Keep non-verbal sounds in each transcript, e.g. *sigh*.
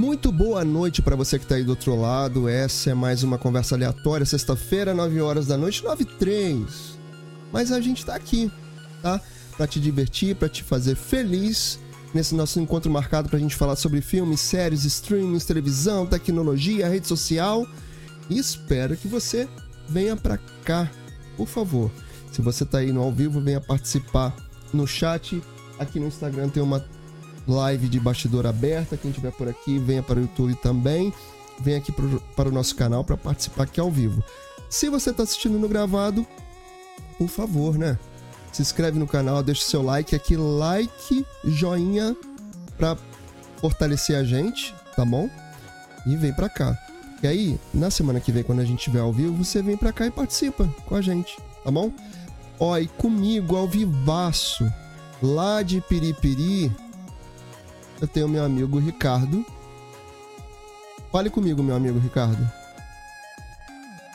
Muito boa noite para você que tá aí do outro lado. Essa é mais uma conversa aleatória, sexta-feira, 9 horas da noite, 9 e 3. Mas a gente tá aqui, tá? Pra te divertir, para te fazer feliz nesse nosso encontro marcado pra gente falar sobre filmes, séries, streamings, televisão, tecnologia, rede social. E espero que você venha pra cá, por favor. Se você tá aí no ao vivo, venha participar no chat. Aqui no Instagram tem uma live de bastidor aberta. Quem estiver por aqui, venha para o YouTube também. Venha aqui pro, para o nosso canal para participar aqui ao vivo. Se você está assistindo no gravado, por favor, né? Se inscreve no canal, deixa o seu like aqui, like, joinha para fortalecer a gente, tá bom? E vem para cá. E aí, na semana que vem, quando a gente estiver ao vivo, você vem para cá e participa com a gente, tá bom? Ó, e comigo ao vivaço, lá de Piripiri, eu tenho meu amigo Ricardo. Fale comigo, meu amigo Ricardo.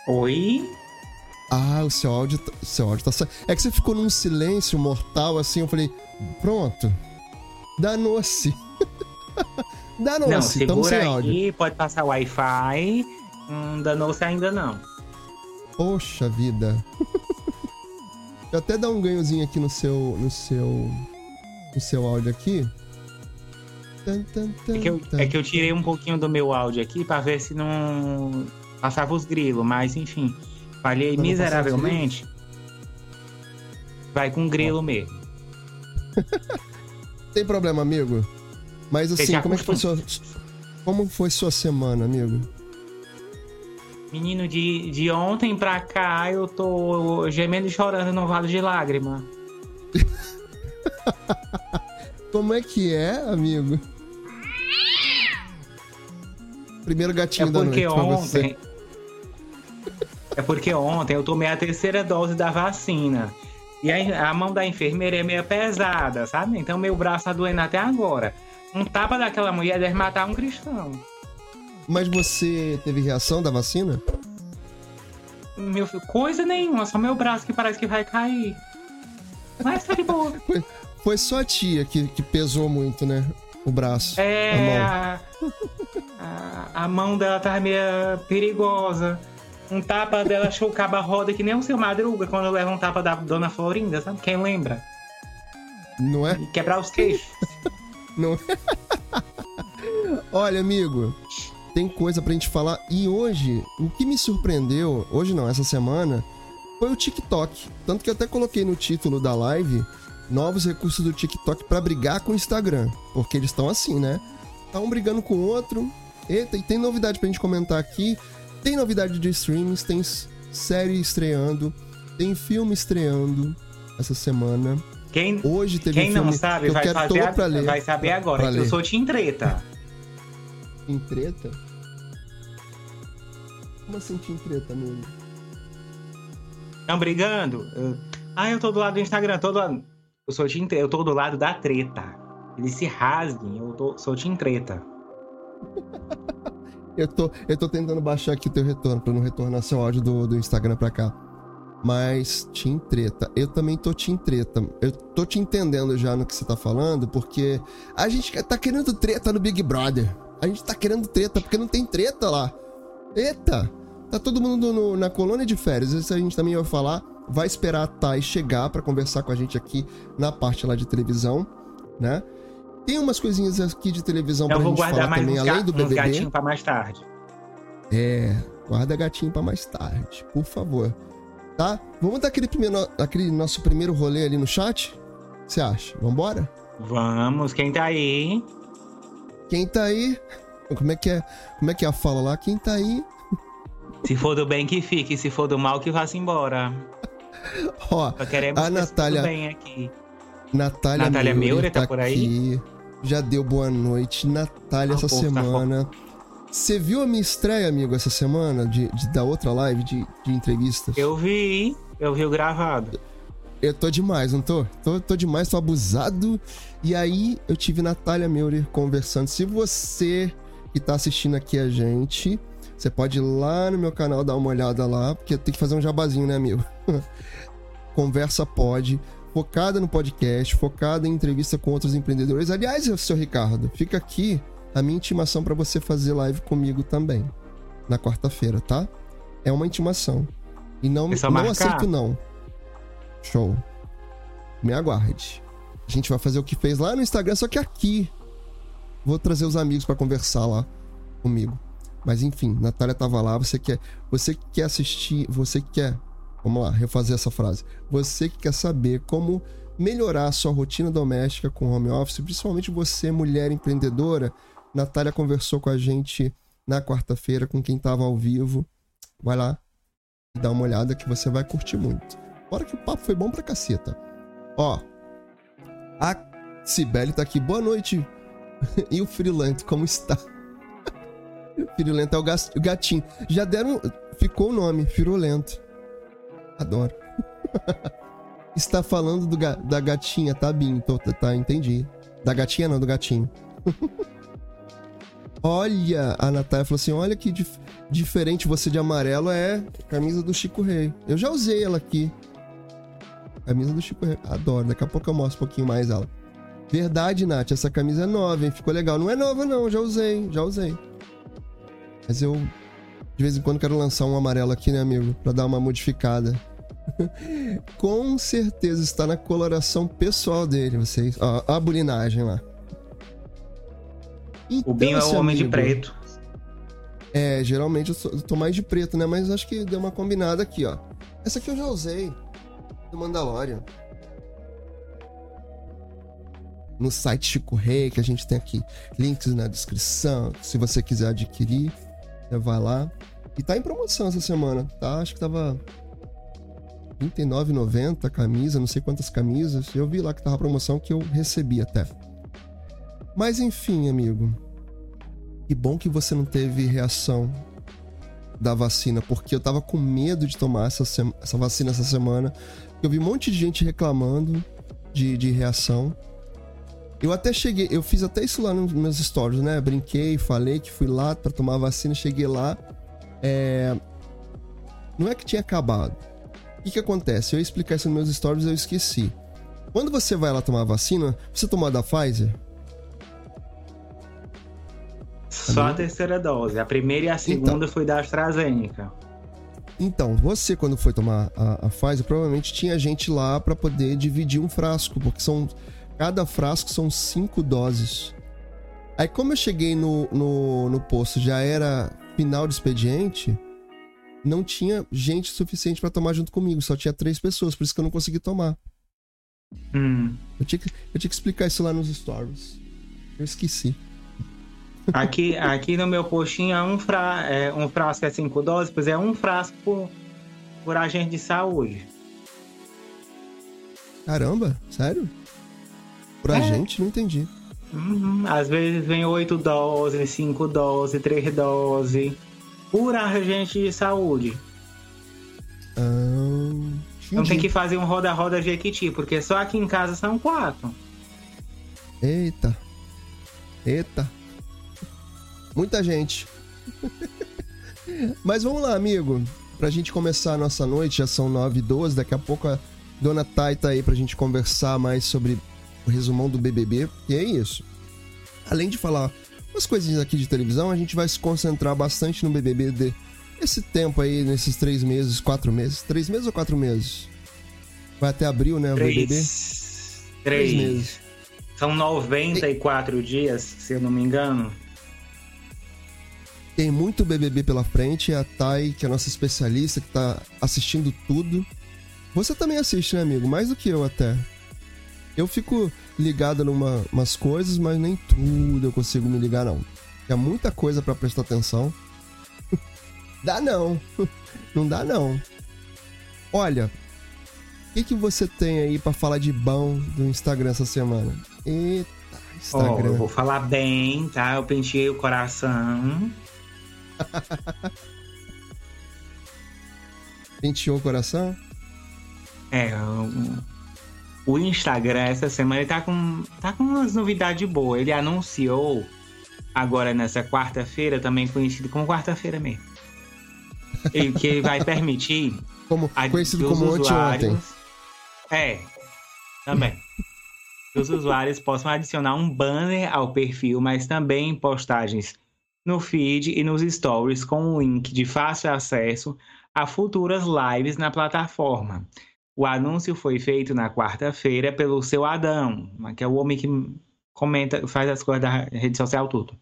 Oi? Ah, o seu áudio, tá, o seu áudio tá. É que você ficou num silêncio mortal assim. Eu falei, pronto. Danou-se. *laughs* danou-se. Não, segura áudio. aí, pode passar o Wi-Fi. Hum, danou-se ainda não. Poxa vida. *laughs* eu até dar um ganhozinho aqui no seu, no seu, no seu áudio aqui. É que, eu, é que eu tirei um pouquinho do meu áudio aqui para ver se não passava os grilos, mas enfim, falhei miseravelmente. Vai com grilo mesmo. *laughs* Tem problema, amigo. Mas assim, como é que foi sua, como foi sua semana, amigo? Menino, de, de ontem pra cá eu tô gemendo e chorando no vale de lágrima. *laughs* como é que é, amigo? Primeiro gatinho é da noite ontem, É porque ontem eu tomei a terceira dose da vacina. E a, a mão da enfermeira é meio pesada, sabe? Então meu braço tá doendo até agora. Um tapa daquela mulher deve matar um cristão. Mas você teve reação da vacina? Meu filho, coisa nenhuma, só meu braço que parece que vai cair. Mas tá de boa. *laughs* Foi, foi só a tia que, que pesou muito, né? O braço. É. A mão. A, a, mão dela tava meio perigosa. Um tapa dela achou o cabo roda que nem o seu Madruga quando leva um tapa da Dona Florinda, sabe? Quem lembra? Não é? E quebrar os queixos. *laughs* Não é? Olha, amigo, tem coisa pra gente falar. E hoje, o que me surpreendeu, hoje não, essa semana, foi o TikTok. Tanto que eu até coloquei no título da live novos recursos do TikTok para brigar com o Instagram. Porque eles estão assim, né? Tá um brigando com o outro. Eita, e tem novidade pra gente comentar aqui. Tem novidade de streams, tem série estreando, tem filme estreando essa semana. Quem, Hoje teve quem um filme não sabe, vai, fazer a, pra ler, vai saber agora. Pra eu sou Tim Treta. *laughs* Tim Treta? Como assim Tim Treta, amigo? Estão brigando? Ah, eu tô do lado do Instagram, tô do lado. Eu sou Treta, eu tô do lado da treta. Eles se rasguem, eu tô, sou Tim Treta. *laughs* eu, tô, eu tô tentando baixar aqui o teu retorno pra não retornar seu áudio do, do Instagram pra cá. Mas Tim Treta, eu também tô Tim Treta. Eu tô te entendendo já no que você tá falando, porque a gente tá querendo treta no Big Brother. A gente tá querendo treta porque não tem treta lá. Eita! Tá todo mundo no, na colônia de férias. Isso a gente também vai falar vai esperar a Thay chegar para conversar com a gente aqui na parte lá de televisão, né? Tem umas coisinhas aqui de televisão para pra gente falar também, além do BBB. gatinho para mais tarde. É, guarda gatinho para mais tarde, por favor. Tá? Vamos dar aquele, primeiro, aquele nosso primeiro rolê ali no chat? O que você acha? Vambora? Vamos, quem tá aí? Quem tá aí? Como é que é? Como é que é a fala lá? Quem tá aí? Se for do bem que fique, se for do mal que vá-se embora. *laughs* *laughs* Ó, a Natália. Bem aqui. Natália, Natália Meure tá, tá por aí. Já deu boa noite. Natália, ah, essa tá semana. Você viu a minha estreia, amigo, essa semana? De, de da outra live de, de entrevistas? Eu vi, eu vi o gravado. Eu tô demais, não tô? Tô, tô demais, tô abusado. E aí eu tive Natália Meurer conversando. Se você que tá assistindo aqui a gente, você pode ir lá no meu canal dar uma olhada lá, porque tem que fazer um jabazinho, né, amigo? *laughs* Conversa Pode, focada no podcast, focada em entrevista com outros empreendedores. Aliás, seu Ricardo, fica aqui a minha intimação para você fazer live comigo também. Na quarta-feira, tá? É uma intimação. E não, É não marcar? aceito não. Show. Me aguarde. A gente vai fazer o que fez lá no Instagram, só que aqui. Vou trazer os amigos para conversar lá comigo. Mas enfim, Natália tava lá, você quer, você que quer assistir, você que quer, vamos lá, refazer essa frase. Você que quer saber como melhorar a sua rotina doméstica com home office, principalmente você, mulher empreendedora, Natália conversou com a gente na quarta-feira com quem tava ao vivo. Vai lá e dá uma olhada que você vai curtir muito. Fora que o papo foi bom pra caceta. Ó, a Cibele tá aqui. Boa noite. *laughs* e o Freelance, como está? Firulento é o gatinho. Já deram. Ficou o nome, Firulento. Adoro. *laughs* Está falando do ga- da gatinha, tá, Binho? Tá, tá, entendi. Da gatinha não, do gatinho. *laughs* olha, a Natália falou assim: olha que dif- diferente você de amarelo é camisa do Chico Rei. Eu já usei ela aqui. Camisa do Chico Rei. Adoro. Daqui a pouco eu mostro um pouquinho mais ela. Verdade, Nath. Essa camisa é nova, hein? Ficou legal. Não é nova, não. Já usei, já usei. Mas eu, de vez em quando, quero lançar um amarelo aqui, né, amigo? Pra dar uma modificada. *laughs* Com certeza está na coloração pessoal dele, vocês. Ó, a bulinagem lá. O Binho é o homem de amigo- preto. É, geralmente eu, sou- eu tô mais de preto, né? Mas acho que deu uma combinada aqui, ó. Essa aqui eu já usei. Do Mandalorian. No site Chico Rei, que a gente tem aqui links na descrição. Se você quiser adquirir, você vai lá. E tá em promoção essa semana, tá? Acho que tava R$ 29,90 a camisa, não sei quantas camisas. Eu vi lá que tava promoção que eu recebi até. Mas enfim, amigo. Que bom que você não teve reação da vacina, porque eu tava com medo de tomar essa, essa vacina essa semana. Eu vi um monte de gente reclamando de, de reação. Eu até cheguei, eu fiz até isso lá nos meus stories, né? Brinquei, falei que fui lá pra tomar a vacina, cheguei lá. É... Não é que tinha acabado. O que, que acontece? Eu ia explicar isso nos meus stories eu esqueci. Quando você vai lá tomar a vacina, você tomou a da Pfizer? Só a terceira dose. A primeira e a segunda foi da AstraZeneca. Então, você quando foi tomar a, a Pfizer, provavelmente tinha gente lá pra poder dividir um frasco, porque são cada frasco são cinco doses. Aí como eu cheguei no, no, no posto, já era final de expediente, não tinha gente suficiente pra tomar junto comigo, só tinha três pessoas, por isso que eu não consegui tomar. Hum. Eu tinha que, eu tinha que explicar isso lá nos stories. Eu esqueci. Aqui, aqui no meu postinho é um, fra... é um frasco é 5 doses, pois é um frasco por, por agente de saúde. Caramba, sério? Pra É. gente, não entendi. Uhum. Às vezes vem 8 doses, 5 doses, 3 doses. Por agente de saúde. Ah, Não tem que fazer um roda-roda Jequiti, porque só aqui em casa são quatro. Eita. Eita. Muita gente. *laughs* Mas vamos lá, amigo. Pra gente começar a nossa noite, já são 9 e 12 Daqui a pouco a dona Thay tá aí pra gente conversar mais sobre o resumão do BBB. E é isso. Além de falar umas coisinhas aqui de televisão, a gente vai se concentrar bastante no BBB de esse tempo aí, nesses três meses, quatro meses. Três meses ou quatro meses? Vai até abril, né? O BBB? Três. Três Três. meses. São 94 dias, se eu não me engano. Tem muito BBB pela frente. A Thay, que é a nossa especialista, que tá assistindo tudo. Você também assiste, né, amigo? Mais do que eu até. Eu fico ligado em umas coisas, mas nem tudo eu consigo me ligar, não. Tem muita coisa pra prestar atenção. *laughs* dá não. *laughs* não dá não. Olha, o que, que você tem aí pra falar de bom do Instagram essa semana? Eita, Instagram. eu vou falar bem, tá? Eu penteei o coração. *laughs* Penteou o coração? É, o, o Instagram essa semana ele tá com, tá com umas novidades boas. Ele anunciou agora nessa quarta-feira, também conhecido como quarta-feira mesmo. E que vai permitir Como, conhecido que como anteontem. usuários- É, também. os usuários possam adicionar um banner ao perfil, mas também postagens no feed e nos stories com um link de fácil acesso a futuras lives na plataforma. O anúncio foi feito na quarta-feira pelo seu Adão, que é o homem que comenta, faz as coisas da rede social tudo.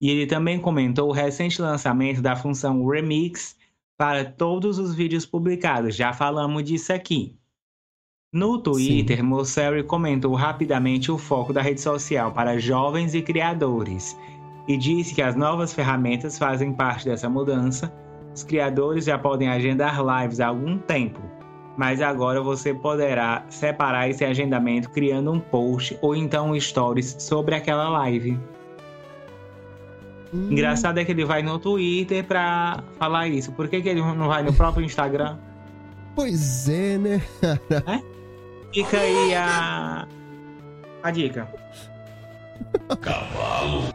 E ele também comentou o recente lançamento da função Remix para todos os vídeos publicados. Já falamos disso aqui. No Twitter, Mosseri comentou rapidamente o foco da rede social para jovens e criadores e disse que as novas ferramentas fazem parte dessa mudança. Os criadores já podem agendar lives há algum tempo, mas agora você poderá separar esse agendamento criando um post ou então um stories sobre aquela live. Hum. Engraçado é que ele vai no Twitter pra falar isso. Por que, que ele não vai no próprio Instagram? Pois é, né? é? Fica aí a. a dica. Cavalo.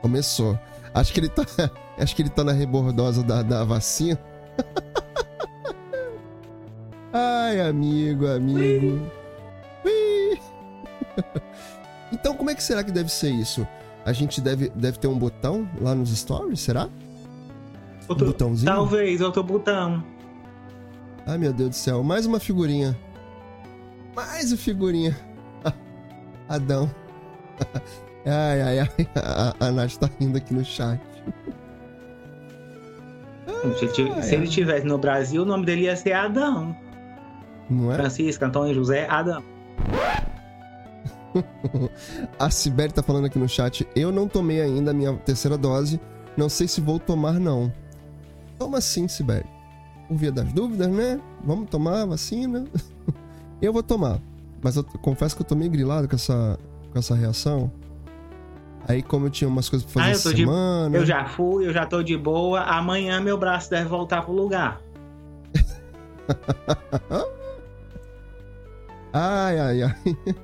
Começou. Acho que ele tá. *laughs* Acho que ele tá na rebordosa da, da vacina. *laughs* Ai, amigo, amigo. Ui. *laughs* Então, como é que será que deve ser isso? A gente deve, deve ter um botão lá nos stories, será? Outro, um botãozinho? Talvez, outro botão. Ai, meu Deus do céu. Mais uma figurinha. Mais uma figurinha. *laughs* Adão. *laughs* Ai, ai, ai. A, a Nath tá rindo aqui no chat. Se, ele, se ele estivesse no Brasil, o nome dele ia ser Adão. Não é? Francisco Antônio José Adão. *laughs* a Sibeli tá falando aqui no chat. Eu não tomei ainda a minha terceira dose. Não sei se vou tomar, não. Toma sim, Sibeli. Por via das dúvidas, né? Vamos tomar a vacina? *laughs* eu vou tomar. Mas eu confesso que eu tô meio grilado com essa, com essa reação. Aí, como eu tinha umas coisas pra fazer ah, eu semana. De... Eu já fui, eu já tô de boa. Amanhã meu braço deve voltar pro lugar. *laughs* ai, ai, ai.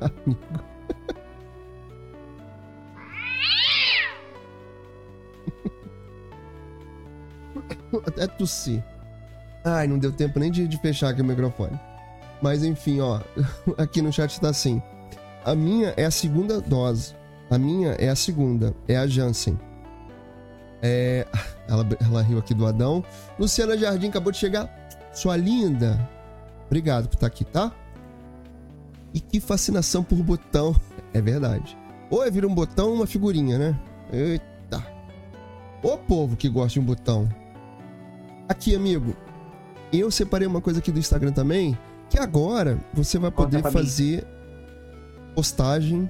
Amigo. Até tossir. Ai, não deu tempo nem de, de fechar aqui o microfone. Mas enfim, ó. *laughs* Aqui no chat tá assim. A minha é a segunda dose. A minha é a segunda. É a Jansen. É... Ela, ela riu aqui do Adão. Luciana Jardim acabou de chegar. Sua linda. Obrigado por estar aqui, tá? E que fascinação por botão. É verdade. Ou é vir um botão uma figurinha, né? Eita. Ô povo que gosta de um botão. Aqui, amigo. Eu separei uma coisa aqui do Instagram também, que agora você vai poder fazer postagem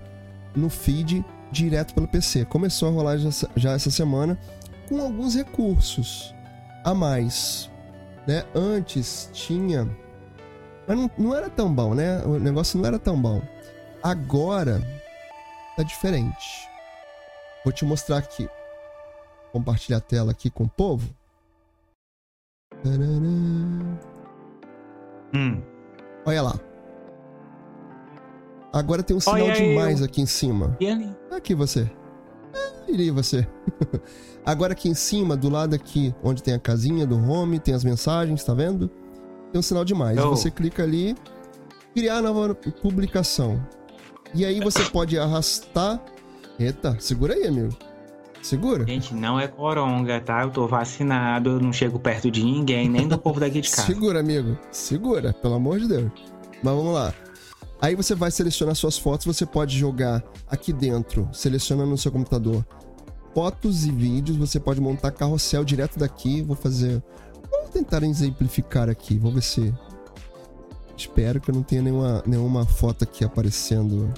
no feed direto pelo PC. Começou a rolar já, já essa semana com alguns recursos a mais. Né? Antes tinha. Mas não, não era tão bom, né? O negócio não era tão bom. Agora tá diferente. Vou te mostrar aqui. Compartilhar a tela aqui com o povo. Hum. Olha lá. Agora tem um sinal Olha demais eu. aqui em cima. E ali? Aqui você. Ah, iria você. *laughs* Agora aqui em cima, do lado aqui, onde tem a casinha do home, tem as mensagens, tá vendo? Tem um sinal demais. Oh. Você clica ali, criar nova publicação. E aí você *coughs* pode arrastar. Eita, segura aí, amigo. Segura. Gente, não é coronga, tá? Eu tô vacinado, eu não chego perto de ninguém, nem do povo daqui de *laughs* casa. Segura, amigo. Segura, pelo amor de Deus. Mas vamos lá. Aí você vai selecionar suas fotos, você pode jogar aqui dentro, selecionando no seu computador fotos e vídeos, você pode montar carrossel direto daqui. Vou fazer. Tentar exemplificar aqui, vamos ver se. Espero que eu não tenha nenhuma, nenhuma foto aqui aparecendo.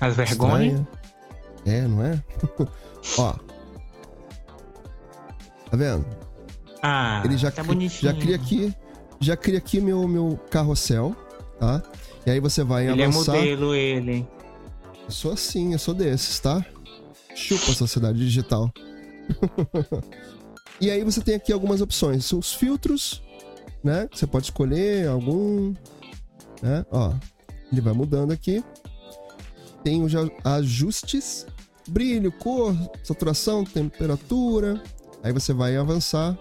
As vergonhas? É, não é? *laughs* Ó. Tá vendo? Ah, ele já, tá bonitinho. já cria aqui, já cria aqui meu meu carrossel, tá? E aí você vai ele avançar. Ele é modelo, ele. Eu sou assim, eu sou desses, tá? Chupa a sociedade digital. *laughs* e aí você tem aqui algumas opções. São os filtros, né? Você pode escolher algum, né? Ó, ele vai mudando aqui. Tem os ajustes brilho, cor, saturação, temperatura. Aí você vai avançar.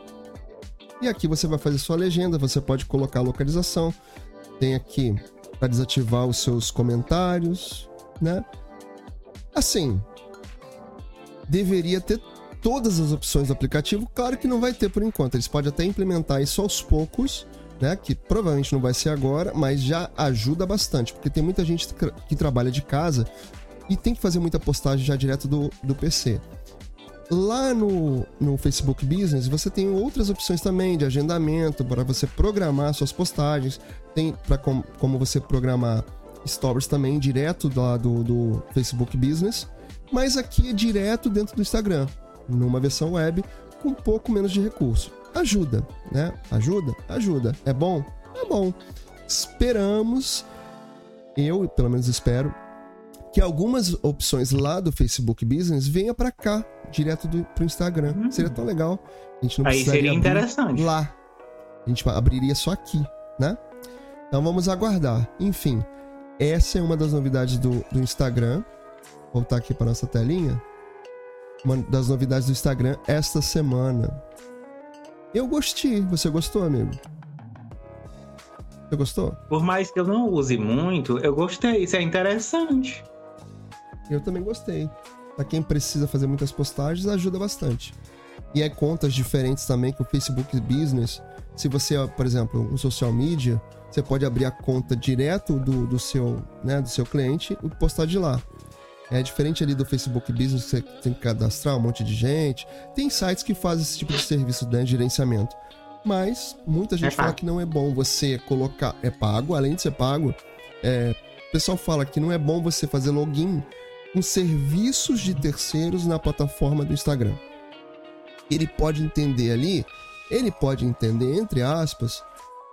E aqui você vai fazer sua legenda, você pode colocar a localização. Tem aqui para desativar os seus comentários, né? Assim, deveria ter todas as opções do aplicativo. Claro que não vai ter por enquanto. Eles podem até implementar isso aos poucos, né? Que provavelmente não vai ser agora, mas já ajuda bastante, porque tem muita gente que trabalha de casa e tem que fazer muita postagem já direto do, do PC. Lá no, no Facebook Business você tem outras opções também de agendamento para você programar suas postagens, tem para com, como você programar stories também direto lá do, do Facebook Business, mas aqui é direto dentro do Instagram, numa versão web com um pouco menos de recurso. Ajuda, né? Ajuda? Ajuda. É bom? É bom. Esperamos, eu pelo menos espero, que algumas opções lá do Facebook Business venha para cá, direto do, pro Instagram. Uhum. Seria tão legal. A gente não Aí seria interessante. Lá. A gente abriria só aqui, né? Então vamos aguardar. Enfim, essa é uma das novidades do, do Instagram. Vou voltar aqui para nossa telinha. Uma das novidades do Instagram esta semana. Eu gostei. Você gostou, amigo? Você gostou? Por mais que eu não use muito, eu gostei. Isso é interessante. Eu também gostei. Pra quem precisa fazer muitas postagens, ajuda bastante. E é contas diferentes também que o Facebook Business. Se você, por exemplo, um social media, você pode abrir a conta direto do, do, seu, né, do seu cliente e postar de lá. É diferente ali do Facebook Business, você tem que cadastrar um monte de gente. Tem sites que fazem esse tipo de serviço né, de gerenciamento. Mas muita gente é fala que não é bom você colocar. É pago, além de ser pago. É, o pessoal fala que não é bom você fazer login com serviços de terceiros na plataforma do Instagram. Ele pode entender ali, ele pode entender, entre aspas,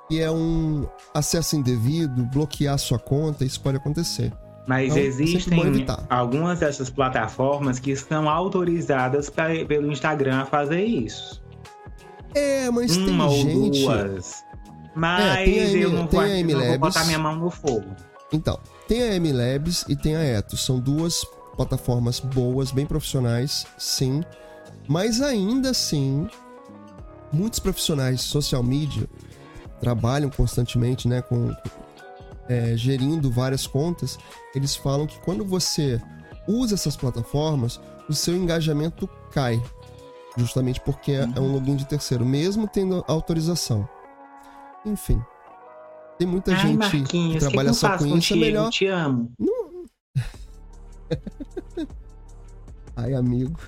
que é um acesso indevido, bloquear sua conta, isso pode acontecer. Mas então, existem algumas dessas plataformas que estão autorizadas pra, pelo Instagram a fazer isso. É, mas Uma tem gente... duas. Mas é, tem eu não, vou, não vou botar minha mão no fogo. Então, tem a MLabs e tem a Etos. São duas plataformas boas, bem profissionais, sim. Mas ainda assim, muitos profissionais de social media trabalham constantemente, né, com é, gerindo várias contas. Eles falam que quando você usa essas plataformas, o seu engajamento cai, justamente porque é, é um login de terceiro, mesmo tendo autorização. Enfim, tem muita Ai, gente Marquinhos, que trabalha que só com isso, é melhor. Eu te amo. Não... *laughs* Ai, amigo.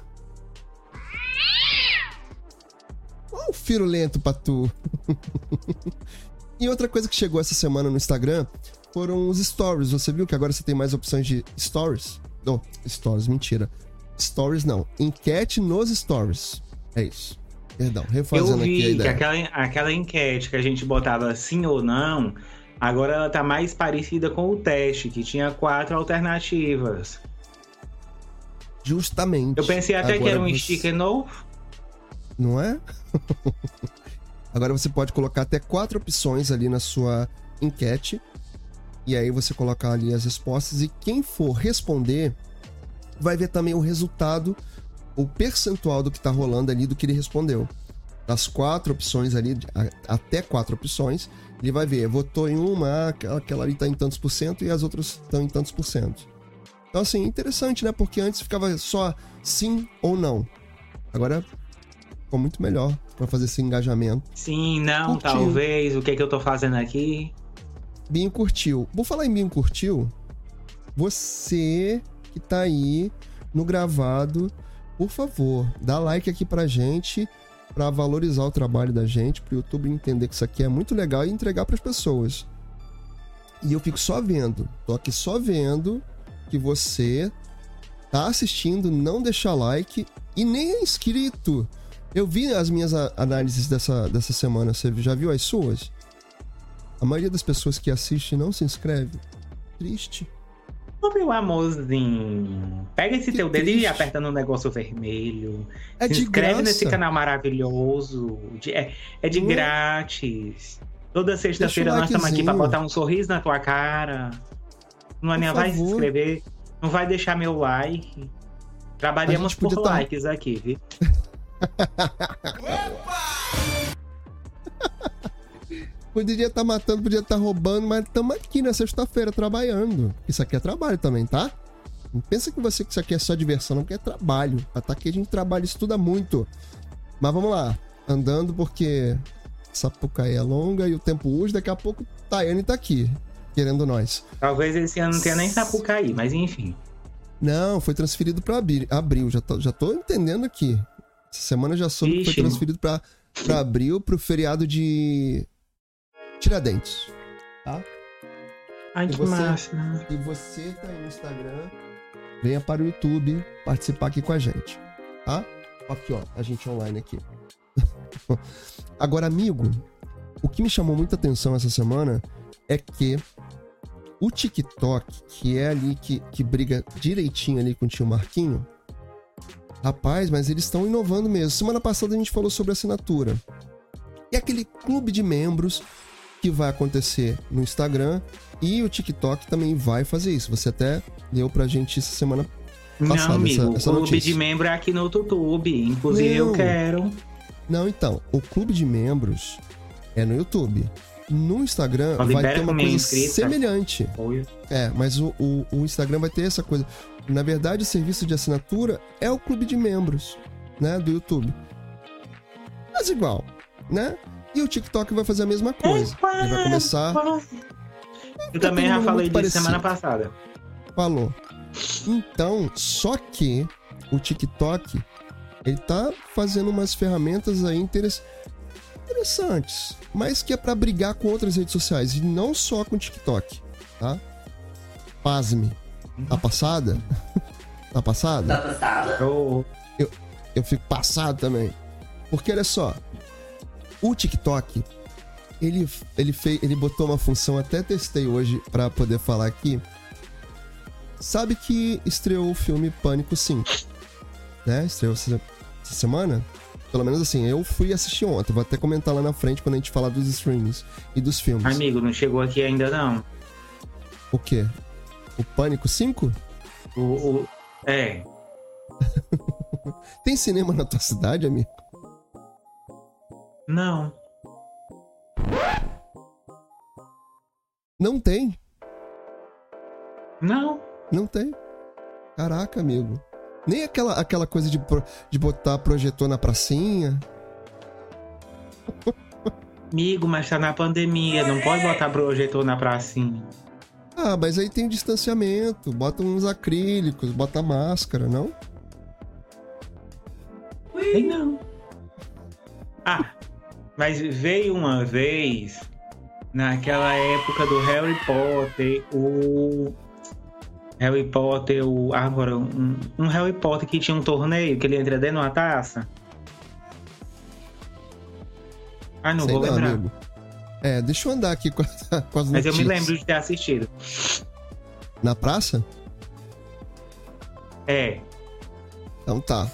Olha o firo lento pra tu. *laughs* e outra coisa que chegou essa semana no Instagram foram os stories. Você viu que agora você tem mais opções de stories? Não, oh, stories, mentira. Stories não. Enquete nos stories. É isso. Perdão, refazendo Eu vi aqui a ideia. que aquela, aquela enquete que a gente botava sim ou não, agora ela tá mais parecida com o teste, que tinha quatro alternativas. Justamente. Eu pensei até agora que era um você... sticker novo. Não é? *laughs* agora você pode colocar até quatro opções ali na sua enquete. E aí você colocar ali as respostas. E quem for responder vai ver também o resultado o percentual do que está rolando ali do que ele respondeu. Das quatro opções ali, até quatro opções, ele vai ver, votou em uma, aquela ali está em tantos por cento e as outras estão em tantos por cento. Então, assim, interessante, né? Porque antes ficava só sim ou não. Agora ficou muito melhor para fazer esse engajamento. Sim, não, curtiu. talvez. O que, é que eu tô fazendo aqui? Binho curtiu. Vou falar em Binho curtiu. Você que tá aí no gravado por favor, dá like aqui pra gente para valorizar o trabalho da gente, pro YouTube entender que isso aqui é muito legal e entregar para as pessoas. E eu fico só vendo, tô aqui só vendo que você tá assistindo, não deixa like e nem é inscrito. Eu vi as minhas análises dessa, dessa semana, você já viu as suas? A maioria das pessoas que assiste não se inscreve. Triste. Ô, meu amorzinho, pega esse que teu dedo e aperta no negócio vermelho. É se inscreve graça. nesse canal maravilhoso. De, é, é de é? grátis. Toda sexta-feira nós estamos aqui pra botar um sorriso na tua cara. Não nem vai se inscrever. Não vai deixar meu like. Trabalhamos por tá... likes aqui, viu? *laughs* Poderia estar tá matando, podia estar tá roubando, mas estamos aqui na sexta-feira trabalhando. Isso aqui é trabalho também, tá? Não pensa que você que isso aqui é só diversão, não, que é trabalho. Tá aqui a gente trabalha, estuda muito. Mas vamos lá, andando porque Sapucaí é longa e o tempo hoje, daqui a pouco Tayane tá aqui, querendo nós. Talvez esse ano não tenha nem Sapucaí, mas enfim. Não, foi transferido para abril, já tô, já tô entendendo aqui. Essa semana já soube que foi transferido para abril pro feriado de Tiradentes, tá? Ai, que você, massa. Né? E você tá aí no Instagram, venha para o YouTube participar aqui com a gente, tá? Aqui, ó, a gente online aqui. *laughs* Agora, amigo, o que me chamou muita atenção essa semana é que o TikTok, que é ali que, que briga direitinho ali com o tio Marquinho, rapaz, mas eles estão inovando mesmo. Semana passada a gente falou sobre assinatura. E aquele clube de membros que vai acontecer no Instagram e o TikTok também vai fazer isso. Você até deu pra gente essa semana passada. Não, amigo, essa, essa o clube notícia. de membro é aqui no YouTube. Inclusive Não. eu quero. Não, então, o clube de membros é no YouTube. No Instagram vai ter uma coisa inscrita. semelhante. É, mas o, o, o, Instagram vai ter essa coisa. Na verdade, o serviço de assinatura é o clube de membros, né, do YouTube. Mas igual, né? E o TikTok vai fazer a mesma coisa. Ele vai começar. Eu também já falei disso parecido. semana passada. Falou. Então, só que o TikTok ele tá fazendo umas ferramentas aí interessantes, mas que é para brigar com outras redes sociais e não só com o TikTok, tá? Pasme. Tá passada? tá passada? Tá passada. Eu, eu, eu fico passado também. Porque olha só, o TikTok, ele, ele, fez, ele botou uma função, até testei hoje para poder falar aqui. Sabe que estreou o filme Pânico 5, né? Estreou essa, essa semana. Pelo menos assim, eu fui assistir ontem. Vou até comentar lá na frente quando a gente falar dos streams e dos filmes. Amigo, não chegou aqui ainda não. O quê? O Pânico 5? O, o... É. *laughs* Tem cinema na tua cidade, amigo? Não. Não tem? Não. Não tem. Caraca, amigo. Nem aquela, aquela coisa de, de botar projetor na pracinha. *laughs* Amigo, mas tá na pandemia, não pode botar projetor na pracinha. Ah, mas aí tem distanciamento, bota uns acrílicos, bota máscara, não? Tem não. Ah, mas veio uma vez, naquela época do Harry Potter, o. Harry Potter, o. Agora, um, um Harry Potter que tinha um torneio que ele entra dentro de uma taça. Ah, não Sei vou lembrar. Amigo. É, deixa eu andar aqui com, *laughs* com as Mas eu me lembro de ter assistido. Na praça? É. Então tá.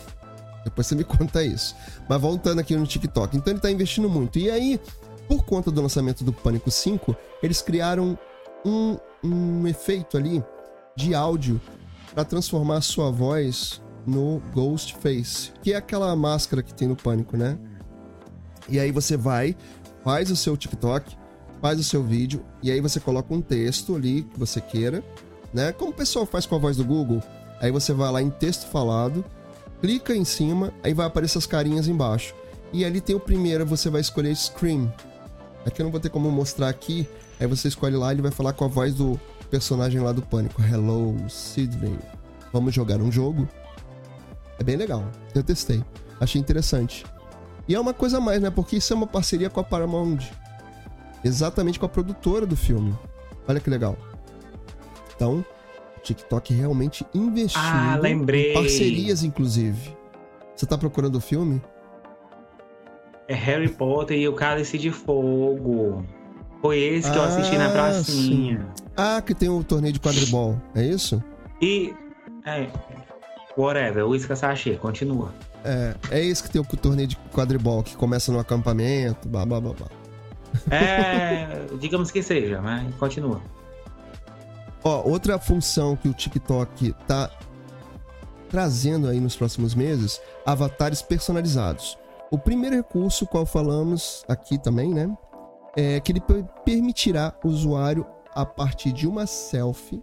Depois você me conta isso. Mas voltando aqui no TikTok. Então ele tá investindo muito. E aí, por conta do lançamento do Pânico 5, eles criaram um, um efeito ali de áudio para transformar a sua voz no Ghost Face, que é aquela máscara que tem no Pânico, né? E aí você vai, faz o seu TikTok, faz o seu vídeo, e aí você coloca um texto ali que você queira, né? Como o pessoal faz com a voz do Google. Aí você vai lá em texto falado, clica em cima, aí vai aparecer as carinhas embaixo. E ali tem o primeiro, você vai escolher Scream. Aqui eu não vou ter como mostrar aqui, aí você escolhe lá, ele vai falar com a voz do personagem lá do Pânico. Hello, Sidney. Vamos jogar um jogo? É bem legal. Eu testei. Achei interessante. E é uma coisa a mais, né? Porque isso é uma parceria com a Paramount. Exatamente com a produtora do filme. Olha que legal. Então, TikTok realmente investindo ah, lembrei. em parcerias, inclusive. Você tá procurando o filme? É Harry Potter e o Cálice de Fogo. Foi esse que ah, eu assisti na ah, pracinha. Sim. Ah, que tem o torneio de quadribol, é isso? E. É. Whatever, o Isca Sachê, continua. É, é esse que tem o torneio de quadribol, que começa no acampamento, blá blá blá blá. É, digamos que seja, mas continua. Ó, outra função que o TikTok tá trazendo aí nos próximos meses, avatares personalizados. O primeiro recurso, qual falamos aqui também, né? é que ele permitirá o usuário, a partir de uma selfie,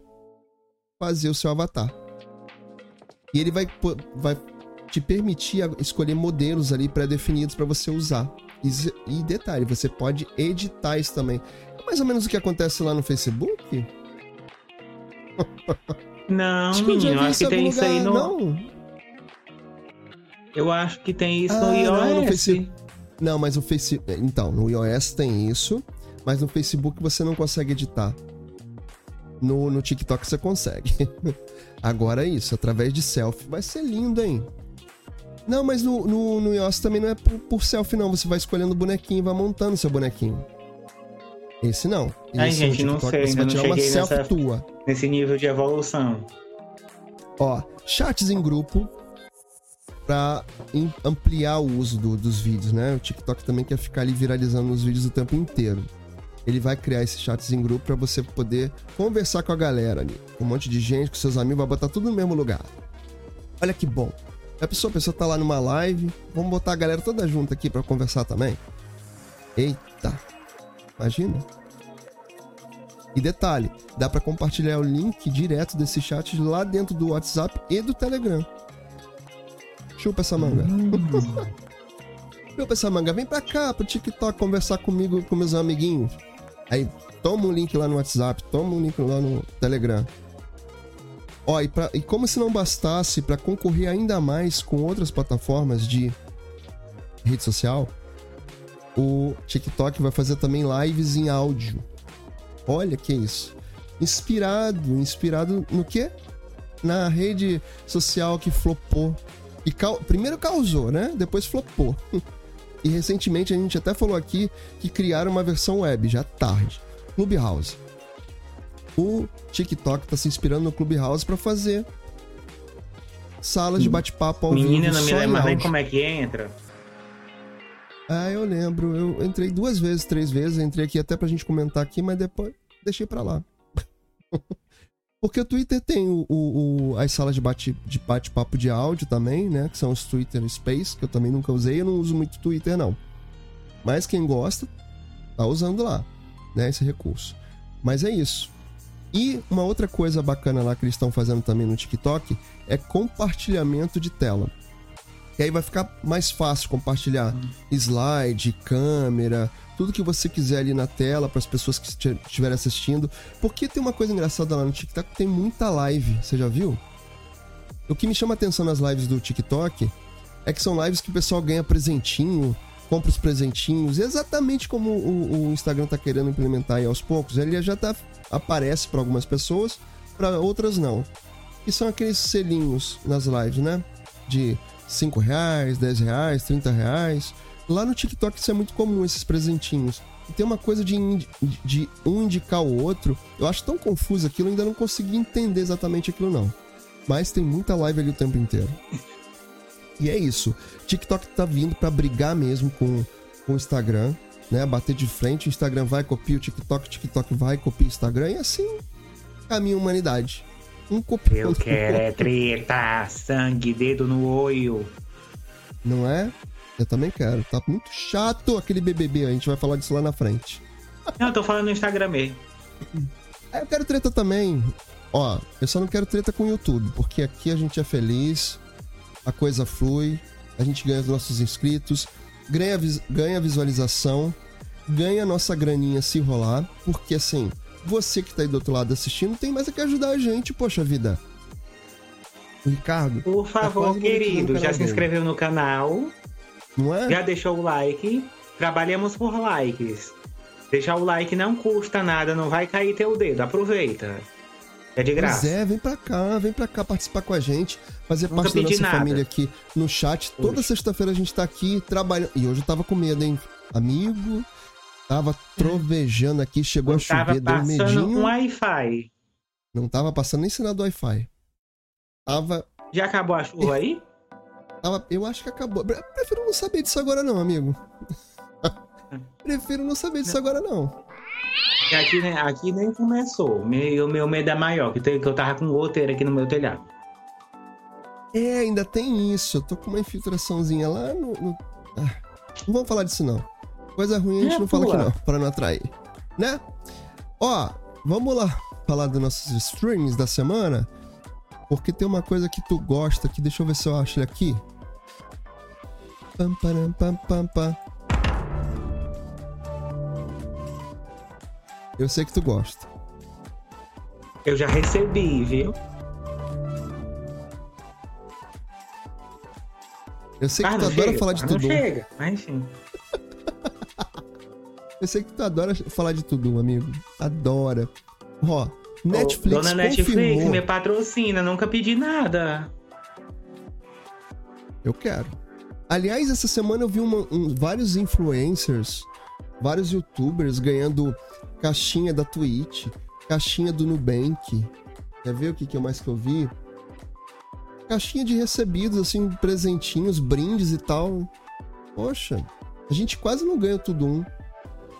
fazer o seu avatar. E ele vai, vai te permitir escolher modelos ali pré-definidos para você usar. E, e, detalhe, você pode editar isso também. É mais ou menos o que acontece lá no Facebook? *laughs* Não, acho menino, acho que tem lugar. isso aí no. Não. Eu acho que tem isso ah, no iOS. Não, no face... não, mas o Face. Então, no iOS tem isso, mas no Facebook você não consegue editar. No, no TikTok você consegue. *laughs* Agora é isso, através de selfie. Vai ser lindo, hein? Não, mas no, no, no iOS também não é por, por selfie, não. Você vai escolhendo o bonequinho e vai montando seu bonequinho. Esse não. Esse Ai, gente, não sei, ainda não cheguei nessa, tua. nesse nível de evolução. Ó, chats em grupo para ampliar o uso do, dos vídeos, né? O TikTok também quer ficar ali viralizando os vídeos o tempo inteiro. Ele vai criar esses chats em grupo para você poder conversar com a galera ali. Com um monte de gente, com seus amigos, vai botar tudo no mesmo lugar. Olha que bom. A pessoa, a pessoa tá lá numa live, vamos botar a galera toda junta aqui para conversar também. Eita. Imagina. E detalhe, dá para compartilhar o link direto desse chat lá dentro do WhatsApp e do Telegram. Chupa essa manga. Hum. *laughs* Chupa essa manga. Vem pra cá pro TikTok conversar comigo com meus amiguinhos. Aí toma um link lá no WhatsApp, toma um link lá no Telegram. Ó, e, pra, e como se não bastasse, para concorrer ainda mais com outras plataformas de rede social, o TikTok vai fazer também lives em áudio. Olha que isso. Inspirado, inspirado no quê? Na rede social que flopou. E cal... primeiro causou, né? Depois flopou. *laughs* e recentemente a gente até falou aqui que criaram uma versão web, já tarde. Clubhouse. O TikTok tá se inspirando no Clubhouse para fazer salas de bate-papo ao Menina, vivo. Menina, não me lembra nem como é que entra. Ah, eu lembro. Eu entrei duas vezes, três vezes. Entrei aqui até pra gente comentar aqui, mas depois deixei pra lá. *laughs* Porque o Twitter tem o, o, o as salas de bate-papo de, bate de áudio também, né? Que são os Twitter Space, que eu também nunca usei. Eu não uso muito Twitter, não. Mas quem gosta, tá usando lá, né? Esse recurso. Mas é isso. E uma outra coisa bacana lá que eles estão fazendo também no TikTok é compartilhamento de tela. E aí vai ficar mais fácil compartilhar slide, câmera, tudo que você quiser ali na tela para as pessoas que estiverem assistindo. Porque tem uma coisa engraçada lá no TikTok, tem muita live, você já viu? O que me chama a atenção nas lives do TikTok é que são lives que o pessoal ganha presentinho, compra os presentinhos, exatamente como o, o Instagram tá querendo implementar aí aos poucos. Ele já tá, aparece para algumas pessoas, para outras não. E são aqueles selinhos nas lives, né? De 5 reais, 10 reais, 30 reais. Lá no TikTok isso é muito comum, esses presentinhos. E tem uma coisa de, de um indicar o outro. Eu acho tão confuso aquilo, ainda não consegui entender exatamente aquilo não. Mas tem muita live ali o tempo inteiro. E é isso. TikTok tá vindo para brigar mesmo com, com o Instagram, né? Bater de frente, o Instagram vai copiar o TikTok, o TikTok vai copiar o Instagram e assim caminha a humanidade. Um copiando. Eu quero é treta, sangue, dedo no olho. Não é? Eu também quero. Tá muito chato aquele BBB. A gente vai falar disso lá na frente. Não, eu tô falando no Instagram mesmo. É, eu quero treta também. Ó, eu só não quero treta com o YouTube, porque aqui a gente é feliz, a coisa flui, a gente ganha os nossos inscritos, ganha, ganha visualização, ganha nossa graninha se rolar, porque assim, você que tá aí do outro lado assistindo tem mais é que ajudar a gente, poxa vida. O Ricardo. Por tá favor, tá querido, já se inscreveu no canal. Não é? Já deixou o like. Trabalhamos por likes. Deixar o like não custa nada, não vai cair teu dedo. Aproveita. É de graça. Pois é, vem pra cá, vem pra cá participar com a gente, fazer Nunca parte da nossa nada. família aqui no chat. Toda sexta-feira a gente tá aqui trabalhando. E hoje eu tava com medo, hein? Amigo, Tava trovejando aqui, chegou não a chover, deu um medinho. um Wi-Fi. Não tava passando nem sinal do Wi-Fi. Tava. Já acabou a chuva aí? Tava... Eu acho que acabou. Prefiro não saber disso agora, não, amigo. *laughs* Prefiro não saber disso agora, não. Aqui, aqui nem começou. Meu, meu medo é maior, que, tem, que eu tava com goteira aqui no meu telhado. É, ainda tem isso. Eu tô com uma infiltraçãozinha lá no. no... Ah, não vamos falar disso, não. Coisa ruim a gente É, não fala aqui não, pra não atrair. Né? Ó, vamos lá falar dos nossos streams da semana. Porque tem uma coisa que tu gosta aqui. Deixa eu ver se eu acho ele aqui. Pam, param, pam, pam, pam. Eu sei que tu gosta. Eu já recebi, viu? Eu sei que Ah, tu adora chega, falar de ah, tudo. Não chega, mas enfim. *laughs* Eu sei que tu adora falar de tudo, amigo. Adora. Ó, Netflix Ô, Dona Netflix, confirmou. me patrocina, nunca pedi nada. Eu quero. Aliás, essa semana eu vi uma- um- vários influencers, vários youtubers ganhando caixinha da Twitch, caixinha do Nubank. Quer ver o que, que mais que eu vi? Caixinha de recebidos, assim, presentinhos, brindes e tal. Poxa, a gente quase não ganha tudo um.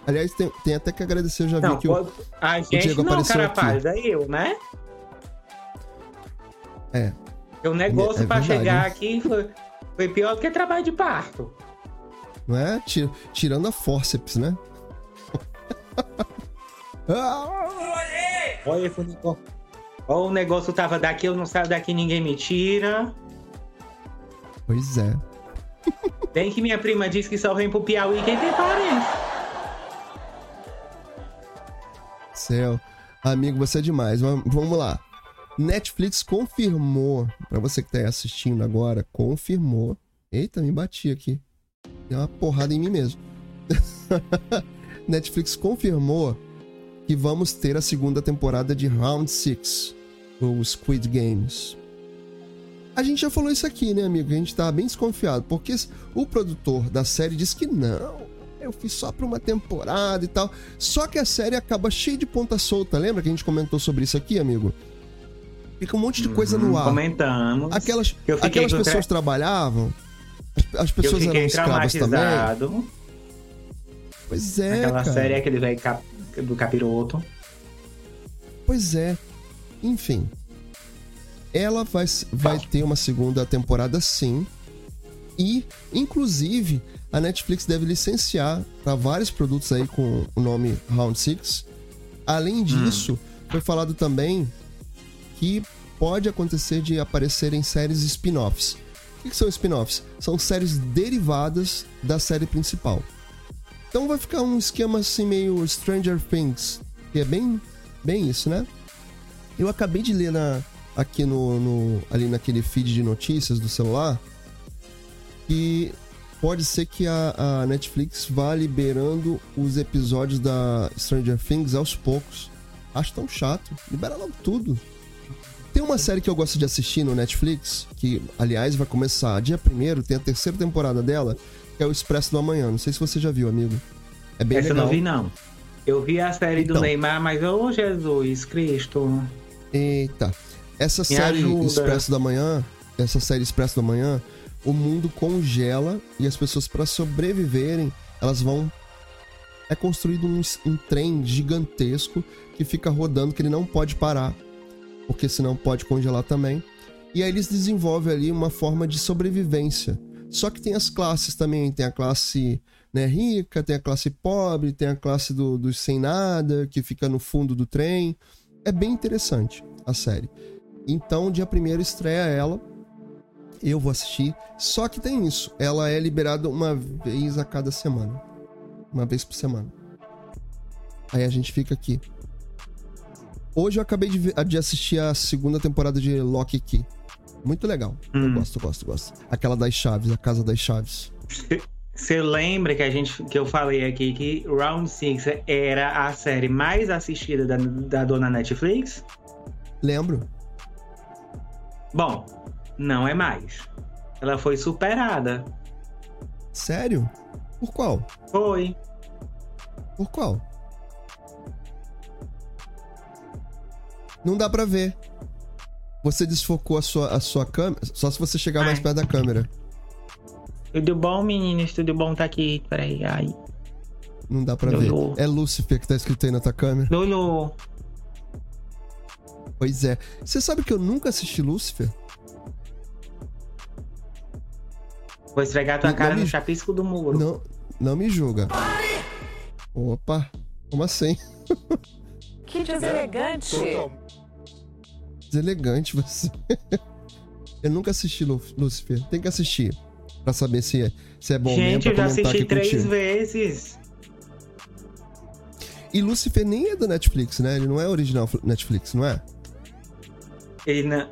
Aliás, tem, tem até que agradecer, eu já vi Não, que o, pode... a gente Diego não, apareceu cara aqui. pálida, eu, né? É. O negócio É pra verdade. chegar aqui foi, foi pior do que trabalho de parto. Não é? Ti- Tirando a forceps, né? *laughs* Olha negócio. Ó, o negócio tava daqui, eu não saio daqui, ninguém me tira. Pois é. Bem que minha prima disse que só vem pro Piauí quem tem parente. Céu. Amigo, você é demais. Vamos lá. Netflix confirmou, pra você que tá aí assistindo agora, confirmou. Eita, me bati aqui. Deu uma porrada em mim mesmo. *laughs* Netflix confirmou que vamos ter a segunda temporada de Round 6, o Squid Games. A gente já falou isso aqui, né, amigo? A gente tava bem desconfiado, porque o produtor da série disse que não, eu fiz só pra uma temporada e tal. Só que a série acaba cheia de ponta solta. Lembra que a gente comentou sobre isso aqui, amigo? Fica um monte de coisa no Hum, ar. Comentamos. Aquelas, aquelas pessoas tra- trabalhavam, as, as eu pessoas eram fiquei escravas também. traumatizado. Pois é, Aquela cara. série, aquele velho cap- do capiroto. Pois é. Enfim. Ela vai, vai ter uma segunda temporada sim. E, inclusive, a Netflix deve licenciar para vários produtos aí com o nome Round 6. Além disso, foi falado também que pode acontecer de aparecerem séries spin-offs. O que, são spin-offs? São séries derivadas da série principal. Então vai ficar um esquema assim meio Stranger Things, que é bem, bem isso, né? Eu acabei de ler na, aqui no, no- ali naquele feed de notícias do celular que pode ser que a, a Netflix vá liberando os episódios da Stranger Things aos poucos. Acho tão chato. Libera logo tudo. Tem uma série que eu gosto de assistir no Netflix, que, aliás, vai começar dia 1 tem a terceira temporada dela, que é o Expresso do Amanhã. Não sei se você já viu, amigo. É bem Essa eu legal. não vi, não. Eu vi a série Então. do Neymar, mas, ô Jesus Cristo. Eita. Essa série ajuda. Expresso da Manhã, essa série Expresso da Manhã, o mundo congela e as pessoas, para sobreviverem, elas vão. É construído um, um trem gigantesco que fica rodando, que ele não pode parar, porque senão pode congelar também. E aí eles desenvolvem ali uma forma de sobrevivência. Só que tem as classes também, tem a classe né, rica, tem a classe pobre, tem a classe do, dos sem nada, que fica no fundo do trem. É bem interessante a série. Então, dia 1 estreia ela. Eu vou assistir. Só que tem isso. Ela é liberada uma vez a cada semana. Uma vez por semana. Aí a gente fica aqui. Hoje eu acabei de, de assistir a segunda temporada de Lock Key. Muito legal. Eu Hum. gosto, gosto, gosto. Aquela das chaves, a casa das chaves. Você lembra que a gente que eu falei aqui que Round 6 era a série mais assistida da, da dona Netflix? Lembro. Bom, não é mais. Ela foi superada. Sério? Por qual? Foi. Por qual? Não dá pra ver. Você desfocou a sua, a sua câmera. Só se você chegar mais Ai. perto da câmera. Tudo bom, meninas? Tudo bom? Tá aqui. Peraí. Ai. Não dá pra ver. É Lúcifer que tá escrito aí na tua câmera. Lulu. Pois é. Você sabe que eu nunca assisti Lúcifer? Vou esfregar tua Não cara me- no chapisco do muro. Não, não me julga. Opa, como assim? *laughs* Que deselegante. Deselegante você. *laughs* Eu nunca assisti Lucifer. Tem que assistir. Pra saber se é, se é bom Gente, mesmo. eu já assisti três contigo. vezes. E Lucifer nem é do Netflix, né? Ele não é original Netflix, não é? Ele não...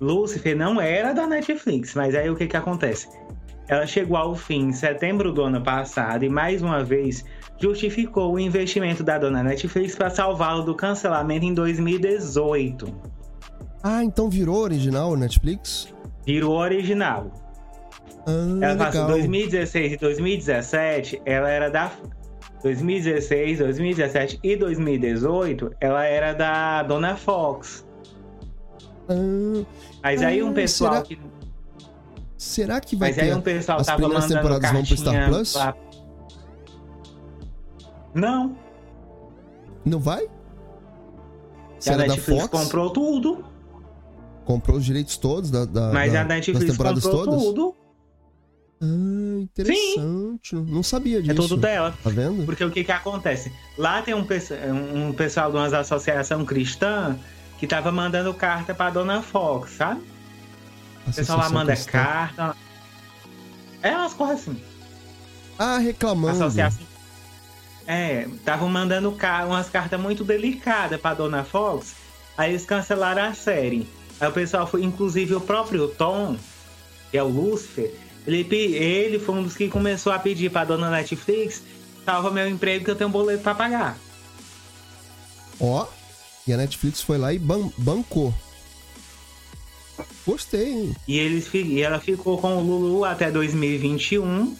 Lucifer não era da Netflix, mas aí o que que acontece? Ela chegou ao fim em setembro do ano passado e mais uma vez justificou o investimento da dona Netflix para salvá-lo do cancelamento em 2018. Ah, então virou original Netflix? Virou original. Ah, ela passou 2016 e 2017, ela era da 2016, 2017 e 2018, ela era da Dona Fox. Ah, Mas aí um pessoal será, que. Será que vai Mas ter aí um pessoal as tava primeiras temporadas vão pro Star Plus? Pra... Não. Não vai? Se a Netflix comprou tudo. Comprou os direitos todos da, da Mas da, a Netflix comprou todas? tudo. Ah, interessante. Sim. Não sabia disso. É tudo dela. Tá vendo? Porque o que que acontece? Lá tem um, um pessoal de uma associação cristã que tava mandando carta pra Dona Fox, sabe? O pessoal lá manda cristã. carta. É umas coisas assim. Ah, reclamando. Associação. É, estavam mandando umas cartas muito delicadas pra Dona Fox. Aí eles cancelaram a série. Aí o pessoal foi, inclusive o próprio Tom, que é o Lucifer, ele, ele foi um dos que começou a pedir pra dona Netflix salva meu emprego que eu tenho um boleto pra pagar. Ó, e a Netflix foi lá e ban bancou. Gostei, hein? E, eles, e ela ficou com o Lulu até 2021.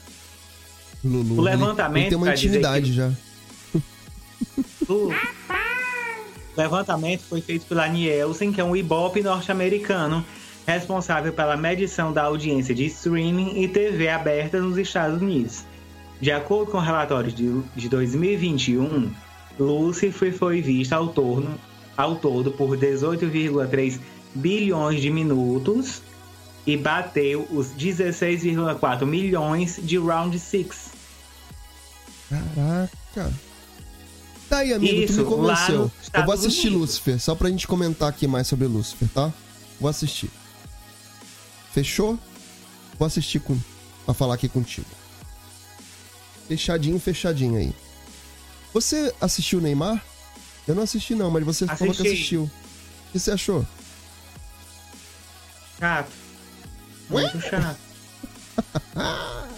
Lulu, o levantamento. Ele tem uma intimidade que... já. *laughs* O levantamento foi feito pela Nielsen, que é um Ibope norte-americano responsável pela medição da audiência de streaming e TV aberta nos Estados Unidos. De acordo com o relatório de, de 2021, Lucifer foi vista ao, torno, ao todo por 18,3 bilhões de minutos e bateu os 16,4 milhões de Round 6. Caraca! Tá aí, amigo, Isso, tu me convenceu. Eu vou assistir Unidos. Lucifer, só pra gente comentar aqui mais sobre Lucifer, tá? Vou assistir. Fechou? Vou assistir com, pra falar aqui contigo. Fechadinho, fechadinho aí. Você assistiu Neymar? Eu não assisti não, mas você Assisti. falou que assistiu. O que você achou? Chato. Muito Ué? chato. *laughs*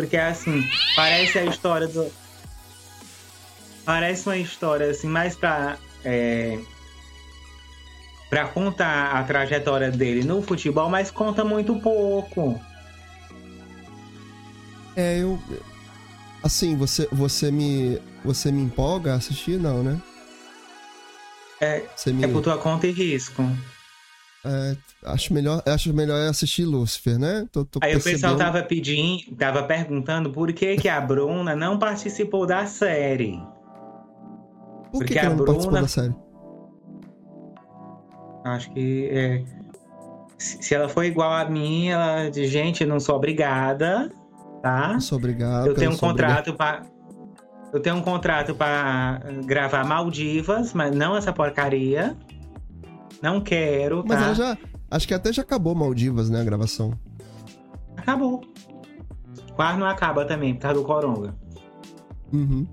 Porque assim, parece a história do. Parece uma história assim, mais pra. É para contar a trajetória dele no futebol, mas conta muito pouco. É, eu assim, você você me você me empolga a assistir não, né? É, me... é por tua conta e risco. É, acho melhor, acho melhor assistir Lucifer, né? Tô, tô Aí percebendo... o pessoal tava pedindo, tava perguntando por que que a Bruna não participou da série. Por Porque que, que a Bruna participou da série? Acho que é, se ela for igual a mim, ela diz, gente, não sou obrigada, tá? Não sou obrigada. Eu tenho um contrato para eu tenho um contrato para gravar Maldivas, mas não essa porcaria. Não quero, Mas tá? ela já, acho que até já acabou Maldivas, né, a gravação. Acabou. Quase não acaba também, por causa do Coronga. Uhum.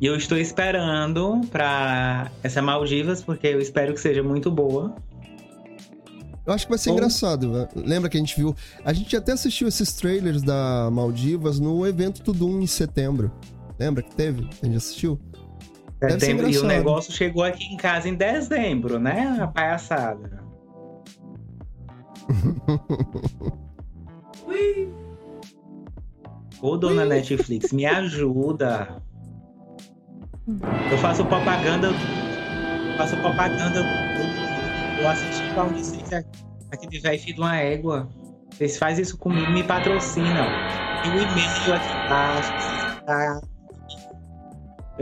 E eu estou esperando para essa Maldivas, porque eu espero que seja muito boa. Eu acho que vai ser Ou... engraçado. Né? Lembra que a gente viu. A gente até assistiu esses trailers da Maldivas no evento Tudum em setembro. Lembra que teve? A gente assistiu? Setembro, e o negócio chegou aqui em casa em dezembro, né? A palhaçada. *laughs* Ô, dona Ui. Netflix, me ajuda. Eu faço propaganda. Faço propaganda. Eu, eu assisti pra um aquele velho filho de uma égua. Vocês fazem isso comigo, me patrocinam. E o e-mail aqui embaixo. Tá?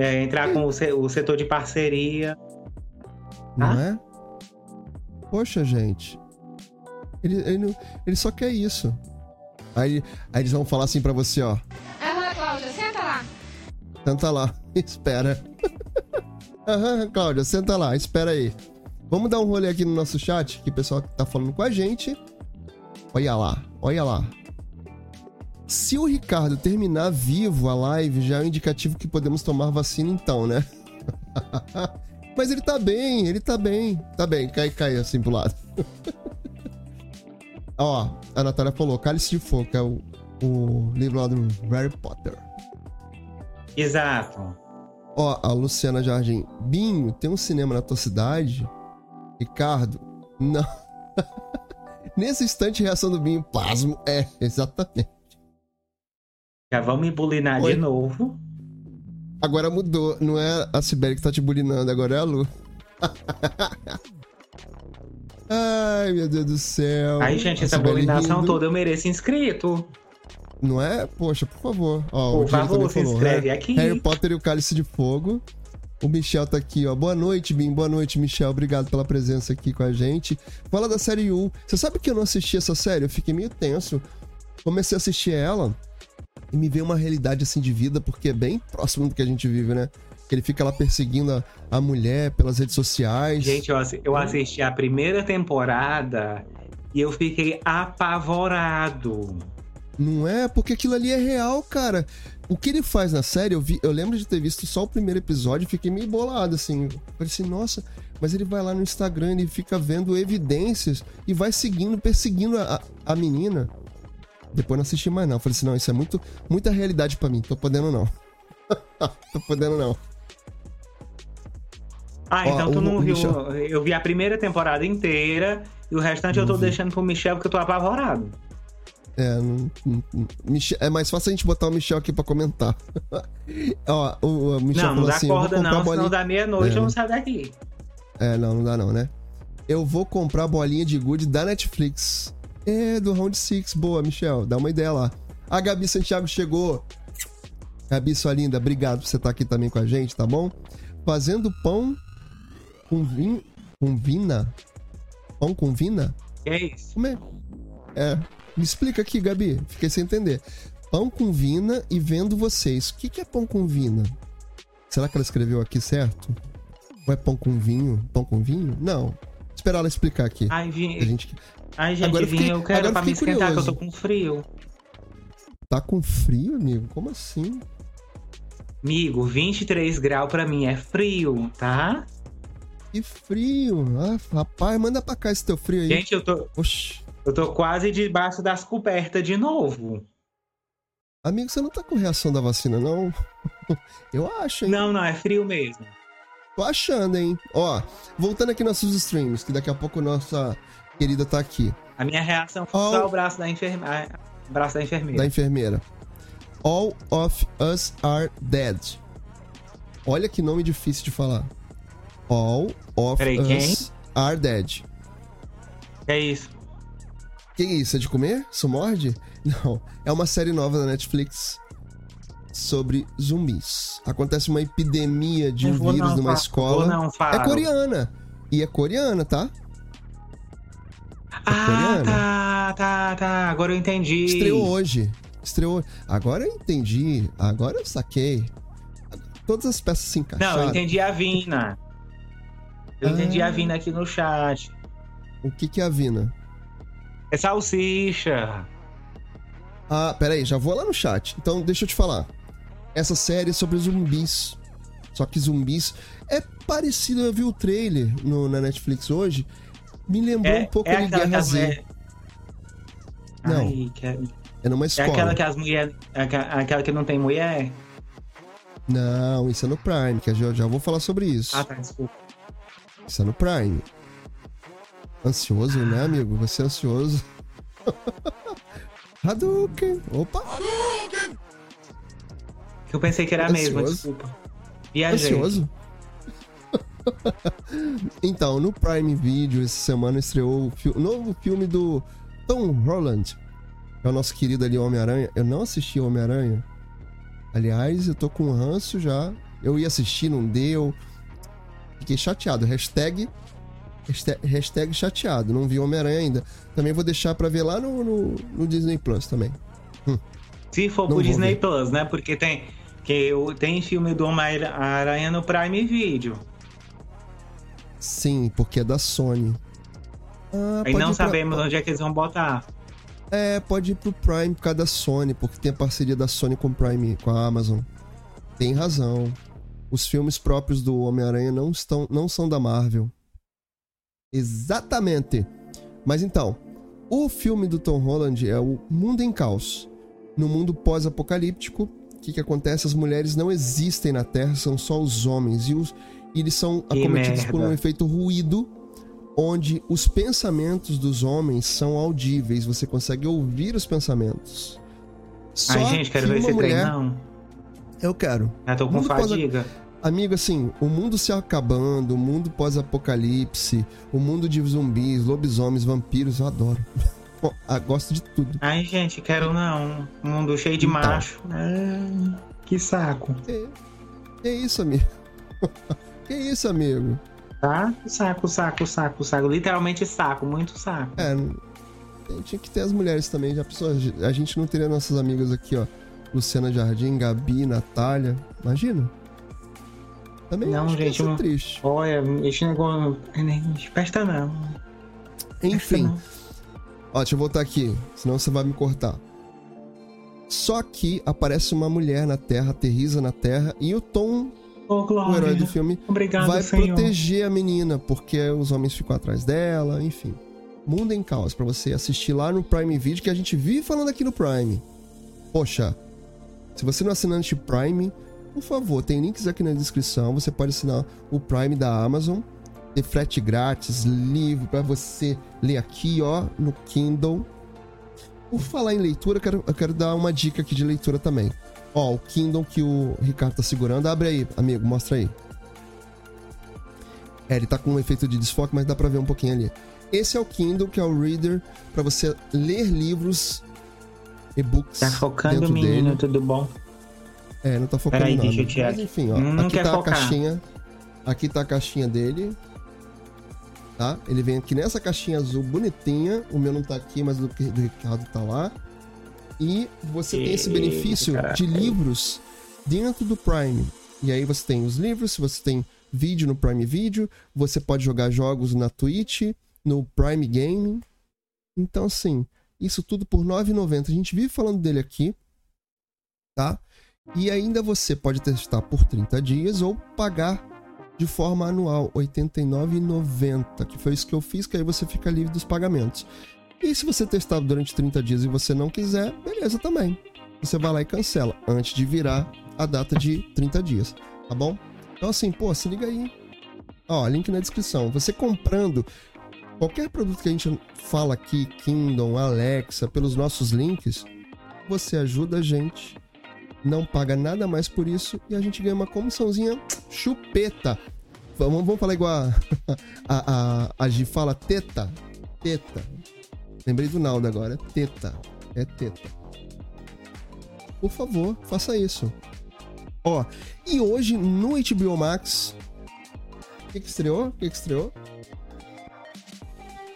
É, entrar com o, o, setor de parceria. Não ah? é? Poxa, gente. Ele, ele, ele só quer isso. Aí, aí eles vão falar assim pra você, ó. Aham, Cláudia, senta lá. Senta lá, *laughs* espera. Aham, Cláudia, senta lá, espera aí. Vamos dar um rolê aqui no nosso chat, que o pessoal tá falando com a gente. Olha lá, olha lá. Se o Ricardo terminar vivo a live, já é um indicativo que podemos tomar vacina então, né? *laughs* Mas ele tá bem, ele tá bem. Tá bem, cai, cai assim pro lado. *laughs* Ó, a Natália falou, Cálice de Fogo, que é o, o livro lá do Harry Potter. Exato. Ó, a Luciana Jardim. Binho, tem um cinema na tua cidade? Ricardo, não. *laughs* Nesse instante, reação do Binho, pasmo. É, exatamente. Já vão me bulinar Oi. de novo. Agora mudou. Não é a Sibeli que tá te bulinando, agora é a Lu. *laughs* Ai, meu Deus do céu. Aí, gente, A essa Cibele bulinação rindo. toda eu mereço inscrito. Não é? Poxa, por favor. Ó, Por favor, se falou, inscreve Harry- aqui. Harry Potter e o Cálice de Fogo. O Michel tá aqui, ó. Boa noite, Bim. Boa noite, Michel. Obrigado pela presença aqui com a gente. Fala da série U. Você sabe que eu não assisti essa série? Eu fiquei meio tenso. Comecei a assistir ela e me veio uma realidade assim de vida, porque é bem próximo do que a gente vive, né? Que ele fica lá perseguindo a, a mulher pelas redes sociais. Gente, eu, eu assisti a primeira temporada e eu fiquei apavorado. Não é? Porque aquilo ali é real, cara. O que ele faz na série, eu, vi, eu lembro de ter visto só o primeiro episódio e fiquei meio bolado, assim. Falei assim, nossa, mas ele vai lá no Instagram e fica vendo evidências e vai seguindo, perseguindo a- a menina. Depois não assisti mais, não. Falei assim, não, isso é muito, muita realidade pra mim. Tô podendo, não. *laughs* Tô podendo, não. Ah, Ó, então tu o- não o viu. Michel- Eu vi a primeira temporada inteira e o restante eu tô deixando pro Michel porque eu tô apavorado. É, não- não- não- Michel- é mais fácil a gente botar o Michel aqui pra comentar. *laughs* Ó, o, o Michel não, não dá assim, corda não, bolinha- senão da meia-noite É. eu não saio daqui. É, não, não dá não, né? Eu vou comprar bolinha de gude da Netflix. É, do Round 6. Boa, Michel. Dá uma ideia lá. A Gabi Santiago chegou. Gabi, sua linda, obrigado por você estar aqui também com a gente, tá bom? Fazendo pão com vinho... Com vina? Pão com vina? É isso? Como é? É. Me explica aqui, Gabi. Fiquei sem entender. Pão com vina e vendo vocês. O que, que é pão com vina? Será que ela escreveu aqui certo? Ou é pão com vinho? Pão com vinho? Não. Esperar ela explicar aqui. Ai, A vi... gente Ai gente, Agora eu Vinho, fiquei- eu quero pra me esquentar, que eu curioso. tô com frio. tá com frio, amigo? Como assim? Amigo, 23 graus pra mim é frio, tá? Que frio. Ah, rapaz, manda pra cá esse teu frio aí. Gente, eu tô, Oxi. eu tô quase debaixo das cobertas de novo. Amigo, você não tá com reação da vacina, não? *laughs* Eu acho, hein? Não, não, é frio mesmo. Tô achando, hein? Ó, voltando aqui nossos streams, que daqui a pouco nossa querida tá aqui. A minha reação foi só o braço da enfermeira. Braço da enfermeira. da enfermeira. All of Us Are Dead. Olha que nome difícil de falar. All of Peraí, Us Are Dead. É isso. Que isso? É de comer? Isso morde? Não. É uma série nova da Netflix sobre zumbis. Acontece uma epidemia de um vírus numa escola. é coreana. E é coreana, tá? Ah, tá, tá, tá. Agora eu entendi. Estreou hoje. Estreou. Agora eu entendi. Agora eu saquei. Todas as peças se encaixaram. Não, eu entendi a Vina. Eu Ah. entendi a Vina aqui no chat. O que, que é a Vina? É salsicha. Ah, peraí, já vou lá no chat. Então, deixa eu te falar. Essa série é sobre zumbis. Só que zumbis é parecido, eu vi o trailer no- na Netflix hoje. Me lembrou É, um pouco é de Guerra as Z. Não. Ai, que é... É numa é escola. aquela que as mulheres. Aquela, aquela que não tem mulher? Não, isso é no Prime, que eu já, já vou falar sobre isso. Ah, tá, desculpa. Isso é no Prime. Ansioso, né, amigo? Você é ansioso. *laughs* Hadouken! Opa! Que eu pensei que era Ansioso. desculpa. Viajei. Ansioso? *laughs* então, no Prime Video, essa semana estreou o fi- o novo filme do Tom Holland. É o nosso querido ali Homem-Aranha. Eu não assisti Homem-Aranha. Aliás, eu tô com ranço já. Eu ia assistir, não deu. Fiquei chateado. Hashtag, hashtag, hashtag chateado. Não vi Homem-Aranha ainda. Também vou deixar pra ver lá no, no, no Disney Plus também. Se for Não pro Disney ver. Plus, né? Porque tem, Que eu, tem filme do Homem-Aranha no Prime Video. Sim, porque é da Sony. Ah, Aí não sabemos pra... onde é que eles vão botar. É, pode ir pro Prime por causa da Sony, porque tem a parceria da Sony com o Prime, com a Amazon. Tem razão. Os filmes próprios do Homem-Aranha não, estão, não são da Marvel. Exatamente. Mas então, o filme do Tom Holland é o Mundo em Caos. No mundo pós-apocalíptico, o que, que acontece? As mulheres não existem na Terra, são só os homens. E, os, e eles são que acometidos merda. por um efeito ruído, onde os pensamentos dos homens são audíveis. Você consegue ouvir os pensamentos. Só Ai, gente, quero que ver esse mulher... trem, não. Eu quero. Eu tô com fadiga. Pós... Amigo, assim, o mundo se acabando, o mundo pós-apocalipse, o mundo de zumbis, lobisomens, vampiros, eu adoro. *laughs* Bom, ah, gosto de tudo. Ai, gente, quero não. Um mundo cheio de então. macho. É... Que saco. Que, que isso, amigo? *laughs* que isso, amigo? Tá? Saco, saco, saco, saco. Literalmente saco, muito saco. É, tinha que ter as mulheres também. Já pensou? A gente não teria nossas amigas aqui, ó. Luciana Jardim, Gabi, Natália. Imagina? Também não, gente, não... triste. Olha, esse negócio nem presta não. Enfim. Não. Ó, deixa eu voltar aqui, senão você vai me cortar. Só que aparece uma mulher na Terra, aterriza na Terra, e o Tom, oh, o herói do filme, Obrigado, vai Senhor. proteger a menina, porque os homens ficam atrás dela, enfim. Mundo em Caos, para você assistir lá no Prime Video, que a gente vive falando aqui no Prime. Poxa, se você não é assinante Prime, por favor, tem links aqui na descrição. Você pode assinar o Prime da Amazon, ter frete grátis, livro para você ler aqui, ó, no Kindle. Por falar em leitura, eu quero, eu quero dar uma dica aqui de leitura também. Ó, o Kindle que o Ricardo tá segurando. Abre aí, amigo, mostra aí. É, ele tá com um efeito de desfoque, mas dá pra ver um pouquinho ali. Esse é o Kindle, que é o Reader, para você ler livros, e-books. Tá focando, menino, dele. tudo bom? É, não tá focando Peraí, nada. deixa eu tirar. Mas enfim, ó. Não aqui tá focar. a caixinha. Aqui tá a caixinha dele. Tá? Ele vem aqui nessa caixinha azul bonitinha. O meu não tá aqui, mas o do Ricardo tá lá. E você tem esse benefício de livros dentro do Prime. E aí você tem os livros, você tem vídeo no Prime Video, você pode jogar jogos na Twitch, no Prime Game. Então, assim, isso tudo por R$ 9,90. A gente vive falando dele aqui, tá? E ainda você pode testar por 30 dias ou pagar de forma anual, R$ 89,90, que foi isso que eu fiz, que aí você fica livre dos pagamentos. E se você testar durante 30 dias e você não quiser, beleza também. Você vai lá e cancela antes de virar a data de 30 dias, tá bom? Então assim, pô, se liga aí. Ó, link na descrição. Você comprando qualquer produto que a gente fala aqui, Kingdom, Alexa, pelos nossos links, você ajuda a gente não paga nada mais por isso e a gente ganha uma comissãozinha chupeta. Vamos, vamos falar igual a, *laughs* a, a, a fala teta. Teta. Lembrei do Naldo agora. É teta. É teta. Por favor, faça isso. Ó, e hoje no HBO Max. O que, que estreou? O que, que estreou?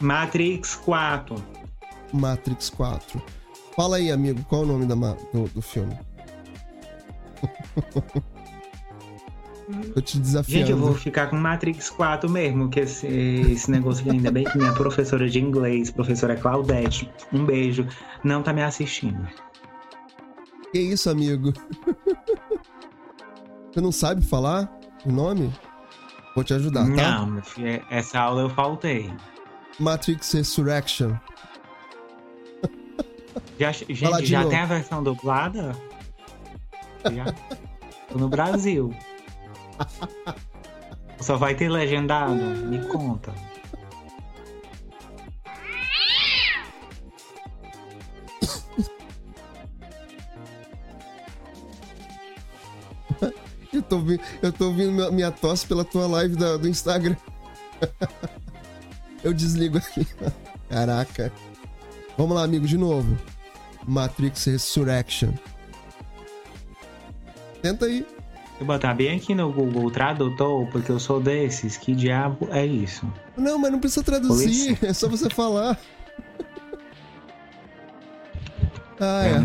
Matrix 4. Matrix 4. Fala aí, amigo, qual é o nome da, do, do filme? *laughs* Tô te desafiando. Gente, eu vou ficar com Matrix 4 mesmo, que esse, esse negócio ainda bem que minha professora de inglês, professora Claudete, um beijo, não tá me assistindo. Que isso, amigo? Você não sabe falar o nome? Vou te ajudar, tá? Não, filho, essa aula eu faltei. Matrix Resurrection. Já, gente, já novo. tem a versão dublada? Tô no Brasil. Só vai ter legendado? Me conta. eu, tô, eu tô ouvindo minha tosse pela tua live da, do Instagram. eu desligo aqui. Caraca. Vamos lá, amigo, de novo. Matrix Resurrection. Tenta aí. Eu botar bem aqui no Google Tradutor, porque eu sou desses. Que diabo é isso? Não, mas não precisa traduzir, é só você falar. *laughs* ah, é. é.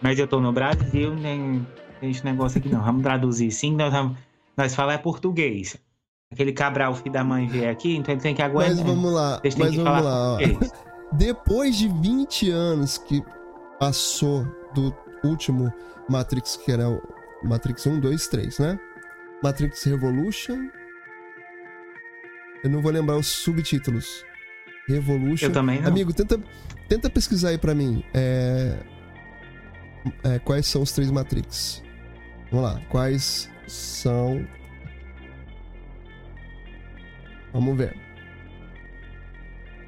Mas eu tô no Brasil, nem. esse negócio aqui não. Vamos traduzir sim, nós, vamos, nós falamos é português. Aquele Cabral, filho da mãe, veio aqui, então ele tem que aguentar. Mas vamos lá, mas que vamos falar lá. Depois de 20 anos que passou do último Matrix, que era o Matrix 1, 2, 3, né? Matrix Revolution. Eu não vou lembrar os subtítulos. Revolution. Eu também não. Amigo, tenta, tenta pesquisar aí pra mim. é, é, quais são os três Matrix? Vamos lá. Quais são. Vamos ver.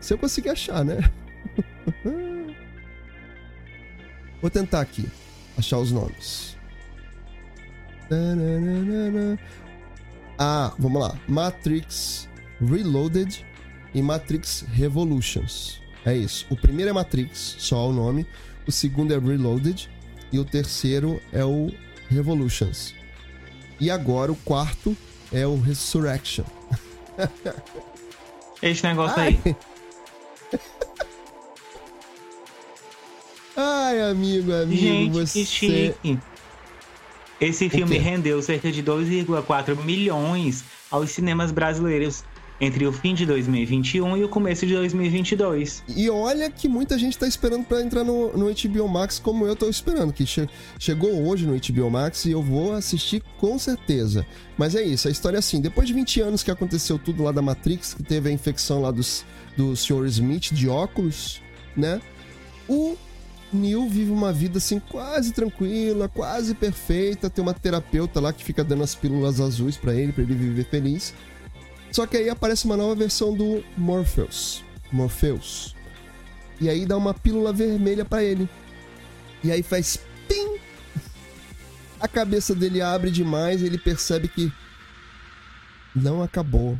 Se eu conseguir achar, né? *laughs* Vou tentar aqui achar os nomes. Ah, vamos lá. Matrix Reloaded e Matrix Revolutions. É isso. O primeiro é Matrix, só o nome. O segundo é Reloaded. E o terceiro é o Revolutions. E agora o quarto é o Resurrection. *laughs* Esse negócio aí. Ai, amigo, amigo, Gente, você. que chique. Esse filme rendeu cerca de 2,4 milhões aos cinemas brasileiros entre o fim de 2021 e o começo de 2022. E olha que muita gente tá esperando pra entrar no, no HBO Max como eu tô esperando, que che- chegou hoje no HBO Max e eu vou assistir com certeza. Mas é isso, a história é assim, depois de 20 anos que aconteceu tudo lá da Matrix, que teve a infecção lá dos, do Sr. Smith de óculos, né? O Neo vive uma vida assim quase tranquila, quase perfeita, tem uma terapeuta lá que fica dando as pílulas azuis pra ele, pra ele viver feliz. Só que aí aparece uma nova versão do Morpheus. Morpheus. E aí dá uma pílula vermelha pra ele. E aí faz pim! A cabeça dele abre demais e ele percebe que não acabou.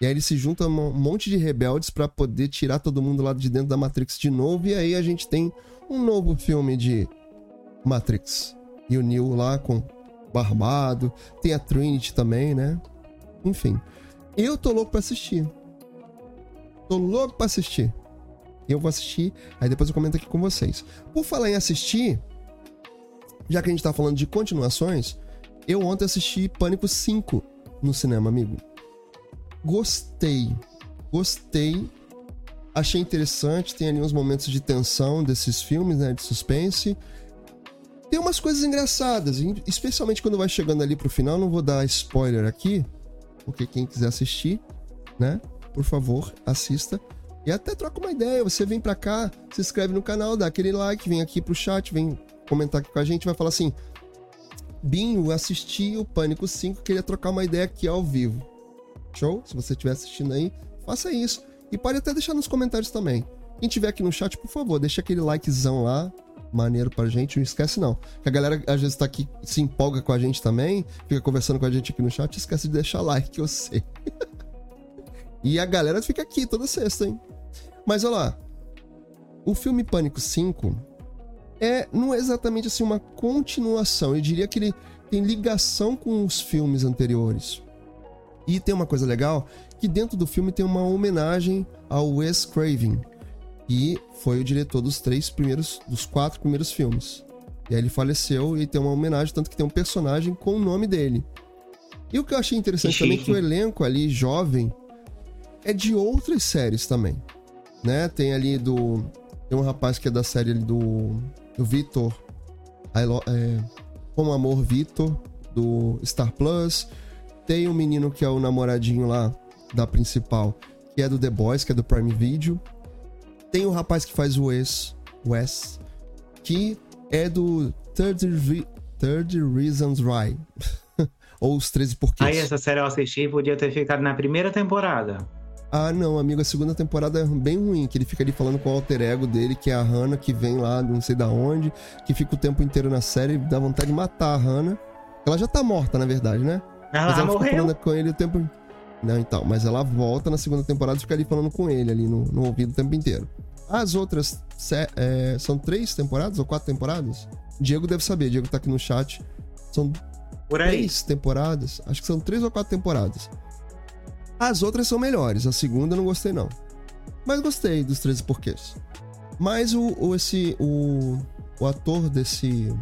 E aí ele se junta a um monte de rebeldes pra poder tirar todo mundo lá de dentro da Matrix de novo. E aí a gente tem um novo filme de Matrix. E o Neo lá com Barbado. Tem a Trinity também, né? Enfim. Eu tô louco pra assistir. Tô louco pra assistir. Eu vou assistir, aí depois eu comento aqui com vocês. Por falar em assistir, já que a gente tá falando de continuações, eu ontem assisti Pânico 5 no cinema, amigo. Gostei. Gostei. Achei interessante, tem ali uns momentos de tensão desses filmes, né, de suspense. Tem umas coisas engraçadas, especialmente quando vai chegando ali pro final, não vou dar spoiler aqui, porque quem quiser assistir, né, por favor, assista. E até troca uma ideia, você vem pra cá, se inscreve no canal, dá aquele like, vem aqui pro chat, vem comentar aqui com a gente, vai falar assim: Binho, assisti o Pânico 5, queria trocar uma ideia aqui ao vivo. Show? Se você estiver assistindo aí, faça isso. E pode até deixar nos comentários também. Quem tiver aqui no chat, por favor, deixa aquele likezão lá, maneiro pra gente, não esquece não. Que a galera às vezes tá aqui, se empolga com a gente também, fica conversando com a gente aqui no chat, esquece de deixar like, eu *laughs* sei. e a galera fica aqui toda sexta, hein? Mas olha lá, o filme Pânico 5 é, não é exatamente assim uma continuação, eu diria que ele tem ligação com os filmes anteriores. E tem uma coisa legal, que dentro do filme tem uma homenagem ao Wes Craven, que foi o diretor dos três primeiros, dos quatro primeiros filmes. E aí ele faleceu e tem uma homenagem, tanto que tem um personagem com o nome dele. E o que eu achei interessante também é que o elenco ali, jovem, é de outras séries também. Né? Tem ali do. Tem um rapaz que é da série ali do. Do Vitor. É, Com Amor Vitor, do Star Plus. Tem um menino que é o namoradinho lá da principal, que é do The Boys, que é do Prime Video. Tem o rapaz que faz o Wes, Wes que é do 30, Re- 30 Reasons Why. *laughs* Ou os 13 porquês. Aí essa série eu assisti e podia ter ficado na primeira temporada. Ah, não, amigo, a segunda temporada é bem ruim, que ele fica ali falando com o alter ego dele, que é a Hannah, que vem lá não sei da onde, que fica o tempo inteiro na série dá vontade de matar a Hannah. Ela já tá morta, na verdade, né? Ela, mas ela fica morreu. falando com ele o tempo. Não, então, mas ela volta na segunda temporada e fica ali falando com ele, ali no, no ouvido o tempo inteiro. As outras é, são três temporadas ou quatro temporadas? Diego deve saber, Diego tá aqui no chat. São três temporadas. Acho que são três ou quatro temporadas. As outras são melhores. A segunda eu não gostei, não. Mas gostei dos 13 porquês. Mas o, o, esse, o, o ator desse.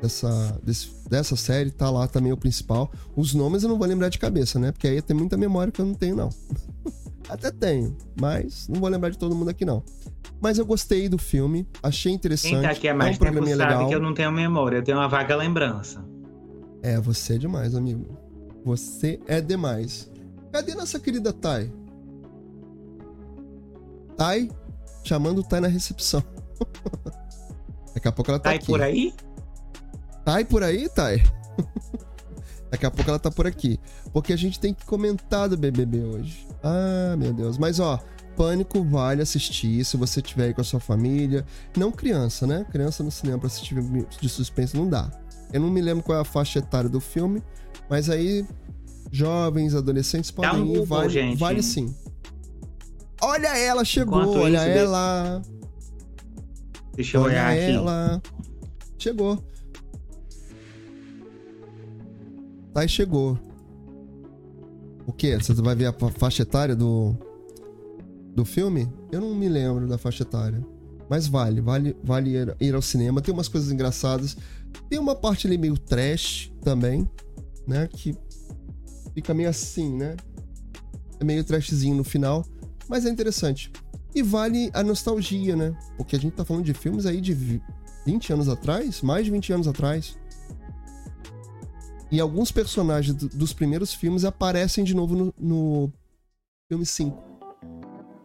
Dessa, desse, dessa série, tá lá também o principal. Os nomes eu não vou lembrar de cabeça, né? Porque aí tem muita memória que eu não tenho, não. *laughs* Até tenho, mas não vou lembrar de todo mundo aqui, não. Mas eu gostei do filme, achei interessante. Quem tá aqui há mais é um tempo sabe legal. que eu não tenho memória, eu tenho uma vaga lembrança. É, você é demais, amigo. Você é demais. Cadê nossa querida Thay? Thay? Chamando o Thay na recepção. *laughs* Daqui a pouco ela tá Thay aqui. por aí? Thay por aí, Thay? *laughs* Daqui a pouco ela tá por aqui. Porque a gente tem que comentar do BBB hoje. Ah, meu Deus. Mas ó, Pânico vale assistir se você tiver aí com a sua família. Não criança, né? Criança no cinema pra assistir de suspense não dá. Eu não me lembro qual é a faixa etária do filme, mas aí jovens, adolescentes podem um ir, vale, gente. vale sim. Olha ela, chegou, Enquanto olha isso, ela. Deixa eu olha olhar aqui. ela. Chegou. Tá e chegou. O que? Você vai ver a faixa etária do do filme? Eu não me lembro da faixa etária. Mas vale, vale, vale ir ao cinema. Tem umas coisas engraçadas. Tem uma parte ali meio trash também, né? Que fica meio assim, né? É meio trashzinho no final, mas é interessante. E vale a nostalgia, né? Porque a gente tá falando de filmes aí de 20 anos atrás, mais de 20 anos atrás. E alguns personagens dos primeiros filmes aparecem de novo no, no filme 5.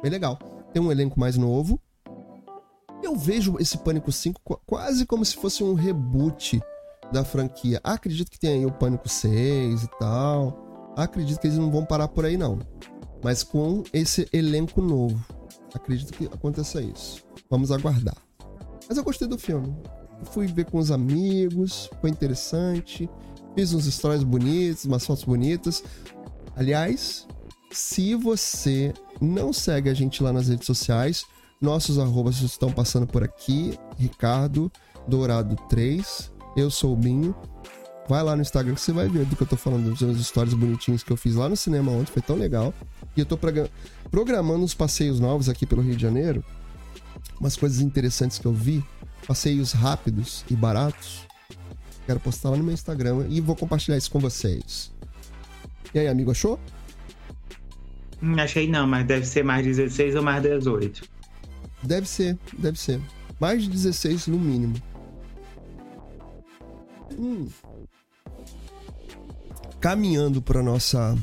Bem legal. Tem um elenco mais novo, eu vejo esse Pânico 5 quase como se fosse um reboot da franquia. Acredito que tem aí o Pânico 6 e tal. Acredito que eles não vão parar por aí, não. Mas com esse elenco novo. Acredito que aconteça isso. Vamos aguardar. Mas eu gostei do filme. Fui ver com os amigos, foi interessante. Fiz uns stories bonitos, umas fotos bonitas. Aliás, se você não segue a gente lá nas redes sociais, nossos arrobas estão passando por aqui. Ricardo Dourado 3. Eu sou o Binho. Vai lá no Instagram que você vai ver do que eu tô falando, dos meus stories bonitinhos que eu fiz lá no cinema ontem, foi tão legal. E eu tô programando uns passeios novos aqui pelo Rio de Janeiro. Umas coisas interessantes que eu vi. Passeios rápidos e baratos. Quero postar lá no meu Instagram e vou compartilhar isso com vocês. E aí, amigo, achou? Hum, achei não, mas deve ser mais 16 ou mais 18. Deve ser, deve ser. Mais de 16 no mínimo. Hum. Caminhando para nossa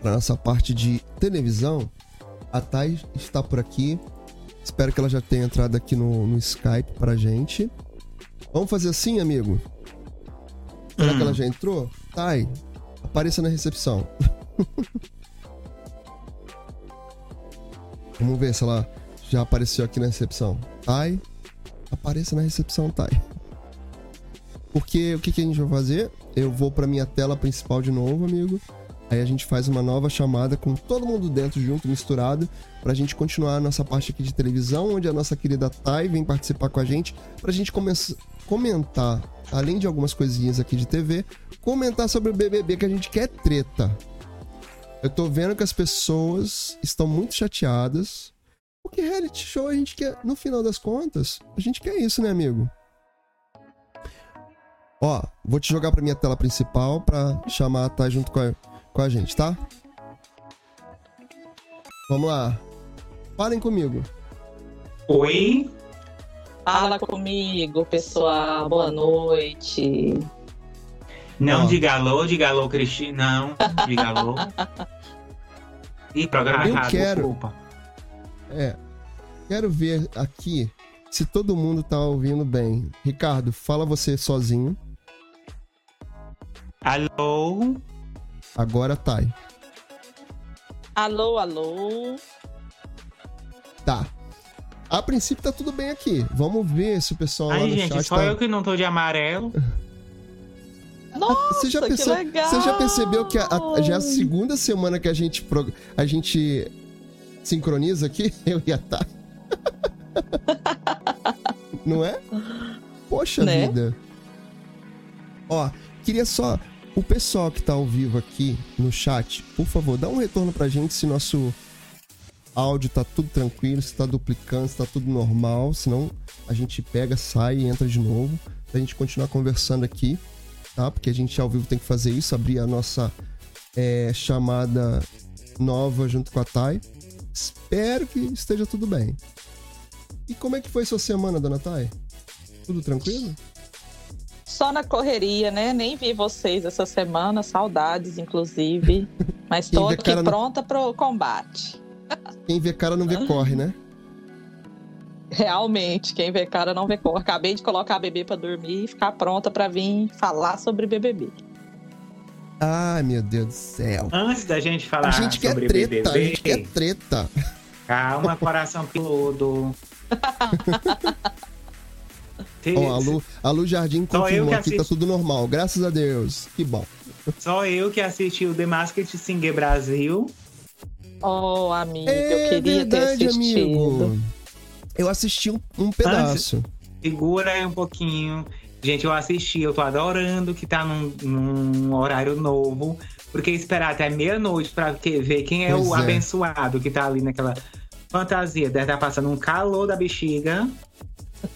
para nossa parte de televisão, a Thay está por aqui. Espero que ela já tenha entrado aqui no, no Skype pra gente. Vamos fazer assim, amigo? Será hum. que ela hum. já entrou? Thay, apareça na recepção. *laughs* Vamos ver se ela já apareceu aqui na recepção. Tai, apareça na recepção, Tai. Porque o que, que a gente vai fazer? Eu vou para minha tela principal de novo, amigo. Aí a gente faz uma nova chamada com todo mundo dentro junto, misturado, pra gente continuar a nossa parte aqui de televisão, onde a nossa querida Thay vem participar com a gente, pra gente comentar, além de algumas coisinhas aqui de TV, comentar sobre o BBB que a gente quer treta. Eu tô vendo que as pessoas estão muito chateadas porque reality show a gente quer, no final das contas, a gente quer isso, né, amigo? Ó, vou te jogar pra minha tela principal pra chamar a Thay junto com a, com a gente, tá? Vamos lá. Falem comigo. Oi? Fala comigo, pessoal. Boa noite. Não Ó. diga alô, diga alô, Cristina. Não, diga alô. *laughs* Ih, programa Eu errado, quero... desculpa. É. Quero ver aqui se todo mundo tá ouvindo bem. Ricardo, fala você sozinho. Alô? Agora tá. Alô, alô. Tá. A princípio tá tudo bem aqui. Vamos ver se o pessoal Ai, lá no gente, chat só tá... eu que não tô de amarelo. Nossa, *laughs* você já, perce... você já percebeu que a, a, já é a segunda semana que a gente, pro... a gente sincroniza aqui, *laughs* eu e a Thay. *laughs* Não é? Poxa né? vida. Ó, queria só. O pessoal que tá ao vivo aqui no chat, por favor, dá um retorno pra gente se nosso áudio tá tudo tranquilo, se tá duplicando, se tá tudo normal. Senão a gente pega, sai e entra de novo. pra gente continuar conversando aqui, tá? Porque a gente ao vivo tem que fazer isso, abrir a nossa é, chamada nova junto com a Thay. Espero que esteja tudo bem. E como é que foi sua semana, dona Thay? Tudo tranquilo? Só na correria, né? Nem vi vocês essa semana, saudades, inclusive. *laughs* Mas tô aqui pronta pro combate. Quem vê cara não vê corre, né? Realmente, quem vê cara não vê corre. Acabei de colocar a bebê para dormir e ficar pronta para vir falar sobre BBB. Ai, meu Deus do céu. Antes da gente falar a gente quer sobre treta, BBB, a gente quer treta. Calma, coração piludo. *laughs* Ó, a, Lu, a Lu Jardim confirmou que, que tá tudo normal, graças a Deus. Que bom. Só eu que assisti o The Masked Singer Brasil. Oh, amigo, é eu queria verdade, ter assistido. Amigo. Eu assisti um, um pedaço. Antes, segura aí um pouquinho. Gente, eu assisti, eu tô adorando que tá num, num horário novo. Porque esperar até meia-noite pra ver quem é pois o é. abençoado que tá ali naquela fantasia. Deve estar tá passando um calor da bexiga.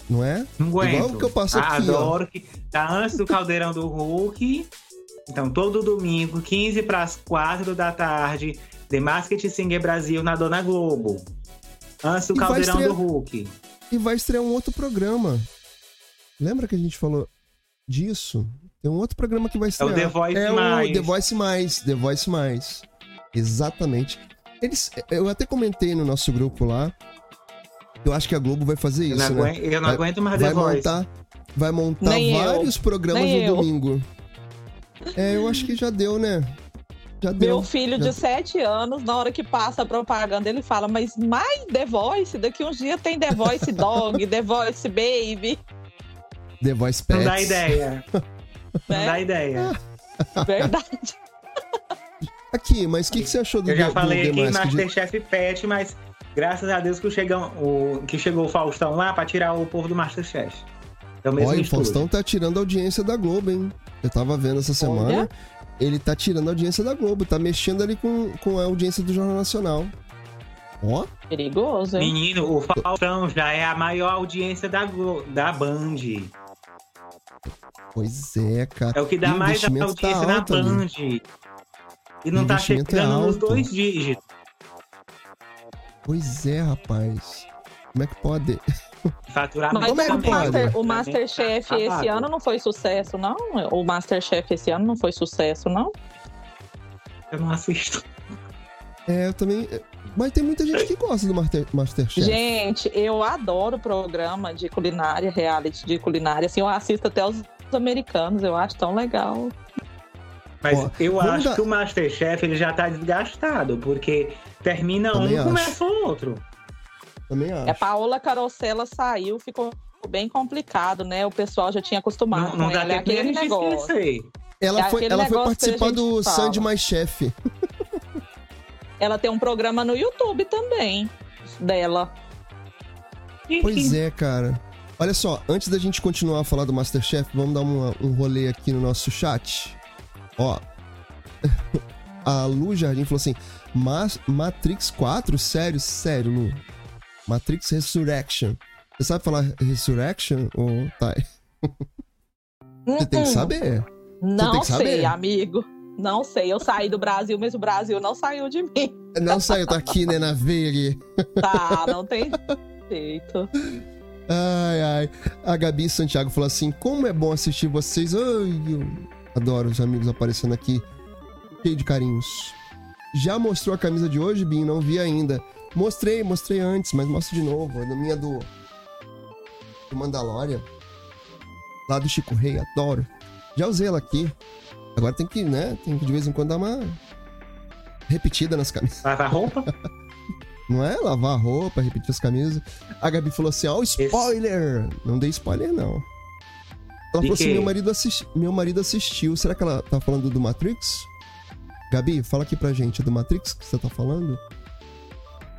Não é? Não aguento. Igual que eu passo aqui, Adoro ó. que tá antes do caldeirão do Hulk. Então, todo domingo, 15 para as 4 da tarde, The Masked Singer Brasil na Dona Globo. Antes do e caldeirão estrear... do Hulk. E vai estrear um outro programa. Lembra que a gente falou disso? Tem um outro programa que vai estrear. É o The Voice é Mais. O The Voice Mais. The Voice Mais. Exatamente. Eles, eu até comentei no nosso grupo lá. Eu acho que a Globo vai fazer isso, eu não né? Aguento, eu não vai, aguento mais vai The Voice. Montar, vai montar Nem vários eu. programas Nem no eu. domingo. *laughs* É, eu acho que já deu, né? Já deu. Meu filho já... de 7 anos, na hora que passa a propaganda, ele fala: Mas mais The Voice? Daqui uns dias tem The Voice Dog, *laughs* The Voice Baby. The Voice Pets. Não dá ideia. Não dá ideia. Verdade. Aqui, mas o que, que, você achou do Eu já do, falei do aqui em Masterchef de... Pet, mas graças a Deus que, chegam, o, que chegou o Faustão lá pra tirar o povo do Masterchef. É o mesmo Olha, o Faustão tá tirando a audiência da Globo, hein? Eu tava vendo essa semana. Olha. Ele tá tirando a audiência da Globo, tá mexendo ali com, com a audiência do Jornal Nacional. Ó. Perigoso, hein? Menino, o Faustão já é a maior audiência da, da Band. Pois é, cara. É o que dá mais audiência tá na Band. Ali. E não tá chegando é nos dois dígitos. Pois é, rapaz. Como é que pode? Faturar Mas Como é que o, pode? Master, o Masterchef esse ano não foi sucesso, não? O Masterchef esse ano não foi sucesso, não? Eu não assisto. É, eu também. Mas tem muita gente que gosta do Master, Masterchef. Gente, eu adoro programa de culinária, reality de culinária. Assim, eu assisto até os americanos, eu acho tão legal. Mas Ó, eu acho dar... que o Masterchef ele já tá desgastado, porque termina Também um e começa o outro. Também acho. É, Paola Carosella saiu, ficou bem complicado, né? O pessoal já tinha acostumado não, não com dá ela. É aquele negócio. Ela é foi, ela foi participar do Sandy Mais Chef. ela tem um programa no YouTube também, dela. Pois é, cara. Olha só, antes da gente continuar a falar do Masterchef, vamos dar uma, um rolê aqui no nosso chat. Ó, *laughs* a Lu Jardim falou assim: Matrix 4? Sério, sério, Lu. Matrix Resurrection. Você sabe falar Resurrection ou tá? *laughs* Você tem que saber. Não sei, amigo. Não sei. Eu saí do Brasil, mas o Brasil não saiu de mim. *laughs* Não saiu, tá aqui, né, na veia. *laughs* Tá, não tem jeito. Ai, ai. A Gabi Santiago falou assim: como é bom assistir vocês. Ai, eu Adoro os amigos aparecendo aqui. Cheio de carinhos. Já mostrou a camisa de hoje, Bin? Não vi ainda. Mostrei, mostrei antes, mas mostro de novo. A minha do. Do Mandalorian. Lá do Chico Rei, adoro. Já usei ela aqui. Agora tem que, né? Tem que de vez em quando dar uma repetida nas camisas. Lavar a roupa? *laughs* Não é? Lavar a roupa, repetir as camisas. A Gabi falou assim: ó, oh, spoiler! Esse... Não dei spoiler, não. Ela falou assim: meu marido, assisti... meu marido assistiu. Será que ela tá falando do Matrix? Gabi, fala aqui pra gente. É do Matrix que você tá falando?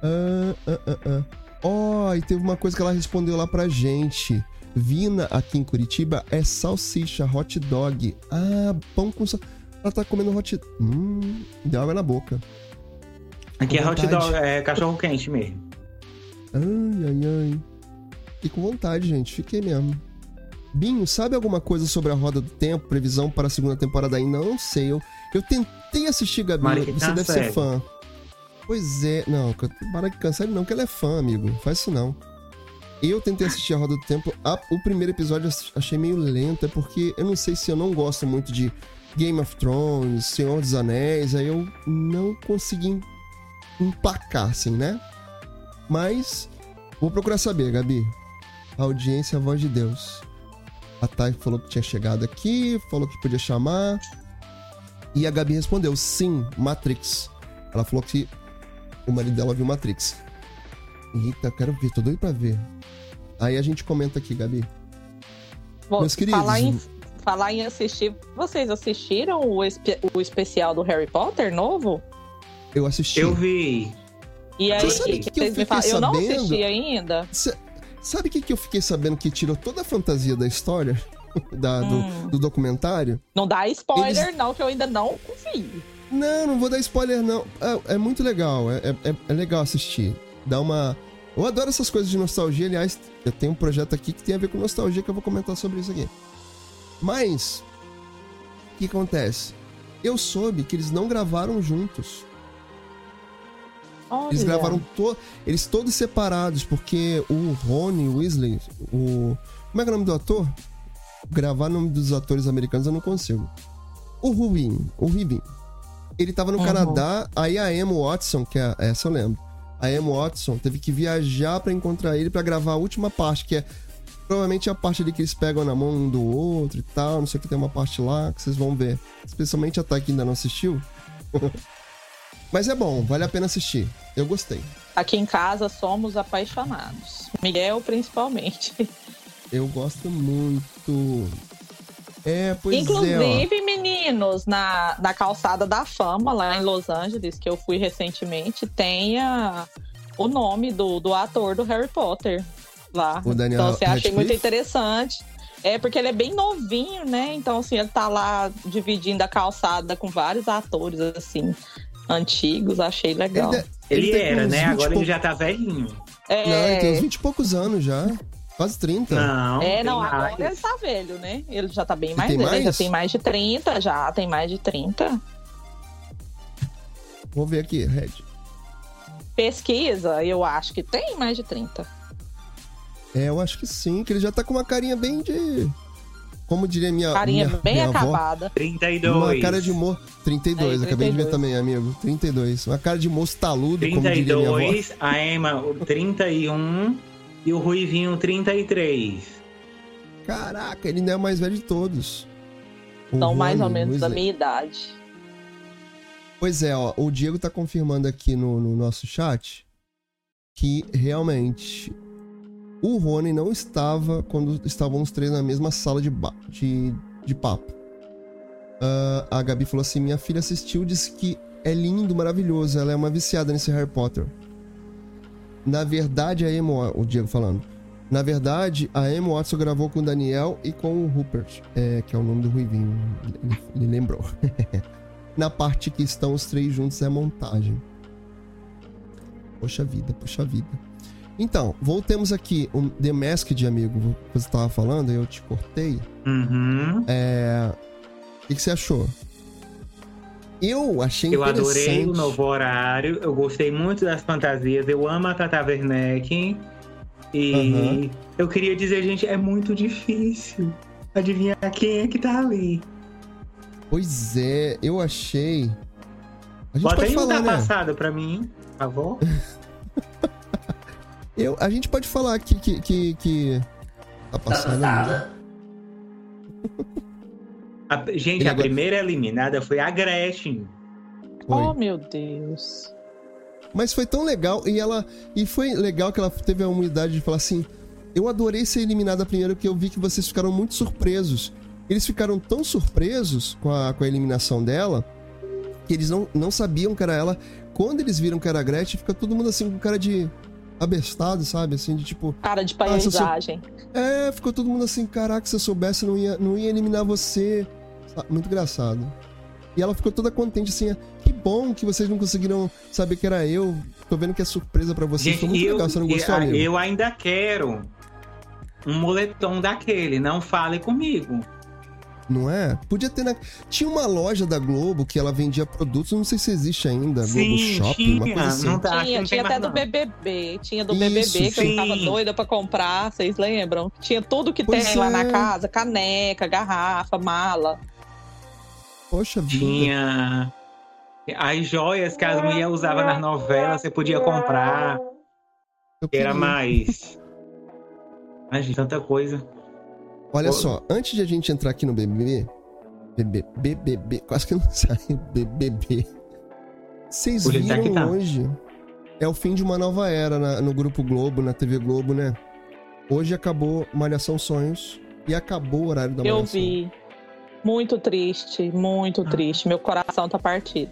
Ah, ah, ah. Oh, e teve uma coisa que ela respondeu lá pra gente. Vina aqui em Curitiba é salsicha, hot dog. Ah, pão com. Ela tá comendo hot. Hum, deu água na boca. Aqui com é vontade. hot dog, é cachorro quente mesmo. Ai, ai, ai. Fiquei com vontade, gente. Fiquei mesmo. Binho, sabe alguma coisa sobre a Roda do Tempo? Previsão para a segunda temporada ainda? Não sei. Eu, eu tentei assistir, Gabi. Você deve ser fã. Pois é. Não, para que cancele não, que ela é fã, amigo. Faz isso não. Eu tentei assistir a Roda do Tempo. A, o primeiro episódio eu achei meio lento, é porque eu não sei se eu não gosto muito de Game of Thrones, Senhor dos Anéis, aí eu não consegui empacar, assim, né? Mas vou procurar saber, Gabi. A audiência, a voz de Deus. A Thay falou que tinha chegado aqui, falou que podia chamar. E a Gabi respondeu: sim, Matrix. Ela falou que o marido dela viu Matrix. Eita, quero ver, tô doido pra ver. Aí a gente comenta aqui, Gabi. Bom, Meus queridos. Falar em, falar em assistir, vocês assistiram o, espe o especial do Harry Potter novo? Eu assisti. Eu vi. E aí, o que, que, que, eu fiquei sabendo? Eu não assisti ainda. Cê, sabe o que, que eu fiquei sabendo que tirou toda a fantasia da história? *laughs* Da, hum. do, do, documentário? Não dá spoiler, Eles... não, que eu ainda não confio. Não, não vou dar spoiler, não. É, é muito legal, é, é, é legal assistir. Dá uma eu adoro essas coisas de nostalgia. Aliás, eu tenho um projeto aqui que tem a ver com nostalgia que eu vou comentar sobre isso aqui. Mas, o que acontece? Eu soube que eles não gravaram juntos. Olha. Eles gravaram to eles todos separados, porque o Rony Weasley, o. Como é que é o nome do ator? Gravar o nome dos atores americanos eu não consigo. O Rubin, o Rubin. Ele tava no uhum. Canadá, aí a Emma Watson, que é essa eu lembro a Emma Watson teve que viajar para encontrar ele para gravar a última parte, que é provavelmente a parte ali que eles pegam na mão um do outro e tal, não sei o que, tem uma parte lá que vocês vão ver. Especialmente a que ainda não assistiu. *laughs* Mas é bom, vale a pena assistir. Eu gostei. Aqui em casa somos apaixonados. Miguel, principalmente. Eu gosto muito. É, pois Inclusive, é. Inclusive, meninos, na, na calçada da fama, lá em Los Angeles, que eu fui recentemente, tem a, o nome do, do ator do Harry Potter lá. O Daniel então, assim, achei muito interessante. É porque ele é bem novinho, né? Então, assim, ele tá lá dividindo a calçada com vários atores, assim, antigos. Achei legal. Ele, ele, ele era, né? Agora ele já tá velhinho. É... Não, ele tem uns 20 e poucos anos já. Quase 30. Não. É, não, agora mais. ele tá velho, né? Ele já tá bem mais velho. Mais? Já tem mais de 30, já tem mais de 30. Vou ver aqui, Red. Pesquisa, eu acho que tem mais de 30. É, eu acho que sim, que ele já tá com uma carinha bem de. Como diria minha. Carinha minha, bem minha acabada. Avó. 32. Uma cara de moço. 32, é, acabei de ver também, amigo. 32. Uma cara de moço taludo, 32, como diria minha avó. 32, a Emma, 31 e o Ruivinho 33. Caraca, ele não é o mais velho de todos. São mais ou menos da minha idade. Pois é, ó, o Diego tá confirmando aqui no, no nosso chat que realmente o Rony não estava quando estavam os três na mesma sala de, de, de papo. Uh, a Gabi falou assim: minha filha assistiu, disse que é lindo, maravilhoso. Ela é uma viciada nesse Harry Potter. Na verdade, a Emma, o Diego falando. Na verdade, a Emma Watson gravou com o Daniel e com o Rupert, é, que é o nome do Ruivinho. Ele, ele lembrou. *laughs* Na parte que estão os três juntos é a montagem. Poxa vida, poxa vida. Então, voltemos aqui. O The Masked, amigo, você estava falando, eu te cortei. Uhum. É... O que, que você achou? Eu achei Eu adorei o novo horário, eu gostei muito das fantasias, eu amo a Tata Werneck. E uhum. eu queria dizer, gente, é muito difícil adivinhar quem é que tá ali. Pois é, eu achei. A gente Bota pode aí falar, um tá né? passado pra mim, por favor. *laughs* eu, a gente pode falar aqui que. que, que... Tá passando. Tá *laughs* A, gente, Ele a agora... primeira eliminada foi a Gretchen. Foi. Oh, meu Deus. Mas foi tão legal e ela e foi legal que ela teve a humildade de falar assim: "Eu adorei ser eliminada primeiro porque eu vi que vocês ficaram muito surpresos". Eles ficaram tão surpresos com a, com a eliminação dela que eles não, não sabiam que era ela. Quando eles viram que era a Gretchen, fica todo mundo assim com cara de abestado, sabe? Assim, de tipo. Cara de paisagem. Ah, sou... É, ficou todo mundo assim, caraca, se eu soubesse, não ia, não ia eliminar você. Muito engraçado. E ela ficou toda contente, assim, que bom que vocês não conseguiram saber que era eu. Tô vendo que é surpresa para vocês. Gente, Foi muito eu, legal, você não gostou, eu, eu ainda quero um moletom daquele, não fale comigo. Não é? Podia ter na... Tinha uma loja da Globo que ela vendia produtos, não sei se existe ainda, Sim, Globo Shopping, tinha, uma coisa assim. não tá, Tinha, não tinha até do não. BBB. Tinha do Isso, BBB que eu sim. tava doida pra comprar, vocês lembram? Tinha tudo que Pois tem lá é. na casa: caneca, garrafa, mala. Poxa vida. Tinha as joias que as mulheres usavam nas novelas, você podia comprar. Eu Era mais. Ai, gente, tanta coisa. Olha Pô. só, antes de a gente entrar aqui no BBB, BB, BBB, quase que não *laughs* sai BBB. Vocês viram que tá. hoje? É o fim de uma nova era na- no Grupo Globo, na TV Globo, né? Hoje acabou Malhação Sonhos e acabou o horário da Eu Malhação. vi. Muito triste, muito Ah. triste. Meu coração tá partido.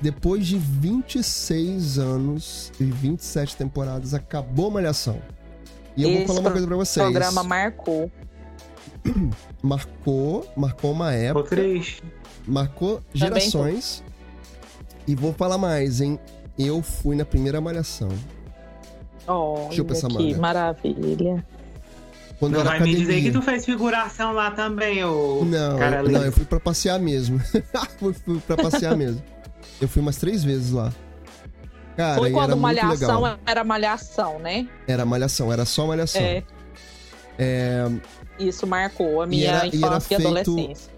Depois de 26 anos e 27 temporadas, acabou Malhação. E eu vou Esse falar uma coisa pra O vocês. programa marcou. *clears throat* Marcou, marcou uma Ficou época. triste. marcou gerações. E vou falar mais, hein? Eu fui na primeira malhação. Olha Chupa essa que manga. maravilha. Quando Não era vai me academia. dizer que tu fez figuração lá também, ô Não, cara eu, não, eu fui pra passear mesmo. *laughs* fui, fui pra passear mesmo. Eu fui umas três vezes lá. Cara, Foi quando era malhação legal. era malhação, né? Era malhação, era só malhação. É. É, Isso marcou a minha era- e era infância e feito- adolescência.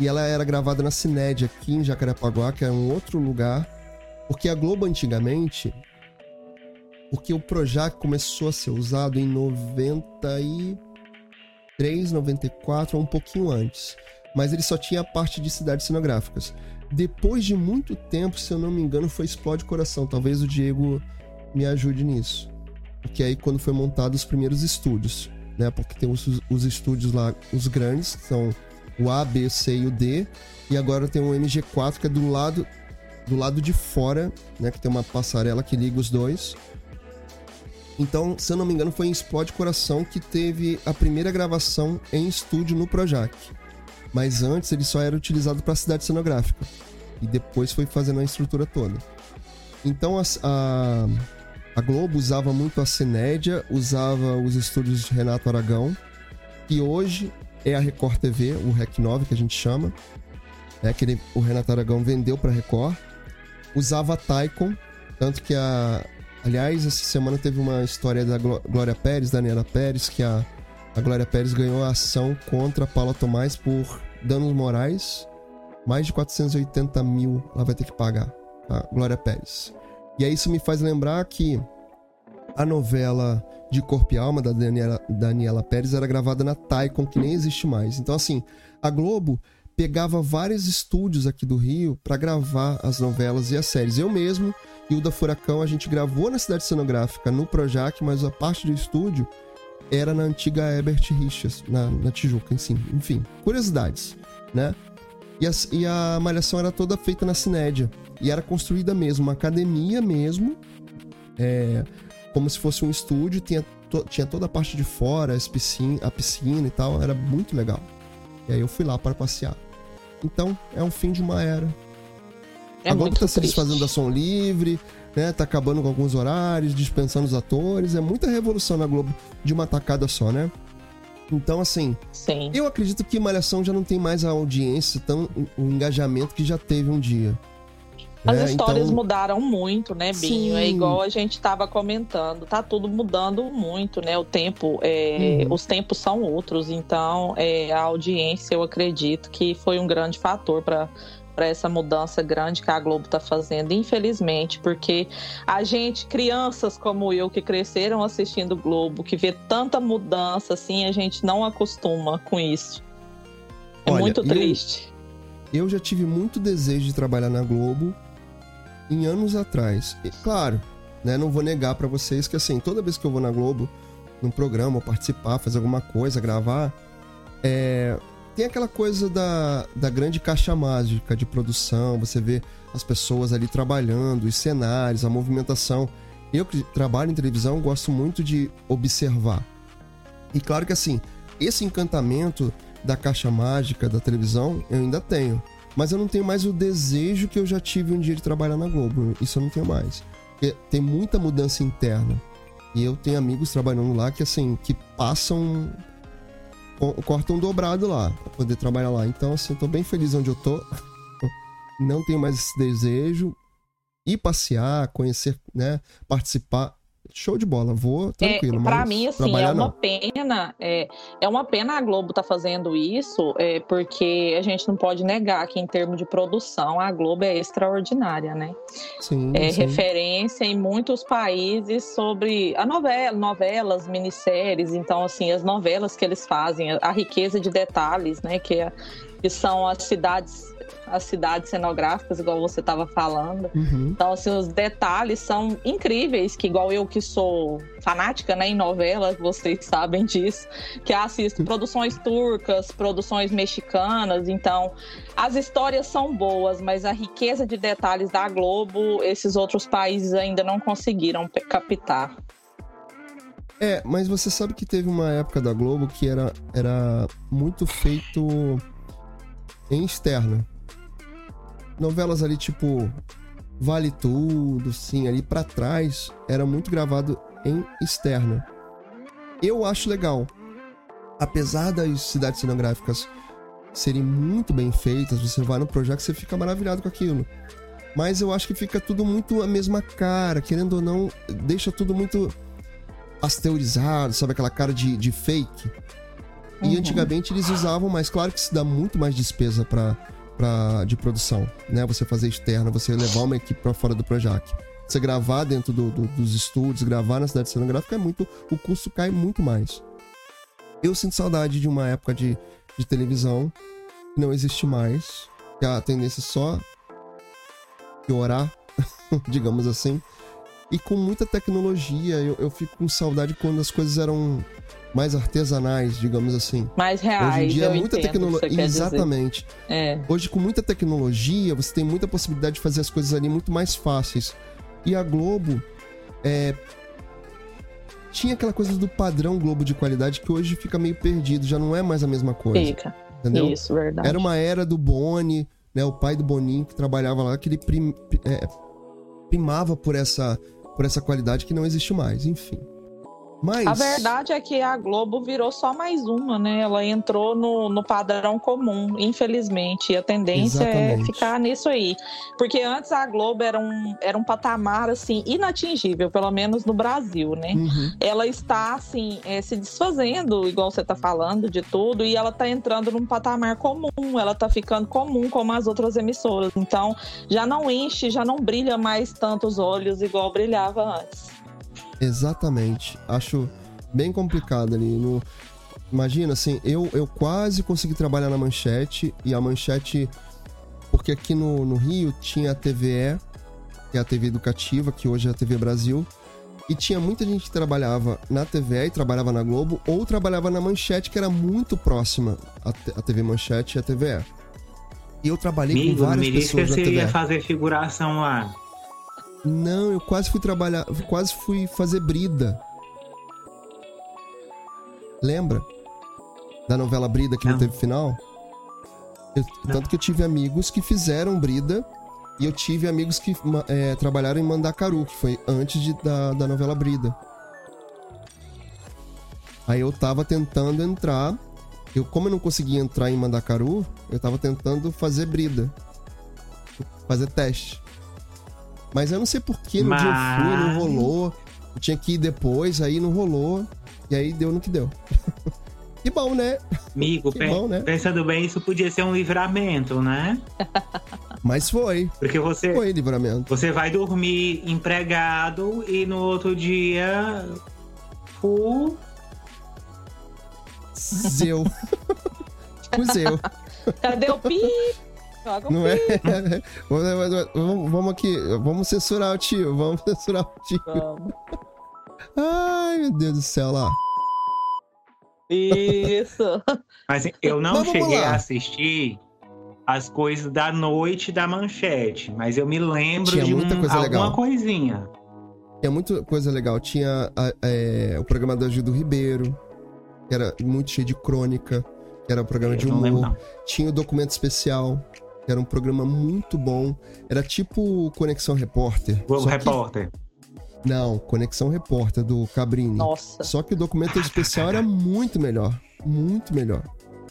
E ela era gravada na Cined aqui em Jacarepaguá, que é um outro lugar. Porque a Globo antigamente. Porque o Projac começou a ser usado em 93, 94, ou um pouquinho antes. Mas ele só tinha a parte de cidades cenográficas. Depois de muito tempo, se eu não me engano, foi Explode Coração. Talvez o Diego me ajude nisso. Porque aí quando foi montado os primeiros estúdios, né? Porque tem os, os estúdios lá, os grandes, que são o A, B, C e o D. E agora tem um MG4 que é do lado do lado de fora, né, que tem uma passarela que liga os dois. Então, se eu não me engano, foi em Explode Coração que teve a primeira gravação em estúdio no Projac. Mas antes ele só era utilizado para cidade cenográfica. E depois foi fazendo a estrutura toda. Então as- a, a Globo usava muito a Cinédia, usava os estúdios de Renato Aragão, que hoje é a Record TV, o Rec 9 que a gente chama. É que ele, o Renato Aragão vendeu para Record. Usava a Taikon, tanto que a aliás, essa semana teve uma história da Gló- Glória Pérez, Daniela Pérez, que a a Glória Pérez ganhou a ação contra a Paula Tomás por danos morais. Mais de 480 mil ela vai ter que pagar, a Glória Pérez. E aí isso me faz lembrar que a novela de Corpo e Alma da Daniela, Daniela Pérez era gravada na Taikon, que nem existe mais. Então, assim, a Globo pegava vários estúdios aqui do Rio para gravar as novelas e as séries. Eu mesmo e o da Furacão, a gente gravou na cidade cenográfica, no Projac, mas a parte do estúdio era na antiga Herbert Richards, na, na Tijuca, enfim, enfim, curiosidades, né? E, as- e a malhação era toda feita na Cinédia. E era construída mesmo, uma academia mesmo, é, como se fosse um estúdio, tinha, to- tinha toda a parte de fora, as piscina, a piscina e tal, era muito legal. E aí eu fui lá para passear. Então, é um fim de uma era. É a Globo muito tá se triste. desfazendo da som livre, né? Tá acabando com alguns horários, dispensando os atores. É muita revolução na Globo de uma tacada só, né? Então, assim, Sim. eu acredito que Malhação já não tem mais a audiência, tão, o engajamento que já teve um dia. As né? histórias Então, mudaram muito, né, Binho? É Sim. igual a gente estava comentando, tá tudo mudando muito, né? O tempo, é, Uhum. os tempos são outros, então é, a audiência, eu acredito que foi um grande fator para para essa mudança grande que a Globo está fazendo, infelizmente, porque a gente, crianças como eu que cresceram assistindo Globo, que vê tanta mudança assim, a gente não acostuma com isso. É Olha, muito eu- triste. eu já tive muito desejo de trabalhar na Globo em anos atrás. E, claro, né, não vou negar pra vocês que assim, toda vez que eu vou na Globo, num programa, participar, fazer alguma coisa, gravar, é, tem aquela coisa da, da grande caixa mágica de produção, você vê as pessoas ali trabalhando, os cenários, a movimentação. Eu que trabalho em televisão gosto muito de observar. E claro que assim, esse encantamento da caixa mágica da televisão eu ainda tenho. Mas eu não tenho mais o desejo que eu já tive um dia de trabalhar na Globo. Isso eu não tenho mais. Porque tem muita mudança interna. E eu tenho amigos trabalhando lá que, assim, que passam. Cortam dobrado lá pra poder trabalhar lá. Então, assim, eu tô bem feliz onde eu tô. Não tenho mais esse desejo. Ir passear, conhecer, né? Participar show de bola, vou tranquilo. É, para mim, assim, é uma não. pena, é, é uma pena a Globo tá fazendo isso, é, porque a gente não pode negar que em termos de produção a Globo é extraordinária, né? Sim, é sim. referência em muitos países sobre a novela, novelas, minisséries, então assim, as novelas que eles fazem, a, a riqueza de detalhes, né, que, é, que são as cidades as cidades cenográficas, igual você estava falando. Uhum. Então, assim, os detalhes são incríveis, que igual eu que sou fanática né, em novela, vocês *laughs* sabem disso, que assisto produções turcas, produções mexicanas, então as histórias são boas, mas a riqueza de detalhes da Globo, esses outros países ainda não conseguiram captar. É, mas você sabe que teve uma época da Globo que era, era muito feito em externa novelas ali tipo Vale Tudo, sim, ali para trás era muito gravado em externa. Eu acho legal. Apesar das cidades cenográficas serem muito bem feitas, você vai no projeto e você fica maravilhado com aquilo. Mas eu acho que fica tudo muito a mesma cara, querendo ou não, deixa tudo muito pasteurizado, sabe aquela cara de, de fake. E uhum. antigamente eles usavam, mas claro que se dá muito mais despesa para pra, de produção, né? Você fazer externa, você levar uma equipe para fora do Projac. Você gravar dentro do, do, dos estúdios, gravar na cidade cenográfica é muito. O custo cai muito mais. Eu sinto saudade de uma época de, de televisão que não existe mais. Que a tendência é só piorar, *laughs* digamos assim. E com muita tecnologia, eu, eu fico com saudade quando as coisas eram mais artesanais, digamos assim. Mais reais. Hoje em dia, eu muita tecnologia. Exatamente. É. Hoje, com muita tecnologia, você tem muita possibilidade de fazer as coisas ali muito mais fáceis. E a Globo é... tinha aquela coisa do padrão Globo de qualidade que hoje fica meio perdido, já não é mais a mesma coisa. Fica. Entendeu? Isso, verdade. Era uma era do Boni, né? O pai do Boninho que trabalhava lá, que ele prim... é... primava por essa, por essa qualidade que não existe mais, enfim. Mas... A verdade é que a Globo virou só mais uma, né? Ela entrou no, no padrão comum, infelizmente. E a tendência é Exatamente. é ficar nisso aí. Porque antes a Globo era um, era um patamar, assim, inatingível, pelo menos no Brasil, né? Uhum. Ela está, assim, é, se desfazendo, igual você está falando, de tudo, e ela está entrando num patamar comum. Ela está ficando comum como as outras emissoras. Então, já não enche, já não brilha mais tanto os olhos igual brilhava antes. Exatamente. Acho bem complicado ali. No... Imagina, assim, eu, eu quase consegui trabalhar na manchete e a manchete. Porque aqui no, no Rio tinha a TVE, que é a TV educativa, que hoje é a TV Brasil. E tinha muita gente que trabalhava na TVE e trabalhava na Globo, ou trabalhava na Manchete, que era muito próxima à TV Manchete e à TVE. E eu trabalhei Amigo, com várias pessoas na TVE. você ia fazer figuração lá. Não, eu quase fui trabalhar, quase fui fazer brida. Lembra? Da novela Brida que não, não teve final? Eu, tanto que eu tive amigos que fizeram brida e eu tive amigos que é, trabalharam em Mandacaru, que foi antes de, da, da novela Brida. Aí eu tava tentando entrar. Eu, como eu não conseguia entrar em Mandacaru, eu tava tentando fazer brida. Fazer teste. Mas eu não sei porquê, no Mas... dia eu fui, não rolou. Eu tinha que ir depois, aí não rolou. E aí deu no que deu. *laughs* que bom, né? Amigo, pe bom, né? pensando bem, isso podia ser um livramento, né? *laughs* Mas foi. Porque você. Foi livramento. Você vai dormir empregado e no outro dia. Full. Zeu. *laughs* Zeu. Cadê o pi? Não é? *laughs* vamos, vamos aqui, vamos censurar o tio, vamos *laughs* censurar o tio. Vamos. Ai, meu Deus do céu, lá. Isso. *laughs* Mas eu não cheguei lá. a assistir as coisas da noite da manchete, mas eu me lembro Tinha de muita um, coisa alguma legal. coisinha. Tinha muita coisa legal. Tinha é, o programa da Gildo Ribeiro, que era muito cheio de crônica, que era um programa eu de humor. Lembro, Tinha o documento especial, era um programa muito bom. Era tipo Conexão Repórter. Globo Repórter. Não, Conexão Repórter, do Cabrini. Nossa. Só que o documento especial era muito melhor. Muito melhor.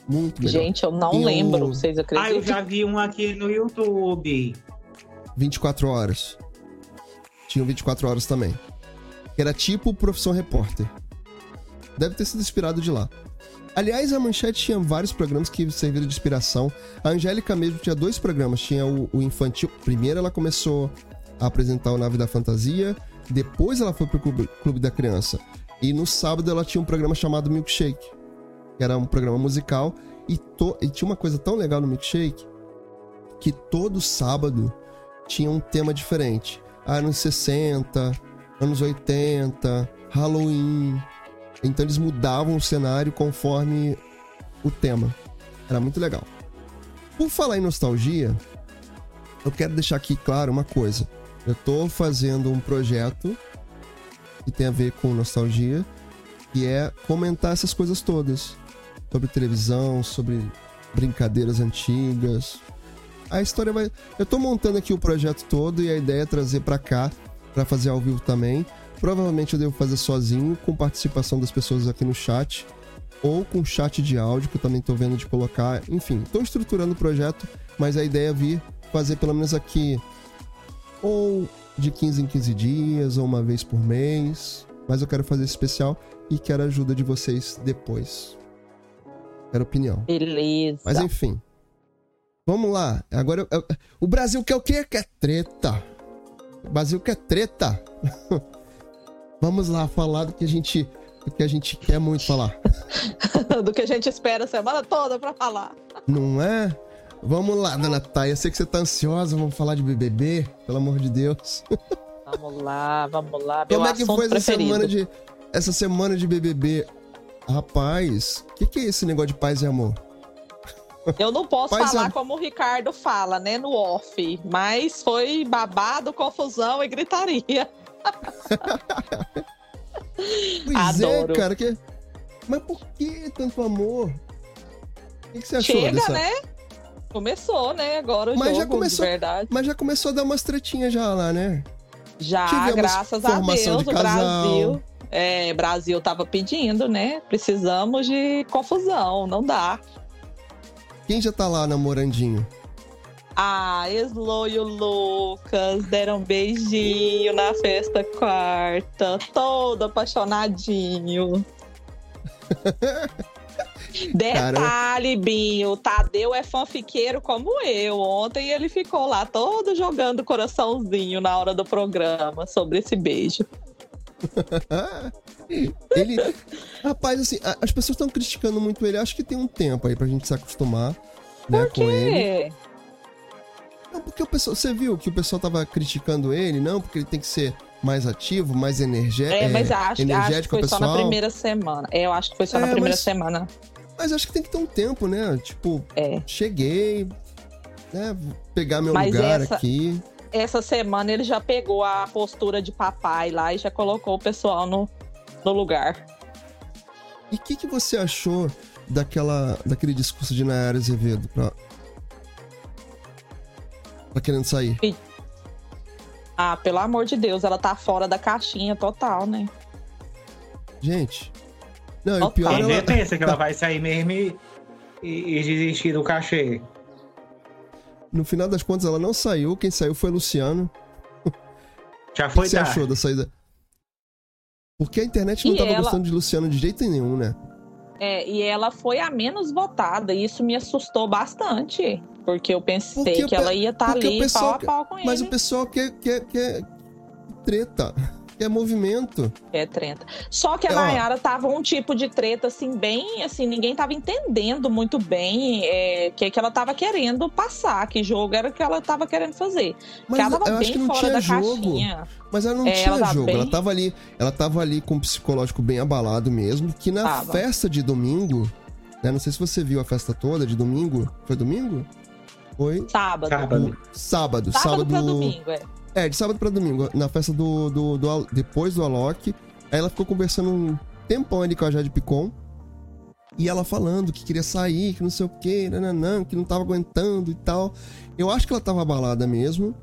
Muito melhor. Gente, eu não lembro, vocês acreditam? Ah, eu já vi um aqui no YouTube. 24 horas. Tinha 24 horas também. Era tipo Profissão Repórter. Deve ter sido inspirado de lá. Aliás, a Manchete tinha vários programas que serviram de inspiração. A Angélica mesmo tinha dois programas. Tinha o, o infantil. Primeiro ela começou a apresentar o Nave da Fantasia. Depois ela foi pro Clube, Clube da Criança. E no sábado ela tinha um programa chamado Milkshake. Que era um programa musical. E, to... e tinha uma coisa tão legal no Milkshake. Que todo sábado tinha um tema diferente. Anos 60, anos 80, Halloween. Então eles mudavam o cenário conforme o tema. Era muito legal. Por falar em nostalgia, eu quero deixar aqui claro uma coisa. Eu tô fazendo um projeto que tem a ver com nostalgia, que é comentar essas coisas todas. Sobre televisão, sobre brincadeiras antigas. A história vai. Eu tô montando aqui o projeto todo e a ideia é trazer para cá, para fazer ao vivo também. Provavelmente eu devo fazer sozinho, com participação das pessoas aqui no chat, ou com chat de áudio, que eu também tô vendo de colocar. Enfim, tô estruturando o projeto, mas a ideia é vir fazer pelo menos aqui ou de 15 em 15 dias, ou uma vez por mês. Mas eu quero fazer esse especial e quero a ajuda de vocês depois. Quero opinião. Beleza. Mas enfim. Vamos lá. Agora eu, eu, o Brasil quer o quê? Quer treta. O Brasil quer treta. *laughs* Vamos lá falar do que a gente do que a gente quer muito falar. *laughs* do que a gente espera a semana toda para falar. Não é? Vamos lá, dona Thay. Eu sei que você tá ansiosa. Vamos falar de BBB, pelo amor de Deus. Vamos lá, vamos lá. Meu Como é que foi essa semana de essa semana de BBB? Rapaz, o que, que é esse negócio de paz e amor? Eu não posso Paz falar como o Ricardo fala, né, no off, mas foi babado, confusão e gritaria. *laughs* Pois Adoro. é, cara. Que... Mas por que tanto amor? O que, que você achou Chega, dessa? né? Começou, né? Agora o Mas já jogo, começou- de verdade. Mas já começou a dar umas tretinhas já lá, né? Já, Tivemos graças a Deus, de o. Brasil. É, Brasil tava pedindo, né? Precisamos de confusão, não dá. Quem já tá lá namorandinho? A Eslo e o Lucas deram um beijinho na festa quarta, todo apaixonadinho. *laughs* Detalhe, Binho, o Tadeu é fanfiqueiro como eu. Ontem ele ficou lá todo jogando coraçãozinho na hora do programa sobre esse beijo. *laughs* ele. Rapaz, assim, as pessoas estão criticando muito ele. Acho que tem um tempo aí pra gente se acostumar, né, com ele. Não, porque o pessoal. Você viu que o pessoal tava criticando ele, não, porque ele tem que ser mais ativo, mais energé é, mas é, acho, acho que energético, foi só na primeira semana. É, eu acho que foi só É, na primeira mas- semana. Mas acho que tem que ter um tempo, né? Tipo, É. cheguei, né? vou Pegar meu Mas lugar essa- aqui. Essa semana ele já pegou a postura de papai lá e já colocou o pessoal no, no lugar. E o que, que você achou daquela, daquele discurso de Nayara Azevedo pra. Pra querendo sair? Ah, pelo amor de Deus, ela tá fora da caixinha total, né? Gente. Não, e o Total. pior Quem ela. pensa que ela vai sair mesmo e, e- e desistir do cachê? No final das contas, ela não saiu. Quem saiu foi o Luciano. *laughs* Já O que foi você tarde. achou da saída? Porque a internet não E tava ela- gostando de Luciano de jeito nenhum, né? É, e ela foi a menos votada, e isso me assustou bastante. Porque eu pensei Porque que ela ia estar o ali pessoal pau a que- pau com Mas ele. o pessoal quer, quer, quer treta, quer movimento. É treta. Só que a Ó. Nayara tava um tipo de treta, assim, bem, assim, ninguém tava entendendo muito bem é, o que, que ela tava querendo passar, que jogo era que ela tava querendo fazer. Mas Porque ela eu tava acho bem que não fora tinha da jogo. caixinha. Mas ela não É, tinha ela tá jogo. bem- Ela tava ali, ela tava ali com o psicológico bem abalado mesmo. Que na Tava. festa de domingo, né? Não sei se você viu a festa toda de domingo. Foi domingo? Foi Sábado. Sábado. do- sábado. Sábado, pra domingo, é. É, de sábado pra domingo, na festa do, do, do depois do Alok. Aí ela ficou conversando um tempão ali com a Jade Picon. E ela falando que queria sair, que não sei o que, nananã, que não tava aguentando e tal. Eu acho que ela tava abalada mesmo,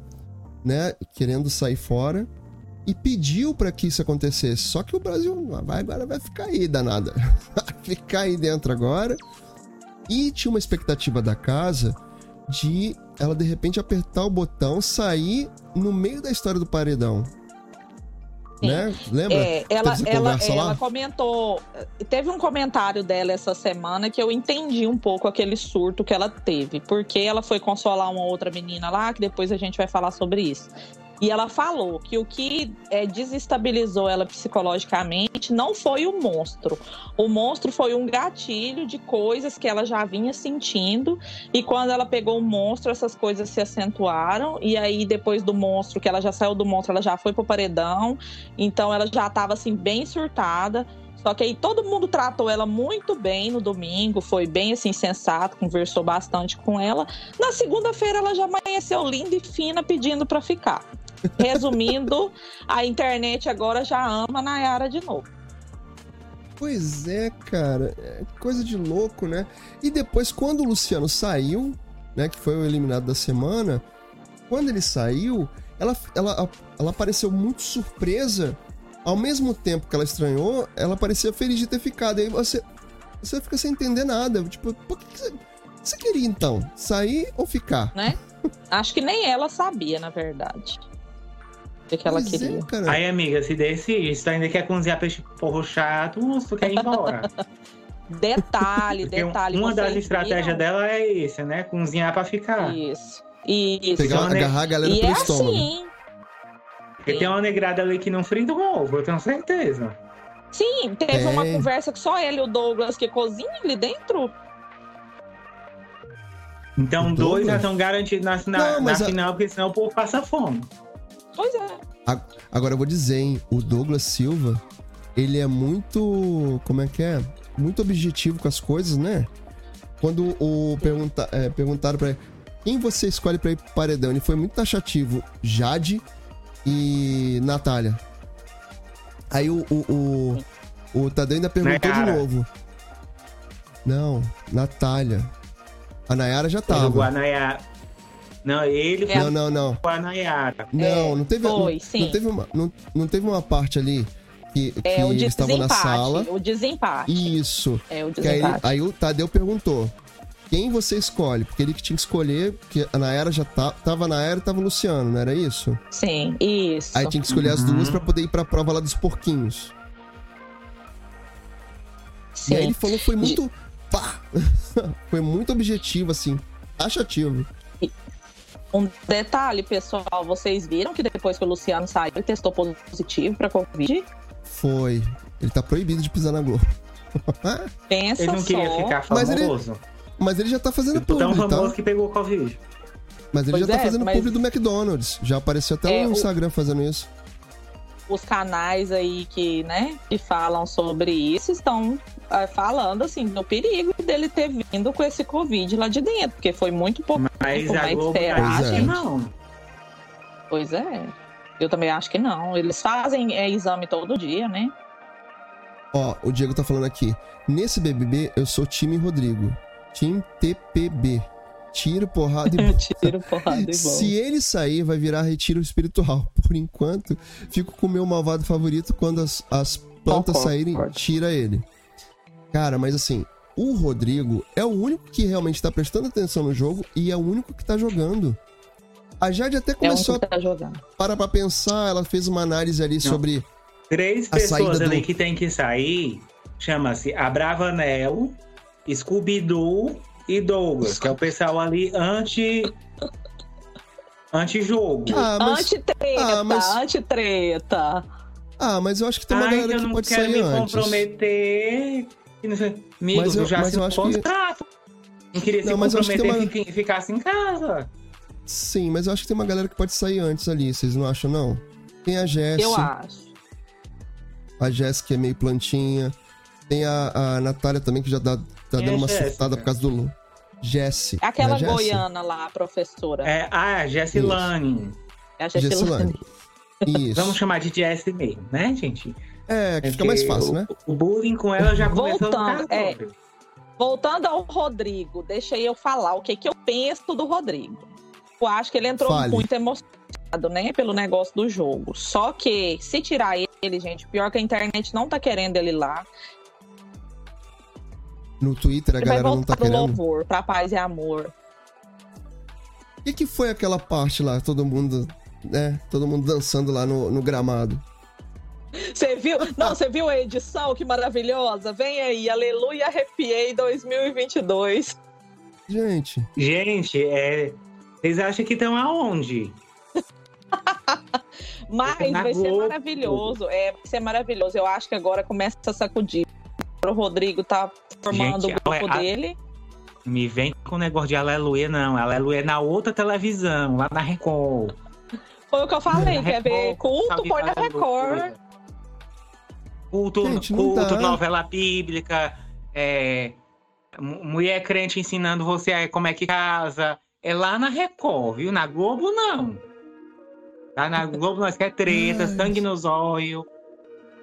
né? Querendo sair fora. e pediu para que isso acontecesse. Só que o Brasil vai, agora vai ficar aí, danada. *laughs* Vai ficar aí dentro agora. E tinha uma expectativa da casa de ela de repente apertar o botão, sair no meio da história do paredão. Né? Lembra? É, ela, ela, ela comentou. Teve um comentário dela essa semana que eu entendi um pouco aquele surto que ela teve. Porque ela foi consolar uma outra menina lá, que depois a gente vai falar sobre isso. E ela falou que o que é, desestabilizou ela psicologicamente não foi o monstro. O monstro foi um gatilho de coisas que ela já vinha sentindo. E quando ela pegou o monstro, essas coisas se acentuaram. E aí, depois do monstro, que ela já saiu do monstro, ela já foi pro paredão. Então ela já estava assim, bem surtada. Só que aí todo mundo tratou ela muito bem no domingo, foi bem assim sensato, conversou bastante com ela. Na segunda-feira ela já amanheceu linda e fina pedindo para ficar. Resumindo, a internet agora já ama Nayara de novo. Pois é, cara. É coisa de louco, né? E depois, quando o Luciano saiu, né? Que foi o eliminado da semana, quando ele saiu, ela, ela, ela pareceu muito surpresa. Ao mesmo tempo que ela estranhou, ela parecia feliz de ter ficado. E aí você, você fica sem entender nada. Tipo, por que, que você, você queria então? Sair ou ficar? Né? Acho que nem ela sabia, na verdade que, que ela pois é, queria. É, Aí, amiga, se desse isso, tu ainda quer cozinhar peixe porro chato, tu quer ir embora. *laughs* detalhe, Porque detalhe. Uma das estratégias dela é isso, né? Cozinhar pra ficar. Isso. Isso. Pegar, agarrar a galera e pelo é estômago. Assim. Porque tem uma negrada ali que não frita um ovo, eu tenho certeza. Sim, teve é. uma conversa que só ele e o Douglas que cozinha ali dentro. Então, dois já estão garantidos na, na, não, na final, a... porque senão o povo passa fome. Pois é. Agora eu vou dizer, hein, o Douglas Silva, ele é muito. Como é que é? Muito objetivo com as coisas, né? Quando o pergunta, é, perguntaram pra ele quem você escolhe pra ir pro paredão, ele foi muito taxativo. Jade e Natália. Aí o, o, o, o Tadeu ainda perguntou de novo. Não, Natália. A Nayara já tava. A Nayara. Não, ele foi não, não, não. com a Nayara. Não, não teve, foi, não, sim. não teve uma, não, não teve uma parte ali que, que é, eles estavam na sala. O desempate. Isso. É o desempate. Aí, aí, o Tadeu perguntou: quem você escolhe? Porque ele que tinha que escolher, porque a Nayara já tá, tava na era e tava o Luciano, não era isso? Sim, isso. Aí tinha que escolher uhum. as duas para poder ir pra prova lá dos porquinhos. Sim. E aí ele falou, foi muito. Pá! *laughs* foi muito objetivo, assim. Taxativo. Um detalhe, pessoal, vocês viram que depois que o Luciano saiu, ele testou positivo para Covid? Foi. Ele tá proibido de pisar na Globo. *laughs* Pensa Ele não queria só. ficar famoso. Mas ele, mas ele já tá fazendo tipo, publi, tão famoso tá? que pegou Covid. Mas ele pois já tá é, fazendo mas... publi do McDonald's. Já apareceu até é, no Instagram o... fazendo isso os canais aí que, né, que falam sobre isso estão é, falando assim do perigo dele ter vindo com esse Covid lá de dentro, porque foi muito pouco Mas tempo, a Globo acha que não. Pois é. Eu também acho que não. Eles fazem é, exame todo dia, né? Ó, o Diego tá falando aqui. Nesse BBB, eu sou time Rodrigo. Time TPB. Tiro, porrada e *laughs* Tiro, porrada e bola. Se ele sair, vai virar retiro espiritual. *laughs* Por enquanto, fico com o meu malvado favorito. Quando as, as plantas Concordo. saírem, tira ele. Cara, mas assim, o Rodrigo é o único que realmente tá prestando atenção no jogo e é o único que tá jogando. A Jade até começou é tá jogando. a parar pra pensar, ela fez uma análise ali Não. sobre. Três pessoas ali do... que tem que sair chama-se Abravanel, Scooby-Doo e Douglas, que é o pessoal ali anti. Anti-jogo. Ah, mas... Anti-treta, ah, mas... anti-treta. Ah, mas eu acho que tem uma Ai, galera que pode sair antes. Eu não quero me comprometer. Amigo, mas eu, já mas eu acho contrato. Que... Não queria não, se mas comprometer uma... e ficasse em casa. Sim, mas eu acho que tem uma galera que pode sair antes ali, vocês não acham, não? Tem a Jéssica. Eu acho. A Jéssica é meio plantinha. Tem a, a Natália também, que já dá, tá dando uma surtada por causa do Lu. Jessie. É aquela é goiana lá, a professora. É, ah, é Jessilane. É a Jessilane. Isso. Vamos chamar de Jessie mesmo, né, gente? É, que fica mais fácil, o, né? O bullying com ela já começou Voltando, é, Voltando ao Rodrigo, deixa eu falar o que, que eu penso do Rodrigo. Eu acho que ele entrou Fale. muito emocionado né, pelo negócio do jogo. Só que se tirar ele, gente, pior que a internet não tá querendo ele lá. No Twitter a ele galera não tá querendo. louvor, pra paz e amor. O que, que foi aquela parte lá, todo mundo, né, todo mundo dançando lá no, no gramado? Você viu? Não, você viu a edição? Que maravilhosa. Vem aí, Aleluia Arrepiei 2022. Gente. Gente, é... vocês acham que estão aonde? *laughs* Mas vai ser maravilhoso. É, vai ser maravilhoso. Eu acho que agora começa a sacudir. O Rodrigo tá formando Gente, o grupo a... dele. Me vem com negócio de aleluia, não. Aleluia é na outra televisão, lá na Record. Foi o que eu falei, quer ver culto, põe na Record. Culto, Gente, culto novela bíblica, é, mulher crente ensinando você como é que casa. É lá na Record, viu? Na Globo, não. Tá na Globo nós quer treta, Ai. sangue nos olhos.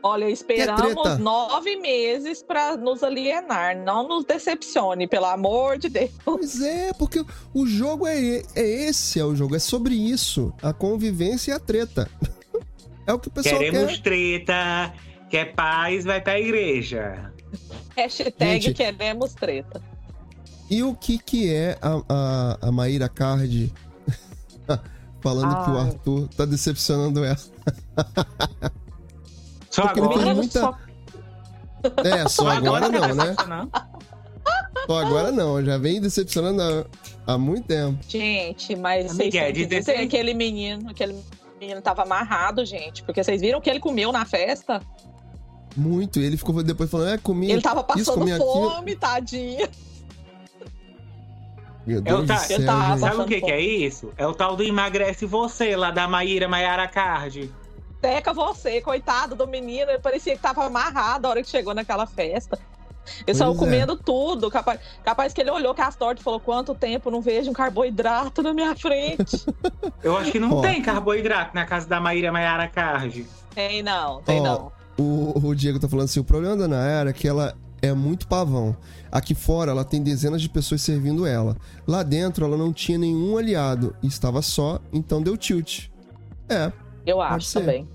Olha, esperamos nove meses para nos alienar. Não nos decepcione, pelo amor de Deus. Pois é, porque o jogo é, é esse, é o jogo. É sobre isso. A convivência e a treta. *laughs* É o que o pessoal Queremos quer. treta, quer paz, vai pra igreja. Hashtag Gente, queremos treta. E o que que é a, a, a Maíra Card *laughs* falando Ai. que o Arthur tá decepcionando ela? Só Porque agora? Muita... Só... É, só, só agora, agora não, né? Só agora não, já vem decepcionando há, há muito tempo. Gente, mas vocês têm que dizer aquele menino, aquele menino tava amarrado, gente, porque vocês viram que ele comeu na festa? Muito, ele ficou depois falando, é, comi Ele tava passando isso, fome, aquilo. tadinho. Meu Deus é o ta... céu, tava Sabe o que, que, é isso? É o tal do emagrece você lá da Maíra Maiara Card. Teca você, coitado do menino, ele parecia que tava amarrado a hora que chegou naquela festa. Eles estavam é. comendo tudo. Capaz, capaz que ele olhou Castor e falou: Quanto tempo não vejo um carboidrato na minha frente? Eu acho que não tem carboidrato na casa da Maíra Maiara Card. Tem não, tem não. O, o Diego tá falando assim: o problema da Nayara é que ela é muito pavão. Aqui fora ela tem dezenas de pessoas servindo ela. Lá dentro ela não tinha nenhum aliado e estava só, então deu tilt. É. Eu acho também.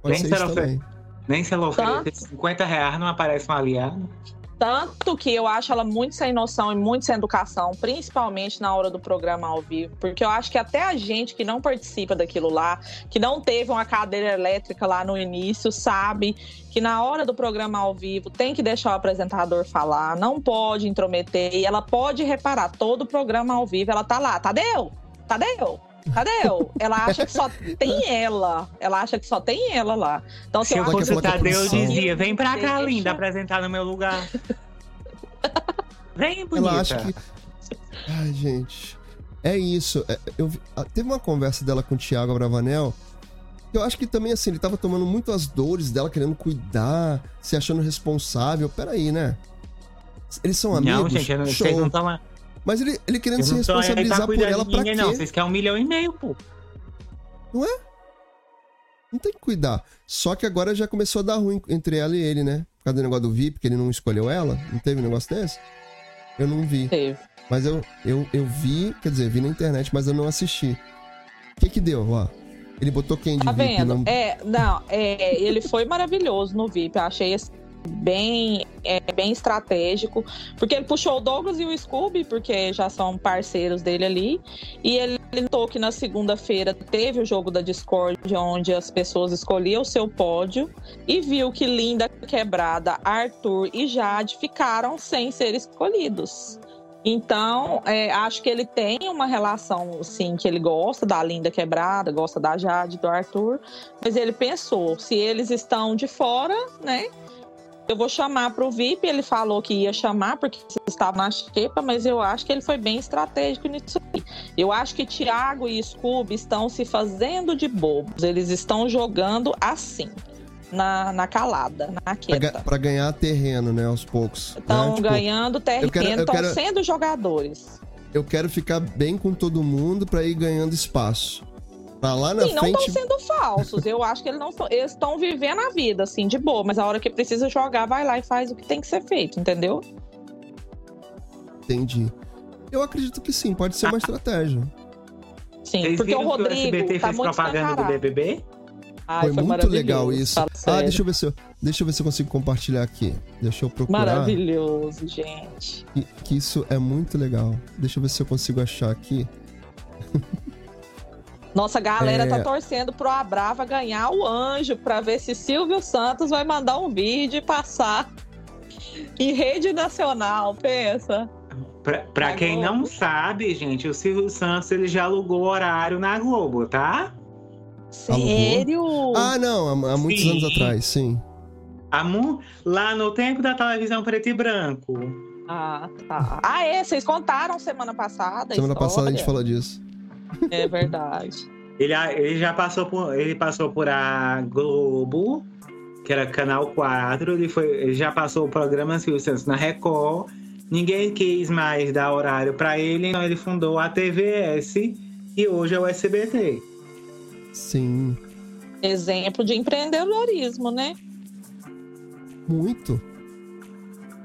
Pode nem ser isso também. Nem se ela oferecer 50 reais não aparece um aliado. Tanto que eu acho ela muito sem noção e muito sem educação, principalmente na hora do programa ao vivo. Porque eu acho que até a gente que não participa daquilo lá, que não teve uma cadeira elétrica lá no início, sabe que na hora do programa ao vivo tem que deixar o apresentador falar, não pode intrometer. E ela pode reparar, todo o programa ao vivo ela tá lá. Tadeu! Tadeu! Cadê eu? Ela acha que só tem ela. Ela acha que só tem ela lá. Então, Se eu fosse o Tadeu, eu dizia: vem pra cá, Deixa. linda, apresentar no meu lugar. *laughs* Vem, bonita. Ela acha que. Ai, gente. É isso. É, eu, teve uma conversa dela com o Thiago Bravanel. Eu acho que também, assim, ele tava tomando muito as dores dela, querendo cuidar, se achando responsável. Peraí, né? Eles são amigos. Não, gente, eu, vocês não estão mas ele, ele querendo se responsabilizar por ela pra quê? Não, vocês querem um milhão e meio, pô. Não é? Não tem que cuidar. Só que agora já começou a dar ruim entre ela e ele, né? Por causa do negócio do VIP, que ele não escolheu ela. Não teve um negócio desse? Eu não vi. Teve. Mas eu, eu, eu vi, quer dizer, vi na internet, mas eu não assisti. O que que deu, ó? Ele botou quem de tá VIP? Vendo? Não... É, não, é, ele foi maravilhoso no VIP. Eu achei assim, bem, é, bem estratégico, porque ele puxou o Douglas e o Scooby, porque já são parceiros dele ali, e ele notou que na segunda-feira teve o jogo da Discord, onde as pessoas escolhiam o seu pódio, e viu que Linda Quebrada, Arthur e Jade ficaram sem ser escolhidos. Então, é, acho que ele tem uma relação, sim, que ele gosta da Linda Quebrada, gosta da Jade, do Arthur, mas ele pensou, se eles estão de fora, né, eu vou chamar para o VIP, ele falou que ia chamar porque estava na xepa, mas eu acho que ele foi bem estratégico nisso aí. Eu acho que Thiago e Scooby estão se fazendo de bobos, eles estão jogando assim. Na, na calada, na queda. Para ganhar terreno, né, aos poucos. Estão né? tipo, ganhando terreno, estão quero... sendo jogadores. Eu quero ficar bem com todo mundo para ir ganhando espaço. Pra lá na Sim, frente... não estão sendo falsos. Eu acho que eles não eles estão vivendo a vida, assim, de boa. Mas a hora que precisa jogar, vai lá e faz o que tem que ser feito, entendeu? Entendi. Eu acredito que sim, pode ser uma estratégia. Sim, Vocês porque o viram que o Rodrigo SBT tá fez muito propaganda do. BBB? Ai, Foi, muito maravilhoso, legal isso. Ah, sério. deixa eu ver se eu, deixa eu ver se eu consigo compartilhar aqui. Deixa eu procurar. Maravilhoso, gente. Que, que isso é muito legal. Deixa eu ver se eu consigo achar aqui. Nossa galera É. tá torcendo pro Abrava ganhar o anjo pra ver se Silvio Santos vai mandar um vídeo e passar em rede nacional, pensa. Pra, pra Na quem Globo. não sabe, gente, o Silvio Santos ele já alugou horário na Globo, tá? Sério? Ah, não, há, há muitos Sim. anos atrás, sim. Há mu- Lá no tempo da televisão preto e branco. Ah, tá. Ah, é, vocês contaram semana passada. a Semana passada a gente história. falou disso. É verdade. Ele, ele já passou por. Ele passou por a Globo, que era Canal 4. Ele, foi, ele já passou o programa Silvio Santos na Record. Ninguém quis mais dar horário pra ele, então ele fundou a TVS e hoje é o SBT. Sim, Exemplo de empreendedorismo, né? muito.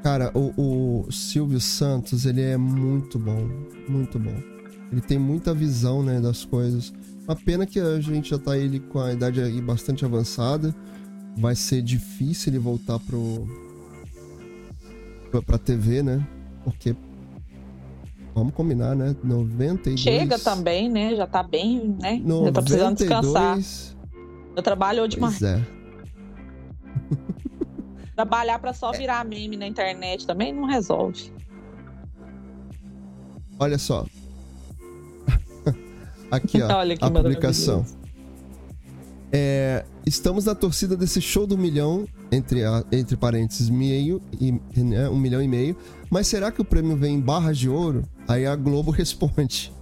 Cara, o, o Silvio Santos, ele é muito bom. Muito bom. Ele tem muita visão, né, das coisas. Uma pena que a gente já tá ele com a idade aí bastante avançada. Vai ser difícil ele voltar pro. pra, pra TV, né? Porque. Vamos combinar, né? 92. Chega também, né? Já tá bem, né? Já tá precisando 92. descansar. Já trabalhou demais. Pois é. *laughs* Trabalhar pra só virar meme na internet também não resolve. Olha só. Aqui, *laughs* ó. Olha a publicação. É, estamos na torcida desse show do milhão, entre, a- entre parênteses, meio e, né, um milhão e meio. Mas será que o prêmio vem em barras de ouro? Aí a Globo *laughs* responde.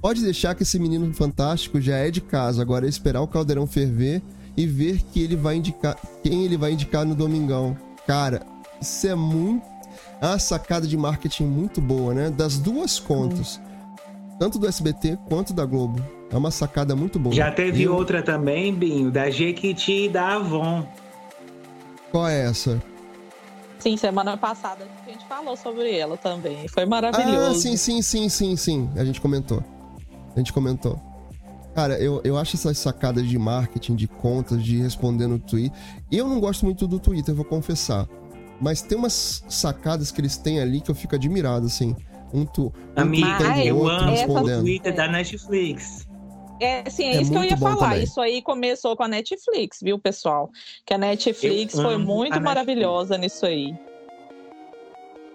Pode deixar que esse menino fantástico já é de casa, agora é esperar o caldeirão ferver e ver que ele vai indicar quem ele vai indicar no domingão. Cara, isso é muito é uma sacada de marketing muito boa, né? Das duas contas. Tanto do SBT quanto da Globo. É uma sacada muito boa. Já teve Eu- outra também, Binho, da Jequiti e da Avon. Qual é essa? Sim, semana passada a gente falou sobre ela também. Foi Ah, maravilhoso. sim, sim, sim, sim, sim. A gente comentou. A gente comentou. Cara, eu, eu acho essas sacadas de marketing, de contas, de responder no Twitter. Eu não gosto muito do Twitter, vou confessar. Mas tem umas sacadas que eles têm ali que eu fico admirado, assim. Um, tu, um Amiga, eu outro amo o. Twitter da Netflix. É, sim, É é isso que eu ia falar. também. Isso aí começou com a Netflix, viu, pessoal? Que a Netflix Eu foi muito maravilhosa nisso aí.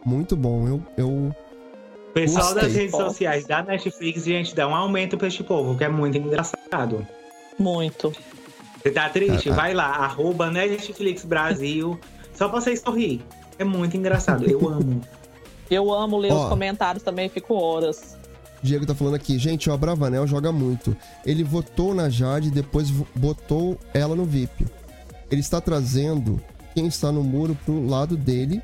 Muito bom. Eu, eu pessoal Gostei. das redes sociais da Netflix, gente, dá um aumento pra este povo, que é muito engraçado. Muito. Você tá triste? Ah, ah. Vai lá, arroba Netflix Brasil, só pra vocês sorrir. É muito engraçado, eu amo. *laughs* Eu amo ler Ó. os comentários também, fico horas. Diego tá falando aqui, gente, o Abravanel joga muito. Ele votou na Jade e depois botou ela no VIP. Ele está trazendo quem está no muro pro lado dele.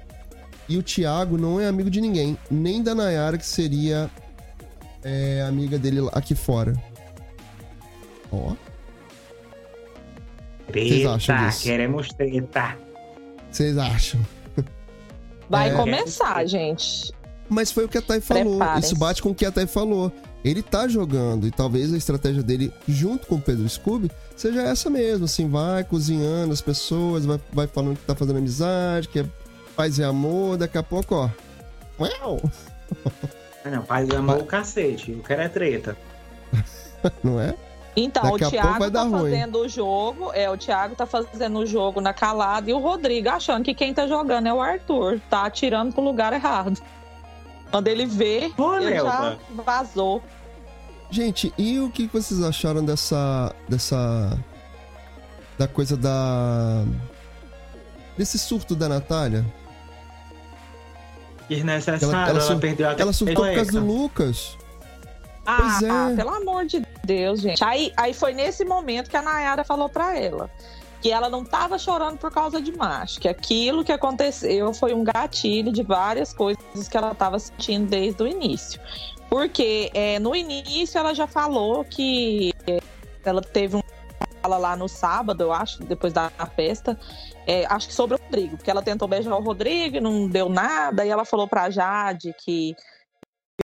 E o Thiago não é amigo de ninguém, nem da Nayara, que seria é, amiga dele aqui fora. Ó, Vocês acham disso? queremos treta. vocês acham? Vai É. começar, gente. Mas foi o que a Thay falou. Isso bate com o que a Thay falou. Ele tá jogando e talvez a estratégia dele, junto com o Pedro Scooby, seja essa mesmo. Assim, vai cozinhando as pessoas, vai, vai falando que tá fazendo amizade, que é paz e amor. Daqui a pouco, ó. Uau! Ah, Não, paz e amor o cacete, eu quero é treta. *laughs* Não é? Então, Daqui a o Thiago tá ruim. fazendo o jogo, é, o Thiago tá fazendo o jogo na calada e o Rodrigo achando que quem tá jogando é o Arthur, tá atirando pro lugar errado. Quando ele vê, Ô, ele já vazou. Gente, e o que vocês acharam dessa. dessa. da coisa da. desse surto da Natália? desnecessário, Ela- ela, ela perdeu até Ela surtou por causa do. Lucas. Ah, Pois é. ah, pelo amor de Deus, gente. Aí, aí foi nesse momento que a Nayara falou pra ela que ela não tava chorando por causa de macho, que aquilo que aconteceu foi um gatilho de várias coisas que ela tava sentindo desde o início. Porque é, no início ela já falou que é, ela teve um fala lá no sábado, eu acho, depois da festa, é, acho que sobre o Rodrigo, porque ela tentou beijar o Rodrigo e não deu nada, e ela falou pra Jade que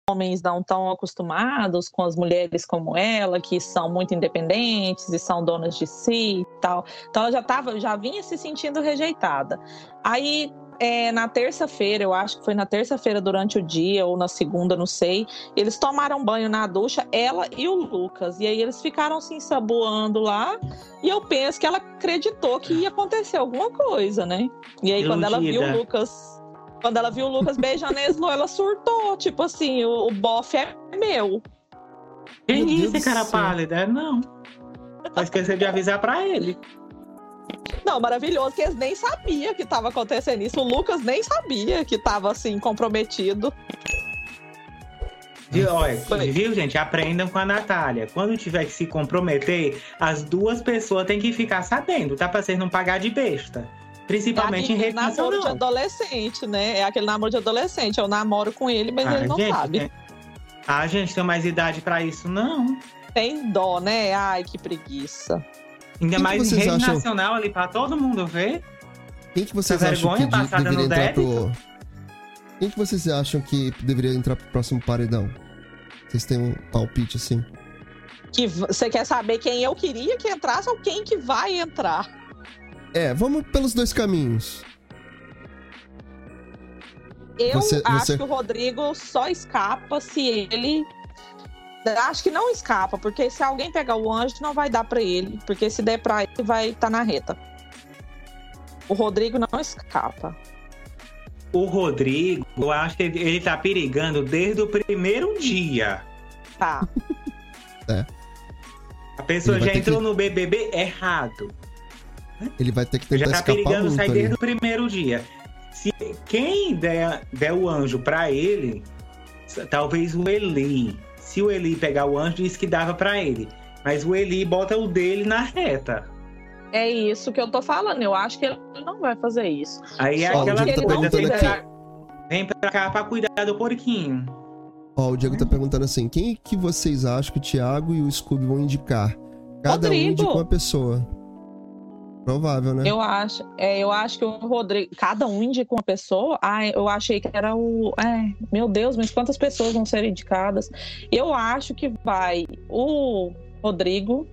homens não estão acostumados com as mulheres como ela, que são muito independentes e são donas de si e tal. Então ela já tava, já vinha se sentindo rejeitada. Aí é, na terça-feira, eu acho que foi na terça-feira durante o dia ou na segunda, não sei. Eles tomaram banho na ducha, ela e o Lucas. E aí eles ficaram se ensaboando lá. E eu penso que ela acreditou que ia acontecer alguma coisa, né? E aí, Iludida. quando ela viu o Lucas quando ela viu o Lucas beijando a Eslo, ela surtou. Tipo assim, o, o bofe é meu. Que isso, cara pálida? Não. Só esqueceu de avisar pra ele. Não, maravilhoso, que eles nem sabiam que tava acontecendo isso. O Lucas nem sabia que tava assim, comprometido. Viu, olha, viu, gente? Aprendam com a Natália. Quando tiver que se comprometer, as duas pessoas têm que ficar sabendo, tá? Pra vocês não pagar de besta. Principalmente é em rede namoro de adolescente, né? É aquele namoro de adolescente. Eu namoro com ele, mas ah, ele não gente, sabe. É... Ah, gente, tem mais idade para isso, não. Tem dó, né? Ai, que preguiça. Ainda Quem mais em rede acham... nacional ali pra todo mundo ver. Quem que vocês Essa acham que de, deveria entrar pro... Quem que vocês acham que deveria entrar pro próximo paredão? Vocês têm um palpite assim? Que você quer saber quem eu queria que entrasse ou quem que vai entrar? É, vamos pelos dois caminhos. Eu você, acho você... que o Rodrigo só escapa se ele. Acho que não escapa, porque se alguém pegar o anjo, não vai dar para ele. Porque se der pra ele, vai estar tá na reta. O Rodrigo não escapa. O Rodrigo, eu acho que ele tá perigando desde o primeiro dia. Tá. *laughs* é. A pessoa já entrou que... no BBB errado. Ele vai ter que tentar Já tá perigando sair desde o primeiro dia. Se quem der, der o anjo para ele, talvez o Eli. Se o Eli pegar o anjo, diz que dava para ele. Mas o Eli bota o dele na reta. É isso que eu tô falando. Eu acho que ele não vai fazer isso. Aí é aquela coisa, vem pra, vem pra cá pra cuidar do porquinho. Ó, o Diego tá perguntando assim: quem que vocês acham que o Thiago e o Scooby vão indicar? Cada Rodrigo. um indica uma pessoa. Provável, né? Eu acho, é, eu acho que o Rodrigo, cada um indica uma pessoa. Ah, eu achei que era o, é, meu Deus, mas quantas pessoas vão ser indicadas? Eu acho que vai o Rodrigo.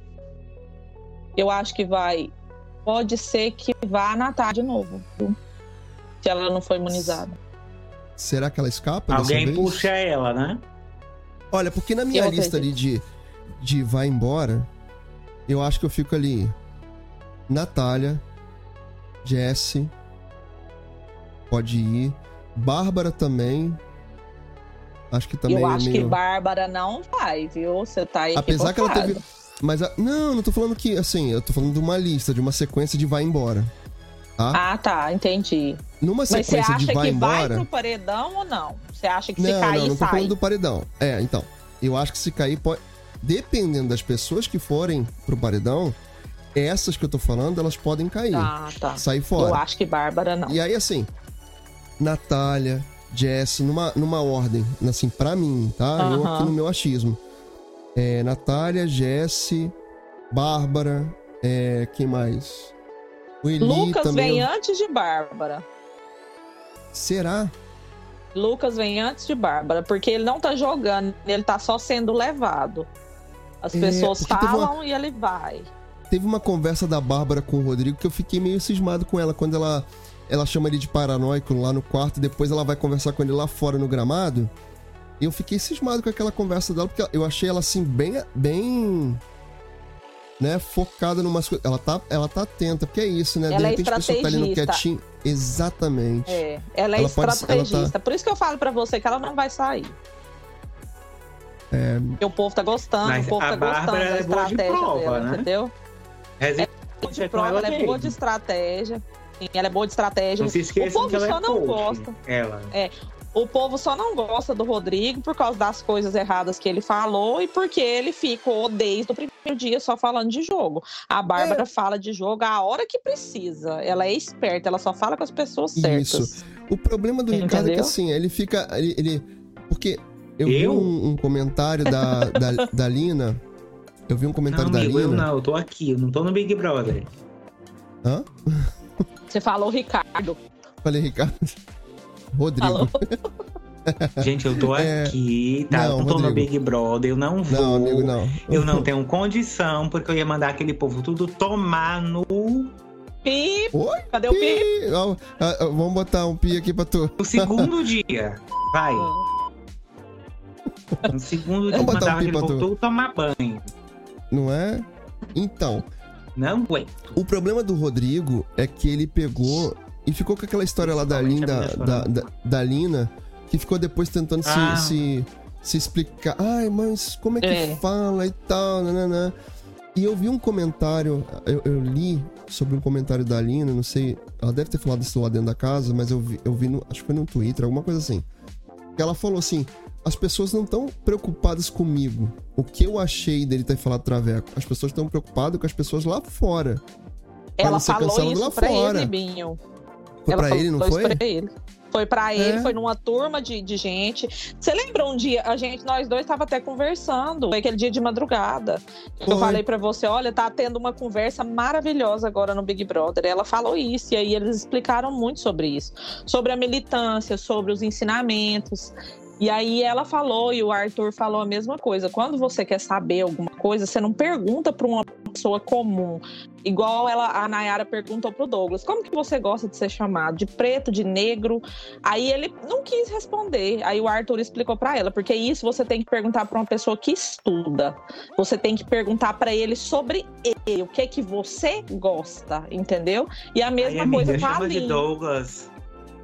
Eu acho que vai, pode ser que vá a Natália de novo, se ela não for imunizada. Será que ela escapa? Alguém puxa ela, né? Olha, porque na minha eu lista ali de, de vai embora, eu acho que eu fico ali Natália, Jesse, pode ir. Bárbara também. Acho que também. Eu acho é meio... que Bárbara não vai, viu? Você tá aí. Apesar que ela teve. Mas a... não, não tô falando que assim, eu tô falando de uma lista, de uma sequência de vai embora. Tá? Ah, tá, entendi. Numa sequência Mas você acha de vai que embora. vai pro paredão ou não? Você acha que não, se cair, não, não tô sai? falando do paredão. É, então. Eu acho que se cair pode. Dependendo das pessoas que forem pro paredão, essas que eu tô falando, elas podem cair. Ah, tá. Sair fora. Eu acho que Bárbara não. E aí, assim, Natália, Jess, numa, numa ordem, assim, pra mim, tá? Eu aqui no meu achismo. É, Natália, Jesse, Bárbara, é, quem mais? O Eli Lucas também. vem antes de Bárbara. Será? Lucas vem antes de Bárbara, porque ele não tá jogando, ele tá só sendo levado. As é, pessoas falam uma... e ele vai teve uma conversa da Bárbara com o Rodrigo que eu fiquei meio cismado com ela quando ela ela chama ele de paranoico lá no quarto, depois ela vai conversar com ele lá fora no gramado. E eu fiquei cismado com aquela conversa dela, porque eu achei ela assim bem bem né, focada numa coisas. Ela tá, ela tá atenta, porque é isso, né? Ela de é repente é a pessoa tá ali no quietinho. Exatamente. É, ela é ela estrategista. Pode, tá... Por isso que eu falo para você que ela não vai sair. É... Porque o povo tá gostando, Mas o povo tá gostando da é estratégia prova, dela, né? entendeu? É de prova, ela é boa de estratégia. Sim, ela é boa de estratégia. Não se o povo só é não coach, gosta. Ela. É. O povo só não gosta do Rodrigo por causa das coisas erradas que ele falou e porque ele ficou desde o primeiro dia só falando de jogo. A Bárbara é. fala de jogo a hora que precisa. Ela é esperta, ela só fala com as pessoas certas. Isso. O problema do Entendeu? Ricardo é que assim, ele fica. Ele. ele porque eu, eu? vi um, um comentário da, da, da Lina eu vi um comentário não, amigo, da Lina. Eu não, eu tô aqui, eu não tô no Big Brother. Hã? Você falou Ricardo. Falei Ricardo. *laughs* Rodrigo. Falou. *laughs* Gente, eu tô É, aqui, tá? não, eu tô no Rodrigo. Big Brother, eu não vou. Não, amigo, não. Eu não tenho condição, porque eu ia mandar aquele povo tudo tomar no, Pi, Oi? cadê o pi? Pi. Ó, ah, ah, vamos botar um pi aqui pra tu. no segundo *laughs* dia. Vai. No segundo dia, Vamos botar mandava um pi aquele povo tu. tudo tomar banho. Não é? Então, Não aguento. o problema do Rodrigo é que ele pegou e ficou com aquela história lá da Linda, da, da, da Lina, que ficou depois tentando se- Ah. se, se, explicar. Ai, mas como é que É. fala e tal, nananã. E eu vi um comentário, eu, eu li sobre um comentário da Lina, não sei, ela deve ter falado isso lá dentro da casa, mas eu vi, eu vi no, acho que foi no Twitter, alguma coisa assim. Que ela falou assim: as pessoas não estão preocupadas comigo. O que eu achei dele ter falado traveco? As pessoas estão preocupadas com as pessoas lá fora. Ela falou isso lá pra fora. ele, Binho. Foi Ela pra ele, não foi? isso pra ele. Foi pra ele, É. foi numa turma de, de gente. Você lembra um dia, a gente, nós dois tava até conversando, foi aquele dia de madrugada. Foi. Eu falei pra você, olha, tá tendo uma conversa maravilhosa agora no Big Brother. Ela falou isso, e aí eles explicaram muito sobre isso. Sobre a militância, sobre os ensinamentos. E aí ela falou, e o Arthur falou a mesma coisa. Quando você quer saber alguma coisa, você não pergunta pra uma pessoa comum. Igual ela, a Nayara perguntou pro Douglas: como que você gosta de ser chamado? De preto, de negro? Aí ele não quis responder. Aí o Arthur explicou pra ela, porque isso você tem que perguntar pra uma pessoa que estuda. Você tem que perguntar pra ele sobre ele, o que é que você gosta, entendeu? E a mesma Ai, coisa amiga, com a chama de Aline. Douglas.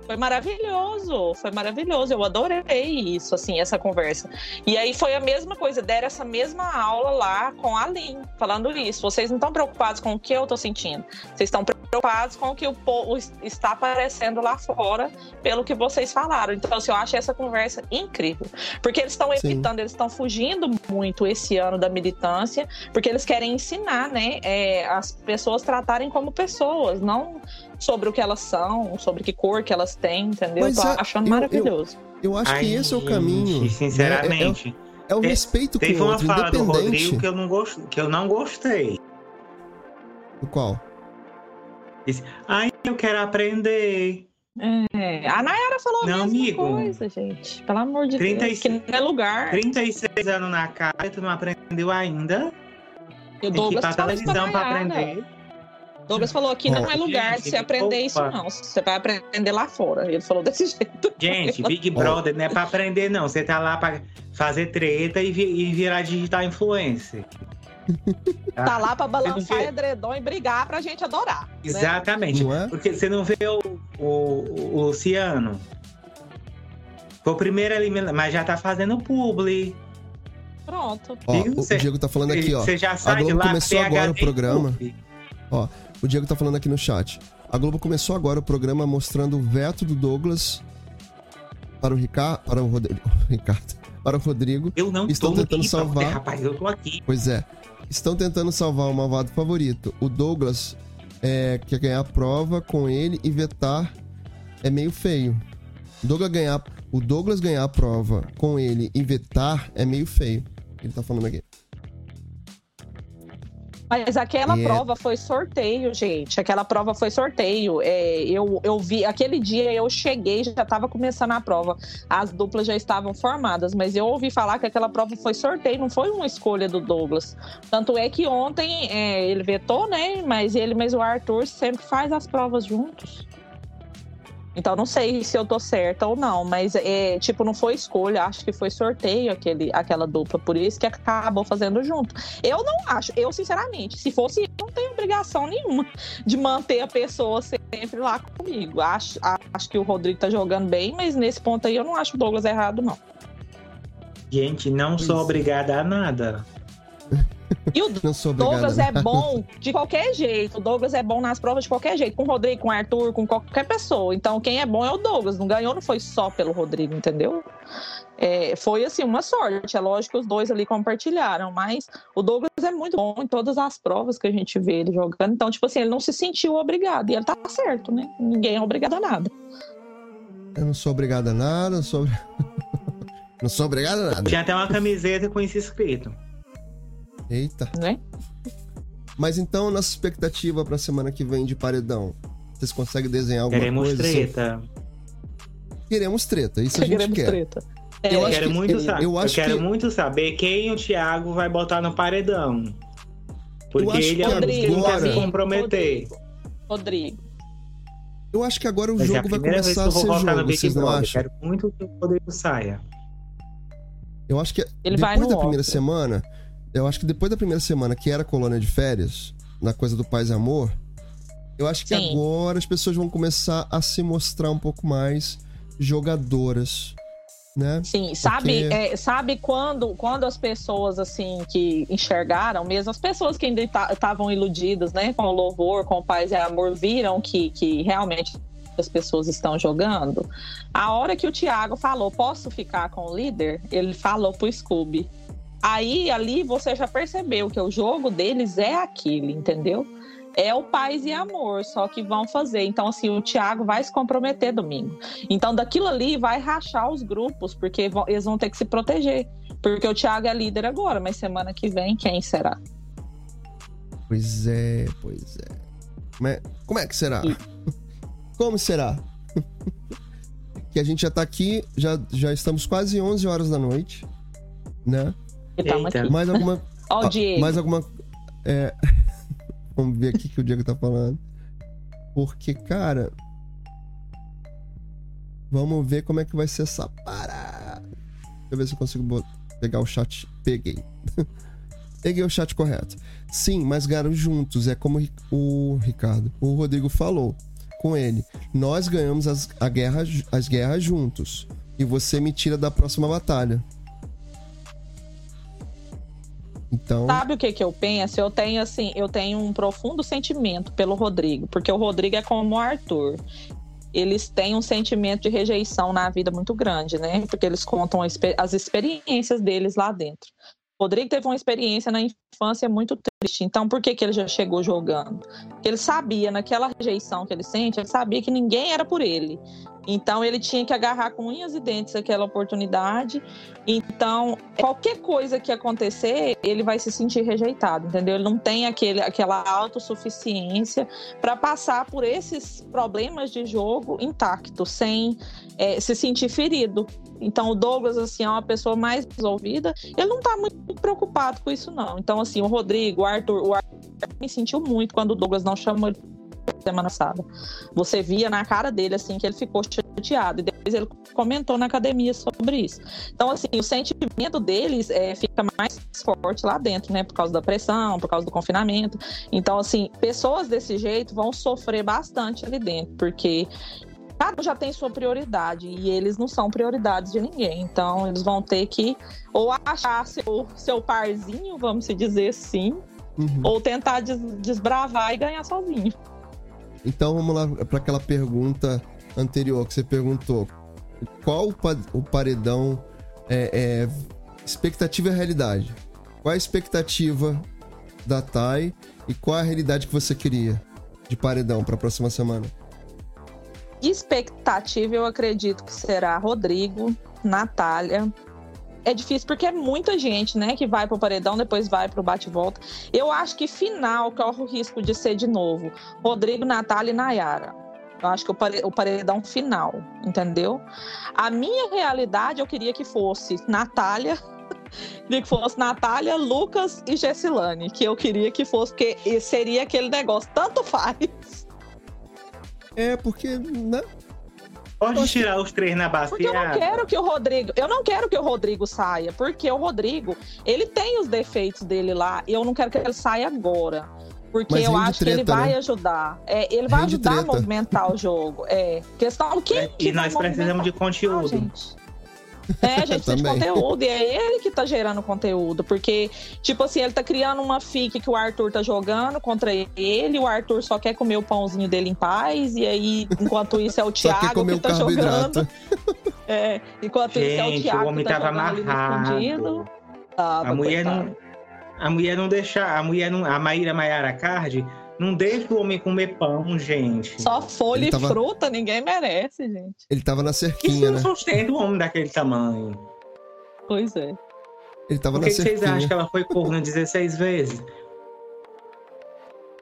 Foi maravilhoso, foi maravilhoso. Eu adorei isso, assim, essa conversa. E aí foi a mesma coisa, deram essa mesma aula lá com a Lin, falando isso. Vocês não estão preocupados com o que eu tô sentindo. Vocês estão preocupados com o que o povo está aparecendo lá fora, pelo que vocês falaram. Então, assim, eu acho essa conversa incrível. Porque eles estão evitando, eles estão fugindo muito esse ano da militância, porque eles querem ensinar, né, é, as pessoas tratarem como pessoas, não sobre o que elas são, sobre que cor que elas têm, entendeu? Mas Tô a- achando eu- eu- maravilhoso. Eu acho que Ai, esse é o gente, caminho. né? Sinceramente. É, é o Te- respeito com Teve o uma outro, fala do independente Rodrigo que eu não, gost... que eu não gostei. do qual. Disse, ai, eu quero aprender. É, a Nayara falou a Não, mesma amigo. coisa, gente. Pelo amor de 36 Deus, que não é lugar. 36 anos na cara, tu não aprendeu ainda? E o Tem que ir pra televisão pra aprender. Douglas falou que não Ó. é lugar de você aprender isso, não. Você vai aprender lá fora. Ele falou desse *laughs* jeito. Gente, Big Brother não é pra aprender, não. Você tá lá pra fazer treta e, vi- e virar digital influencer. Tá lá pra balançar vê- edredom e brigar pra gente adorar. né? Exatamente. Não é? Porque você não vê o, o, o Luciano. Foi o primeiro eliminado, mas já tá fazendo publi. Pronto. Ó, o, Diego tá falando aqui, ó. Você já sai de Globo lá, começou PHD agora o programa. publi. O Diego tá falando aqui no chat. A Globo começou agora o programa mostrando o veto do Douglas para o Ricardo. Para o Rodrigo. *laughs* Ricardo. Para o Rodrigo. Eu não Estão tentando você, salvar. rapaz, eu tô aqui. Pois é. Estão tentando salvar o malvado favorito. O Douglas é, quer ganhar a prova com ele e vetar é meio feio. O Douglas ganhar, o Douglas ganhar a prova com ele e vetar é meio feio. Ele tá falando aqui. Mas aquela É. prova foi sorteio, gente. Aquela prova foi sorteio. É, eu, eu vi, aquele dia eu cheguei, já estava começando a prova. As duplas já estavam formadas, mas eu ouvi falar que aquela prova foi sorteio, não foi uma escolha do Douglas. Tanto é que ontem é, ele vetou, né? Mas ele, mas o Arthur sempre faz as provas juntos. Então não sei se eu tô certa ou não, mas é, tipo, não foi escolha, acho que foi sorteio aquele, aquela dupla, por isso que acabou fazendo junto. Eu não acho, eu sinceramente, se fosse eu, não tenho obrigação nenhuma de manter a pessoa sempre lá comigo. Acho, acho que o Rodrigo tá jogando bem, mas nesse ponto aí eu não acho o Douglas errado, não. Gente, não sou é. obrigada a nada. *laughs* E o Não sou obrigado. Douglas é bom de qualquer jeito. O Douglas é bom nas provas de qualquer jeito. Com o Rodrigo, com o Arthur, com qualquer pessoa. Então, quem é bom é o Douglas. Não ganhou, não foi só pelo Rodrigo, entendeu? É, foi assim, uma sorte. É lógico que os dois ali compartilharam, mas o Douglas é muito bom em todas as provas que a gente vê ele jogando. Então, tipo assim, ele não se sentiu obrigado. E ele tá certo, né? Ninguém é obrigado a nada. Eu não sou obrigado a nada, não sou. *laughs* não sou obrigado a nada. Tinha até uma camiseta com isso escrito. Eita. Né? Mas então, nossa expectativa pra semana que vem de paredão. Vocês conseguem desenhar alguma Queremos coisa? assim? treta. Queremos treta, isso a gente Queremos quer. treta. Eu, Eu acho quero, que- muito, eu- sa- eu eu quero que- muito saber quem o Thiago vai botar no paredão. Porque acho ele que é um Rodrigo, que quer se agora- comprometer. Rodrigo. Rodrigo. Eu acho que agora o Mas é jogo vai começar que a eu vou ser no jogo, Big vocês não Brother. acham? Quero muito que o Rodrigo saia. Eu acho que Ele vai depois da primeira semana, eu acho que depois da primeira semana, que era colônia de férias, na coisa do paz e amor, eu acho que Sim. agora as pessoas vão começar a se mostrar um pouco mais jogadoras, né? Sim, sabe, Porque- é, sabe quando, quando as pessoas assim que enxergaram, mesmo as pessoas que ainda estavam iludidas, né, com o louvor, com o paz e amor, viram que, que realmente as pessoas estão jogando. A hora que o Thiago falou, posso ficar com o líder? Ele falou pro Scooby. Aí ali você já percebeu que o jogo deles é aquele, entendeu? É o paz e amor, só que vão fazer. Então, assim, o Thiago vai se comprometer domingo. Então, daquilo ali vai rachar os grupos, porque vão- eles vão ter que se proteger. Porque o Thiago é líder agora, mas semana que vem, quem será? Pois é, pois é. Como é, como é que será? E- *laughs* Como será? *laughs* que a gente já tá aqui, já, já estamos quase 11 horas da noite, né? Aqui. Mais alguma Ó, o Diego. Mais alguma. É... *laughs* Vamos ver aqui o que o Diego tá falando. Porque, cara. Vamos ver como é que vai ser essa parada. Deixa eu ver se eu consigo pegar o chat. Peguei. *laughs* Peguei o chat correto. Sim, mas garotos juntos. É como o Ricardo, o Rodrigo falou com ele. Nós ganhamos as, a guerra, as guerras juntos. E você me tira da próxima batalha. Então. Sabe o que que eu penso? Eu tenho assim, eu tenho um profundo sentimento pelo Rodrigo, porque o Rodrigo é como o Arthur. Eles têm um sentimento de rejeição na vida muito grande, né? Porque eles contam as experiências deles lá dentro. O Rodrigo teve uma experiência na infância muito triste. Então, por que, que ele já chegou jogando? Porque ele sabia, naquela rejeição que ele sente, ele sabia que ninguém era por ele. Então, ele tinha que agarrar com unhas e dentes aquela oportunidade então, qualquer coisa que acontecer, ele vai se sentir rejeitado, entendeu? Ele não tem aquele, aquela autossuficiência para passar por esses problemas de jogo intacto, sem é, se sentir ferido. Então, o Douglas, assim, é uma pessoa mais resolvida. Ele não tá muito preocupado com isso, não. Então, assim, o Rodrigo, o Arthur, o Arthur me sentiu muito quando o Douglas não chamou ele semana passada. Você via na cara dele, assim, que ele ficou chateado. E depois ele comentou na academia sobre isso. Então, assim, o sentimento deles é, fica mais forte lá dentro, né? Por causa da pressão, por causa do confinamento. Então, assim, pessoas desse jeito vão sofrer bastante ali dentro, porque cada um já tem sua prioridade e eles não são prioridades de ninguém. Então, eles vão ter que ou achar seu, seu parzinho, vamos se dizer assim, uhum. ou tentar des- desbravar e ganhar sozinho. Então vamos lá para aquela pergunta anterior que você perguntou. Qual o, pa- o paredão é, é expectativa e realidade? Qual a expectativa da Thay e qual a realidade que você queria de paredão para a próxima semana? Expectativa, eu acredito que será Rodrigo, Natália. É difícil porque é muita gente, né, que vai pro paredão, depois vai pro bate-volta. Eu acho que final corre o risco de ser de novo Rodrigo, Natália e Nayara. Eu acho que o pare- o paredão final, entendeu? A minha realidade, eu queria que fosse Natália, *laughs* que fosse Natália, Lucas e Gessilane, que eu queria que fosse, porque seria aquele negócio, tanto faz. É porque, né? Pode tirar os três na Porque eu não quero que o Rodrigo, eu não quero que o Rodrigo saia, porque o Rodrigo, ele tem os defeitos dele lá, e eu não quero que ele saia agora. Porque Mas eu acho que ele treta, vai né? ajudar. É, ele vai Rende ajudar treta. a movimentar o jogo. É. Questão quem É, que e nós precisamos de conteúdo. Ah, gente. É, a gente precisa de conteúdo, e é ele que tá gerando conteúdo, porque, tipo assim, ele tá criando uma fic que o Arthur tá jogando contra ele, o Arthur só quer comer o pãozinho dele em paz, e aí, enquanto isso, é o *laughs* Thiago que tá jogando. É, enquanto isso é o Gente, o Thiago homem que tá tava amarrado. Tava, A mulher coitado. não. A mulher não deixa. A mulher não. A Maíra Maiara Card não deixa o homem comer pão, gente. Só folha Ele e tava- fruta, ninguém merece, gente. Ele tava na Isso cerquinha, não né? sustenta um homem daquele tamanho. Pois é. Ele tava Por na que, que vocês cerquinha. acham que ela foi corna 16 vezes?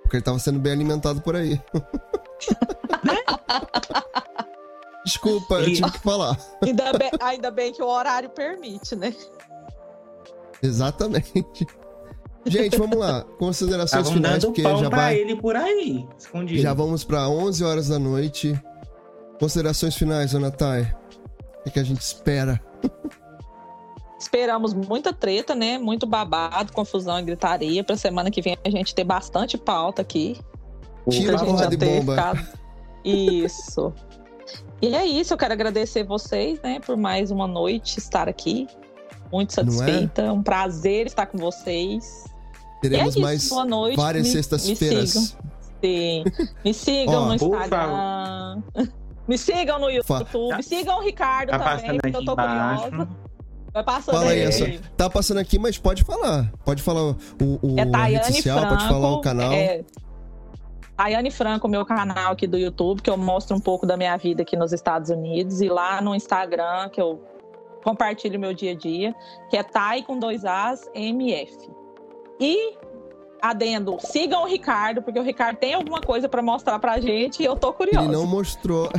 Porque ele tava sendo bem alimentado por aí. *laughs* Desculpa, eu tive que falar. Ainda bem, ainda bem que o horário permite, né? Exatamente. Gente, vamos lá. Considerações Estavam finais, dando porque pão já pra vai. ele por aí, escondido. Já vamos para 11 horas da noite. Considerações finais, Ana Thay. O que, que a gente espera? Esperamos muita treta, né? Muito babado, confusão e gritaria. Pra semana que vem a gente ter bastante pauta aqui. Tira pra a gente porra já de ter bomba. ficado. Isso. E é isso, eu quero agradecer vocês, né, por mais uma noite estar aqui. Muito é? satisfeita. Um prazer estar com vocês. Teremos é mais boa noite. várias me, sextas-feiras. Me sigam. Sim. Me sigam Ó, no Instagram. Me sigam no YouTube. Sigam o Ricardo Tá também, porque aqui eu tô embaixo. curiosa. Vai passando Fala aí, essa. Tá passando aqui, mas pode falar. Pode falar o, o, É a rede Tayane social, Franco. pode falar o canal. É, Tayane Franco, meu canal aqui do YouTube, que eu mostro um pouco da minha vida aqui nos Estados Unidos. E lá no Instagram, que eu compartilho meu dia a dia, que é Thay com dois As, MF. E, adendo, sigam o Ricardo, porque o Ricardo tem alguma coisa pra mostrar pra gente e eu tô curiosa. Ele não mostrou.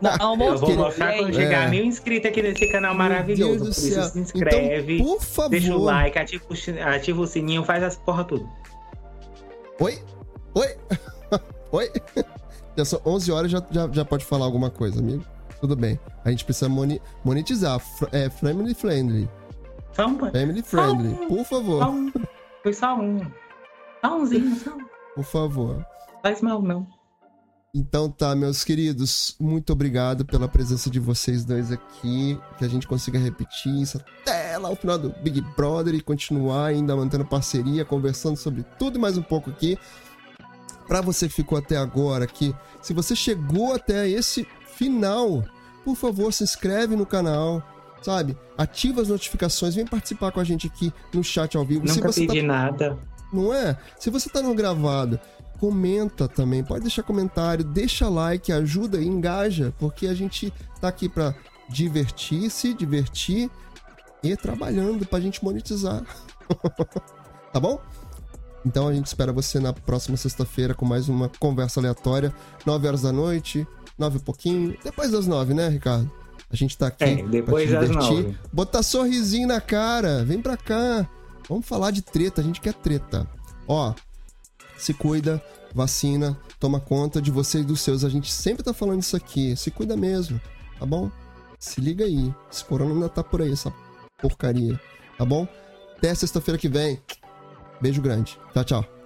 Não, Eu vou mostrou. mostrar quando aí? chegar É. mil inscritos aqui nesse canal maravilhoso. Por isso se inscreve, Então, por favor. deixa o like, ativa o, ativa o sininho, faz as porra tudo. Oi? Oi? *laughs* Oi? Já são 11 horas, já, já, já pode falar alguma coisa, amigo. Tudo bem. A gente precisa moni- monetizar. Fr- É family friendly. Family friendly. Por favor. Foi só um. Só umzinho, só um. Por favor. Faz mal, não. Então tá, meus queridos, muito obrigado pela presença de vocês dois aqui. Que a gente consiga repetir isso até lá o final do Big Brother e continuar ainda mantendo parceria, conversando sobre tudo e mais um pouco aqui. Pra você que ficou até agora aqui, se você chegou até esse final, por favor, se inscreve no canal, sabe? Ativa as notificações, vem participar com a gente aqui no chat ao vivo. se Nunca tá pedi nada. não é? Se você tá no gravado, comenta também, pode deixar comentário, deixa like, ajuda e engaja, porque a gente tá aqui pra divertir, se divertir e trabalhando pra gente monetizar. *laughs* tá bom? Então a gente espera você na próxima sexta-feira com mais uma conversa aleatória, 9 horas da noite, 9 e pouquinho, depois das 9, né, Ricardo? A gente tá aqui É, depois pra te divertir, nove. botar sorrisinho na cara, vem pra cá. Vamos falar de treta, a gente quer treta. Ó, se cuida, vacina, toma conta de você e dos seus. A gente sempre tá falando isso aqui. Se cuida mesmo, tá bom? Se liga aí. Esse corona ainda tá por aí, essa porcaria, tá bom? Até sexta-feira que vem. Beijo grande. Tchau, tchau.